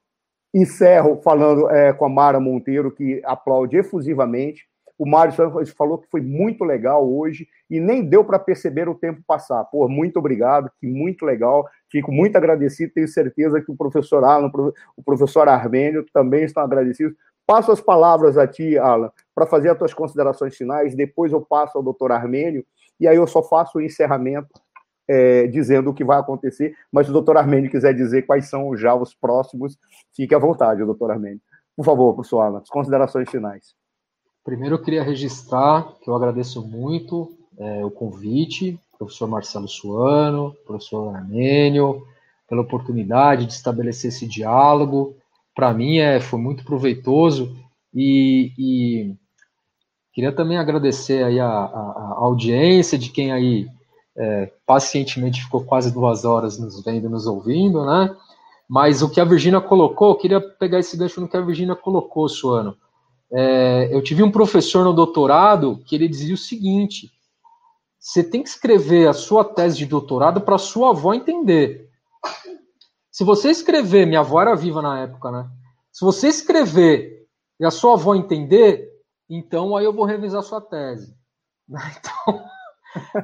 encerro falando é, com a Mara Monteiro, que aplaude efusivamente o Mário falou que foi muito legal hoje e nem deu para perceber o tempo passar. Pô, muito obrigado, que muito legal. Fico muito agradecido, tenho certeza que o professor Alan, o professor Armênio também estão agradecidos. Passo as palavras a ti, Alan, para fazer as tuas considerações finais, depois eu passo ao doutor Armênio, e aí eu só faço o encerramento é, dizendo o que vai acontecer, mas se o doutor Armênio quiser dizer quais são já os próximos, fique à vontade, doutor Armênio. Por favor, professor Alan, considerações finais. Primeiro, eu queria registrar que eu agradeço muito é, o convite, professor Marcelo Suano, professor Armênio, pela oportunidade de estabelecer esse diálogo. Para mim, é, foi muito proveitoso e, e queria também agradecer aí a, a, a audiência de quem aí é, pacientemente ficou quase duas horas nos vendo, nos ouvindo, né? Mas o que a Virgínia colocou, queria pegar esse gancho no que a Virgínia colocou, Suano. É, eu tive um professor no doutorado que ele dizia o seguinte: você tem que escrever a sua tese de doutorado para sua avó entender. Se você escrever, minha avó era viva na época, né? Se você escrever e a sua avó entender, então aí eu vou revisar sua tese. <laughs> Então,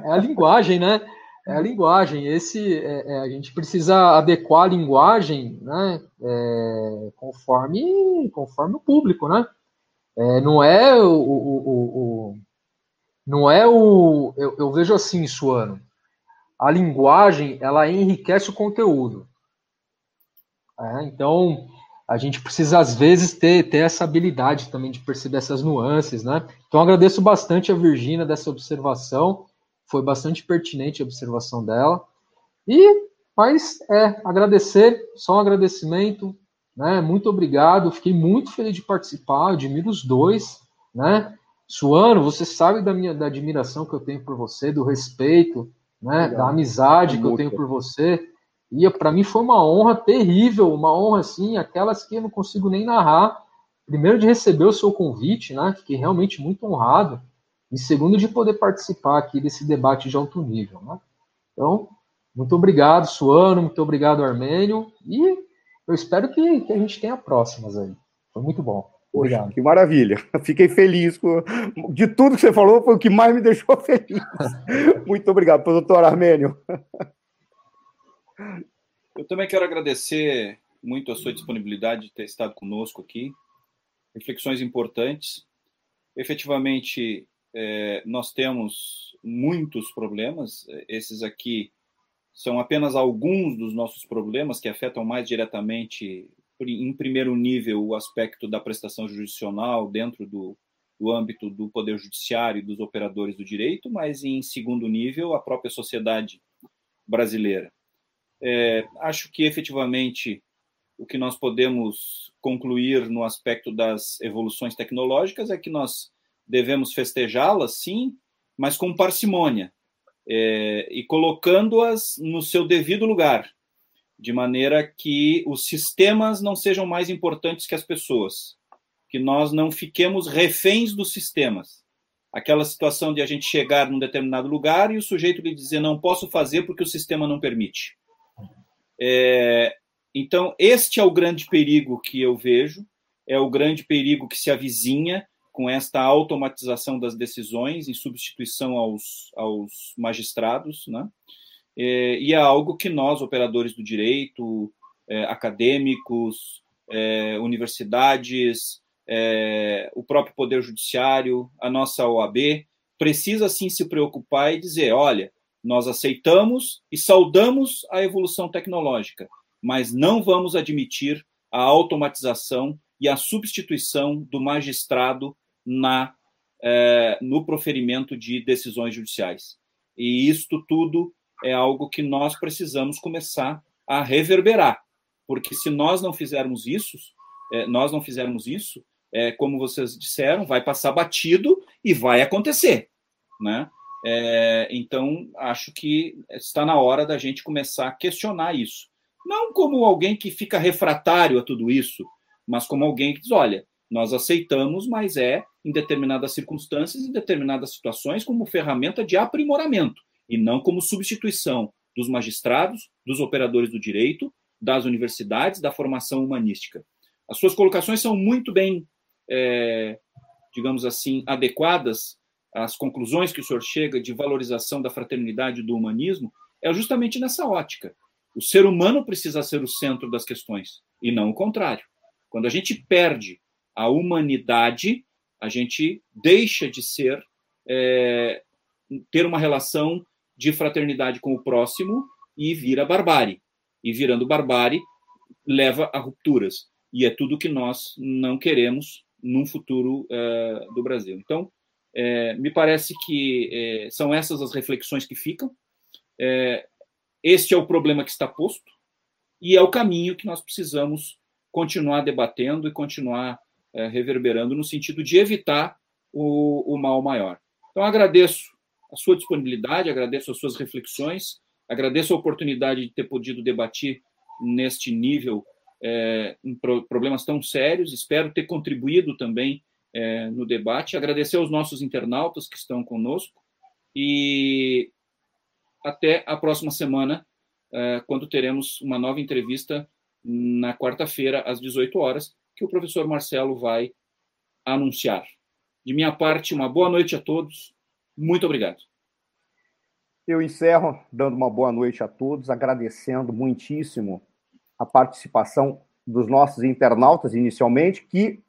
é a linguagem, né? É a linguagem. Esse, é, é, a gente precisa adequar a linguagem, né? É, conforme, conforme o público, né? É, não é o, o, o, o, não é o eu, eu, vejo assim, Suano. A linguagem ela enriquece o conteúdo. É, então a gente precisa às vezes ter, ter essa habilidade também de perceber essas nuances, né? Então agradeço bastante a Virgínia dessa observação, foi bastante pertinente a observação dela. E mas é agradecer, só um agradecimento, né? Muito obrigado, fiquei muito feliz de participar, admiro os dois, né? Suano, você sabe da minha da admiração que eu tenho por você, do respeito, né? Da amizade que eu tenho por você. E para mim foi uma honra terrível, uma honra assim, aquelas que eu não consigo nem narrar. Primeiro de receber o seu convite, né? Fiquei realmente muito honrado. E segundo de poder participar aqui desse debate de alto nível, né? Então, muito obrigado, Suano, muito obrigado, Armênio, e eu espero que, que a gente tenha próximas aí. Foi muito bom. Obrigado. Que maravilha. <laughs> Fiquei feliz. Com... De tudo que você falou, foi o que mais me deixou <laughs> feliz. Muito obrigado, doutor Armênio. <laughs> Eu também quero agradecer muito a sua disponibilidade de ter estado conosco aqui. Reflexões importantes. Efetivamente, é, nós temos muitos problemas. Esses aqui são apenas alguns dos nossos problemas que afetam mais diretamente, em primeiro nível, o aspecto da prestação jurisdicional dentro do, do âmbito do Poder Judiciário e dos operadores do direito, mas em segundo nível, a própria sociedade brasileira. É, acho que efetivamente o que nós podemos concluir no aspecto das evoluções tecnológicas é que nós devemos festejá-las, sim, mas com parcimônia é, e colocando-as no seu devido lugar, de maneira que os sistemas não sejam mais importantes que as pessoas, que nós não fiquemos reféns dos sistemas. Aquela situação de a gente chegar num determinado lugar e o sujeito lhe dizer não posso fazer porque o sistema não permite. É, então, este é o grande perigo que eu vejo, é o grande perigo que se avizinha com esta automatização das decisões em substituição aos, aos magistrados, né? É, e é algo que nós, operadores do direito, é, acadêmicos, é, universidades, é, o próprio Poder Judiciário, a nossa OAB, precisa sim se preocupar e dizer: olha, nós aceitamos e saudamos a evolução tecnológica, mas não vamos admitir a automatização e a substituição do magistrado na é, no proferimento de decisões judiciais. E isto tudo é algo que nós precisamos começar a reverberar, porque se nós não fizermos isso, é, nós não fizermos isso, é, como vocês disseram, vai passar batido e vai acontecer, né? É, então, acho que está na hora da gente começar a questionar isso. Não como alguém que fica refratário a tudo isso, mas como alguém que diz: olha, nós aceitamos, mas é em determinadas circunstâncias, em determinadas situações, como ferramenta de aprimoramento, e não como substituição dos magistrados, dos operadores do direito, das universidades, da formação humanística. As suas colocações são muito bem, é, digamos assim, adequadas às conclusões que o senhor chega de valorização da fraternidade e do humanismo, é justamente nessa ótica. O ser humano precisa ser o centro das questões, e não o contrário. Quando a gente perde a humanidade, a gente deixa de ser, é, ter uma relação de fraternidade com o próximo e vira barbárie. E virando barbárie, leva a rupturas. E é tudo que nós não queremos num futuro é, do Brasil. Então, é, me parece que é, são essas as reflexões que ficam. É, este é o problema que está posto e é o caminho que nós precisamos continuar debatendo e continuar é, reverberando no sentido de evitar o, o mal maior. Então, agradeço a sua disponibilidade, agradeço as suas reflexões, agradeço a oportunidade de ter podido debater neste nível é, em pro, problemas tão sérios. Espero ter contribuído também é, no debate. Agradecer aos nossos internautas que estão conosco e até a próxima semana, é, quando teremos uma nova entrevista na quarta-feira, às 18 horas, que o professor Marcelo vai anunciar. De minha parte, uma boa noite a todos. Muito obrigado. Eu encerro dando uma boa noite a todos, agradecendo muitíssimo a participação dos nossos internautas inicialmente, que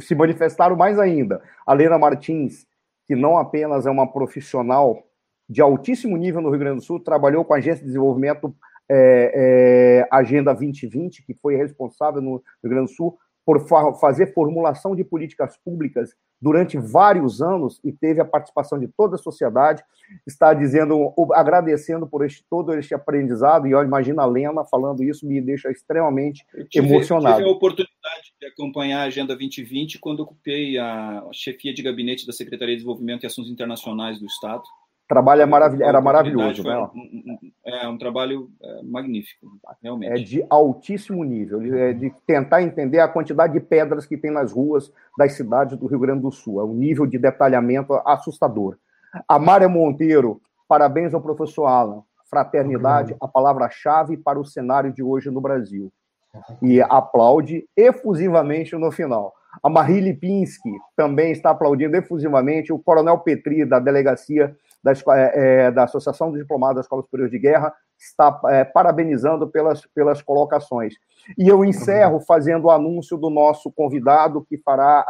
se manifestaram mais ainda. A Lena Martins, que não apenas é uma profissional de altíssimo nível no Rio Grande do Sul, trabalhou com a Agência de Desenvolvimento é, é, Agenda 2020, que foi responsável no Rio Grande do Sul por fa fazer formulação de políticas públicas durante vários anos e teve a participação de toda a sociedade, está dizendo, agradecendo por este, todo este aprendizado, e olha, imagina a Lena falando isso, me deixa extremamente tive, emocionado. Tive a oportunidade de acompanhar a Agenda 2020 quando ocupei a chefia de gabinete da Secretaria de Desenvolvimento e Assuntos Internacionais do Estado, trabalho é maravil era maravilhoso, né? É um trabalho é, magnífico, realmente. É de altíssimo nível, é de tentar entender a quantidade de pedras que tem nas ruas das cidades do Rio Grande do Sul. É um nível de detalhamento assustador. A Mária Monteiro, parabéns ao professor Alan. Fraternidade, a palavra-chave para o cenário de hoje no Brasil. E aplaude efusivamente no final. A Marie Lipinski também está aplaudindo efusivamente. O Coronel Petri, da Delegacia da, é, da Associação dos Diplomados da Escola Superior de Guerra está é, parabenizando pelas, pelas colocações. E eu encerro fazendo o anúncio do nosso convidado que fará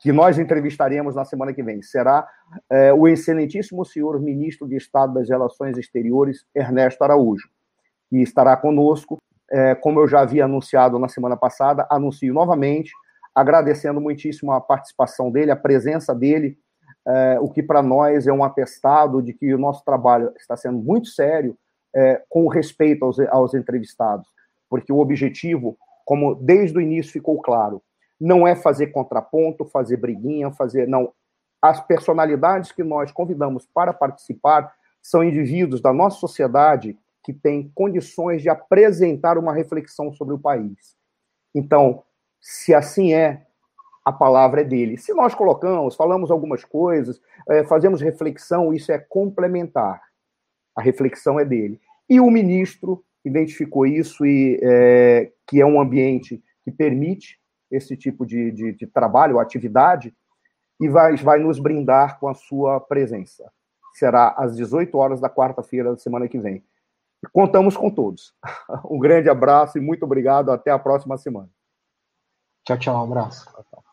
que nós entrevistaremos na semana que vem. Será é, o excelentíssimo senhor ministro de Estado das Relações Exteriores, Ernesto Araújo, que estará conosco. É, como eu já havia anunciado na semana passada, anuncio novamente, agradecendo muitíssimo a participação dele, a presença dele, é, o que para nós é um atestado de que o nosso trabalho está sendo muito sério é, com respeito aos, aos entrevistados, porque o objetivo, como desde o início ficou claro, não é fazer contraponto, fazer briguinha, fazer. Não. As personalidades que nós convidamos para participar são indivíduos da nossa sociedade que têm condições de apresentar uma reflexão sobre o país. Então, se assim é, a palavra é dele. Se nós colocamos, falamos algumas coisas, é, fazemos reflexão, isso é complementar. A reflexão é dele. E o ministro identificou isso e é, que é um ambiente que permite esse tipo de, de, de trabalho, atividade, e vai, vai nos brindar com a sua presença. Será às 18 horas da quarta-feira da semana que vem. Contamos com todos. <laughs> Um grande abraço e muito obrigado. Até a próxima semana. Tchau, tchau. Um abraço. Tchau, tchau.